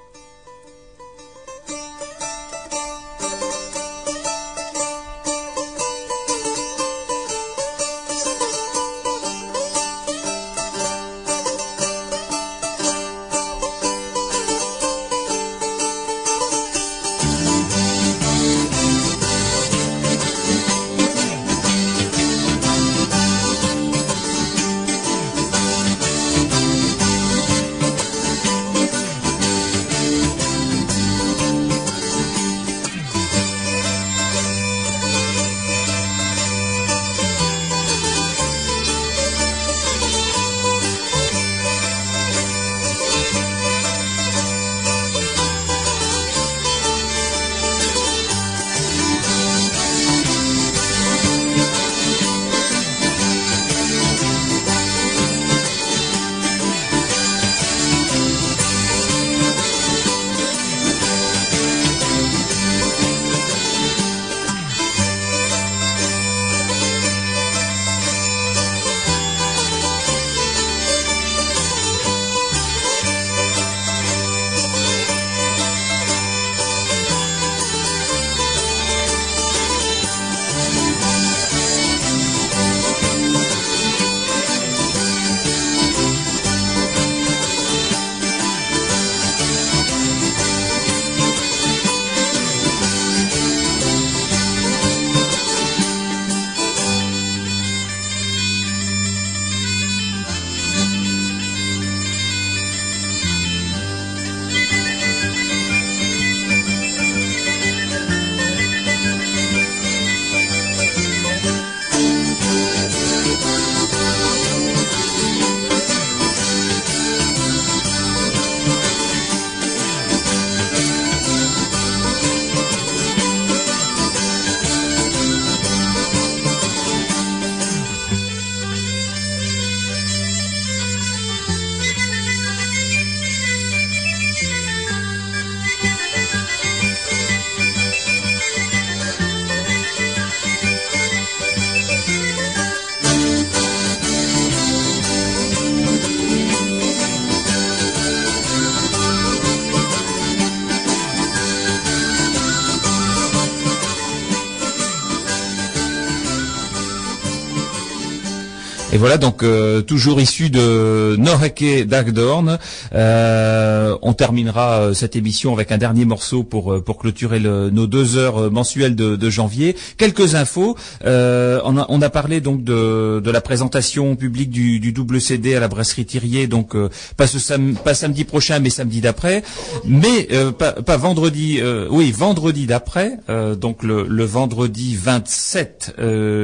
voilà donc euh, toujours issu de Norreke Dagdorn. Euh, on terminera euh, cette émission avec un dernier morceau pour pour clôturer nos deux heures mensuelles de, janvier. Quelques infos. On a, parlé donc de, de la présentation publique du, du double CD à la brasserie Thirier, donc pas, samedi prochain, mais samedi d'après, mais pas, pas, vendredi. oui, vendredi d'après, donc le, le, vendredi 27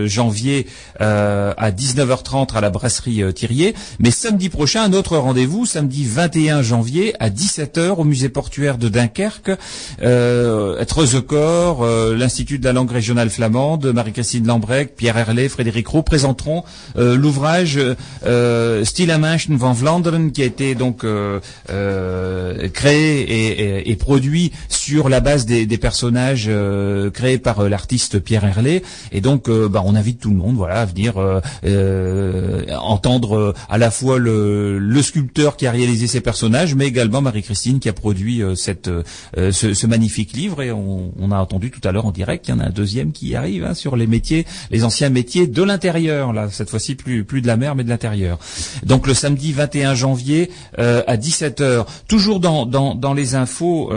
janvier à 19h30 à la brasserie euh. Mais samedi prochain, un autre rendez-vous, samedi 21 janvier à 17h au musée portuaire de Dunkerque. Euh, euh, l'Institut de la langue régionale flamande, Marie-Christine Lambrec, Pierre Herlet, Frédéric Roux présenteront euh, l'ouvrage euh, van Vlaanderen qui a été donc créé et, et, produit sur la base des, des personnages créés par l'artiste Pierre Herlet. Et donc, bah, on invite tout le monde, voilà, à venir euh, entendre euh, à la fois le, le, sculpteur qui a réalisé ces personnages, mais également Marie-Christine qui a produit euh, cette, ce, ce, magnifique livre. Et on, on, a entendu tout à l'heure en direct qu'il y en a un deuxième qui arrive hein, sur les métiers, les anciens métiers de l'intérieur. Là, cette fois-ci plus, plus de la mer, mais de l'intérieur. Donc le samedi 21 janvier à 17h, toujours dans, dans, dans les infos,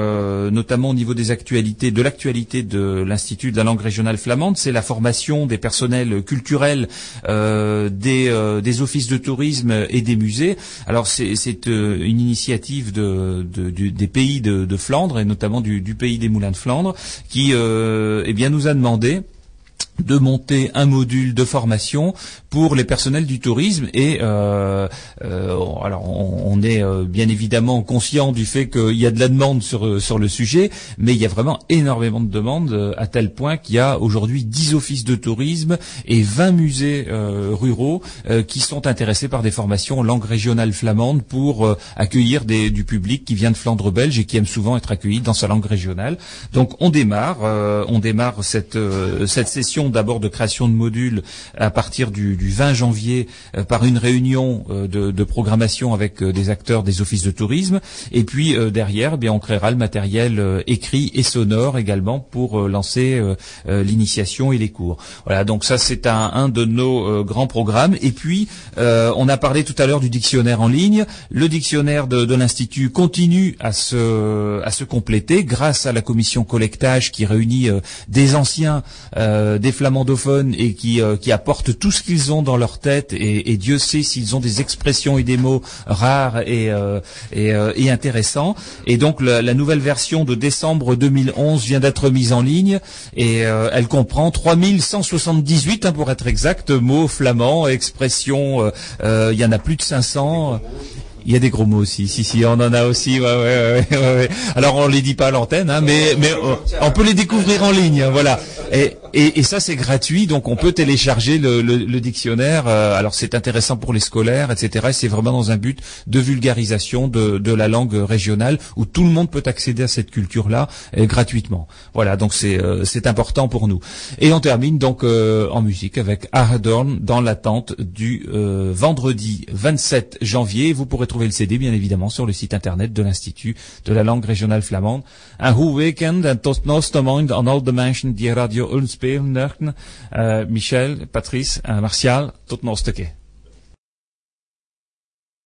notamment au niveau des actualités, de l'actualité de l'Institut de la langue régionale flamande, c'est la formation des personnels culturels des, euh, des offices de tourisme et des musées. Alors c'est euh, une initiative de, des pays de, Flandre et notamment du, pays des Moulins de Flandre qui euh, eh bien nous a demandé de monter un module de formation pour les personnels du tourisme et euh, euh, alors on, est euh, bien évidemment conscient du fait qu'il y a de la demande sur sur le sujet mais il y a vraiment énormément de demandes à tel point qu'il y a aujourd'hui 10 offices de tourisme et 20 musées ruraux qui sont intéressés par des formations en langue régionale flamande pour accueillir des, du public qui vient de Flandre belge et qui aime souvent être accueilli dans sa langue régionale. Donc on démarre on démarre cette cette session d'abord de création de modules à partir du, 20 janvier euh, par une réunion euh, de, programmation avec euh, des acteurs des offices de tourisme. Et puis derrière, eh bien on créera le matériel écrit et sonore également pour lancer l'initiation et les cours. Voilà, donc ça c'est un, de nos grands programmes. Et puis on a parlé tout à l'heure du dictionnaire en ligne. Le dictionnaire de, de l'institut continue à se à se compléter grâce à la commission collectage qui réunit des anciens, des flamandophones et qui, euh, qui apportent tout ce qu'ils ont dans leur tête et, et Dieu sait s'ils ont des expressions et des mots rares et, euh, et, euh, et, intéressants. Et donc la, la, nouvelle version de décembre 2011 vient d'être mise en ligne et elle comprend 3178 hein, pour être exact mots flamands, expressions. Il y en a plus de 500. Il y a des gros mots aussi. Si, si, on en a aussi. Ouais, ouais, ouais, ouais. Alors on les dit pas à l'antenne, hein, mais, mais on peut les découvrir en ligne. Hein, voilà. Et, et, et ça c'est gratuit, donc on peut télécharger le, le, le dictionnaire. Euh, alors c'est intéressant pour les scolaires, etc. Et c'est vraiment dans un but de vulgarisation de, de la langue régionale où tout le monde peut accéder à cette culture-là euh, gratuitement. Voilà, donc c'est euh, important pour nous. Et on termine donc en musique avec Ahadorn dans l'attente du vendredi 27 janvier. Vous pourrez trouver le CD bien évidemment sur le site internet de l'Institut de la langue régionale flamande. Un hoe weekend en tot noostermond aan al de mensen die Radio Ulm spelen. Uh, Michel, Patrice en Martial, tot nog een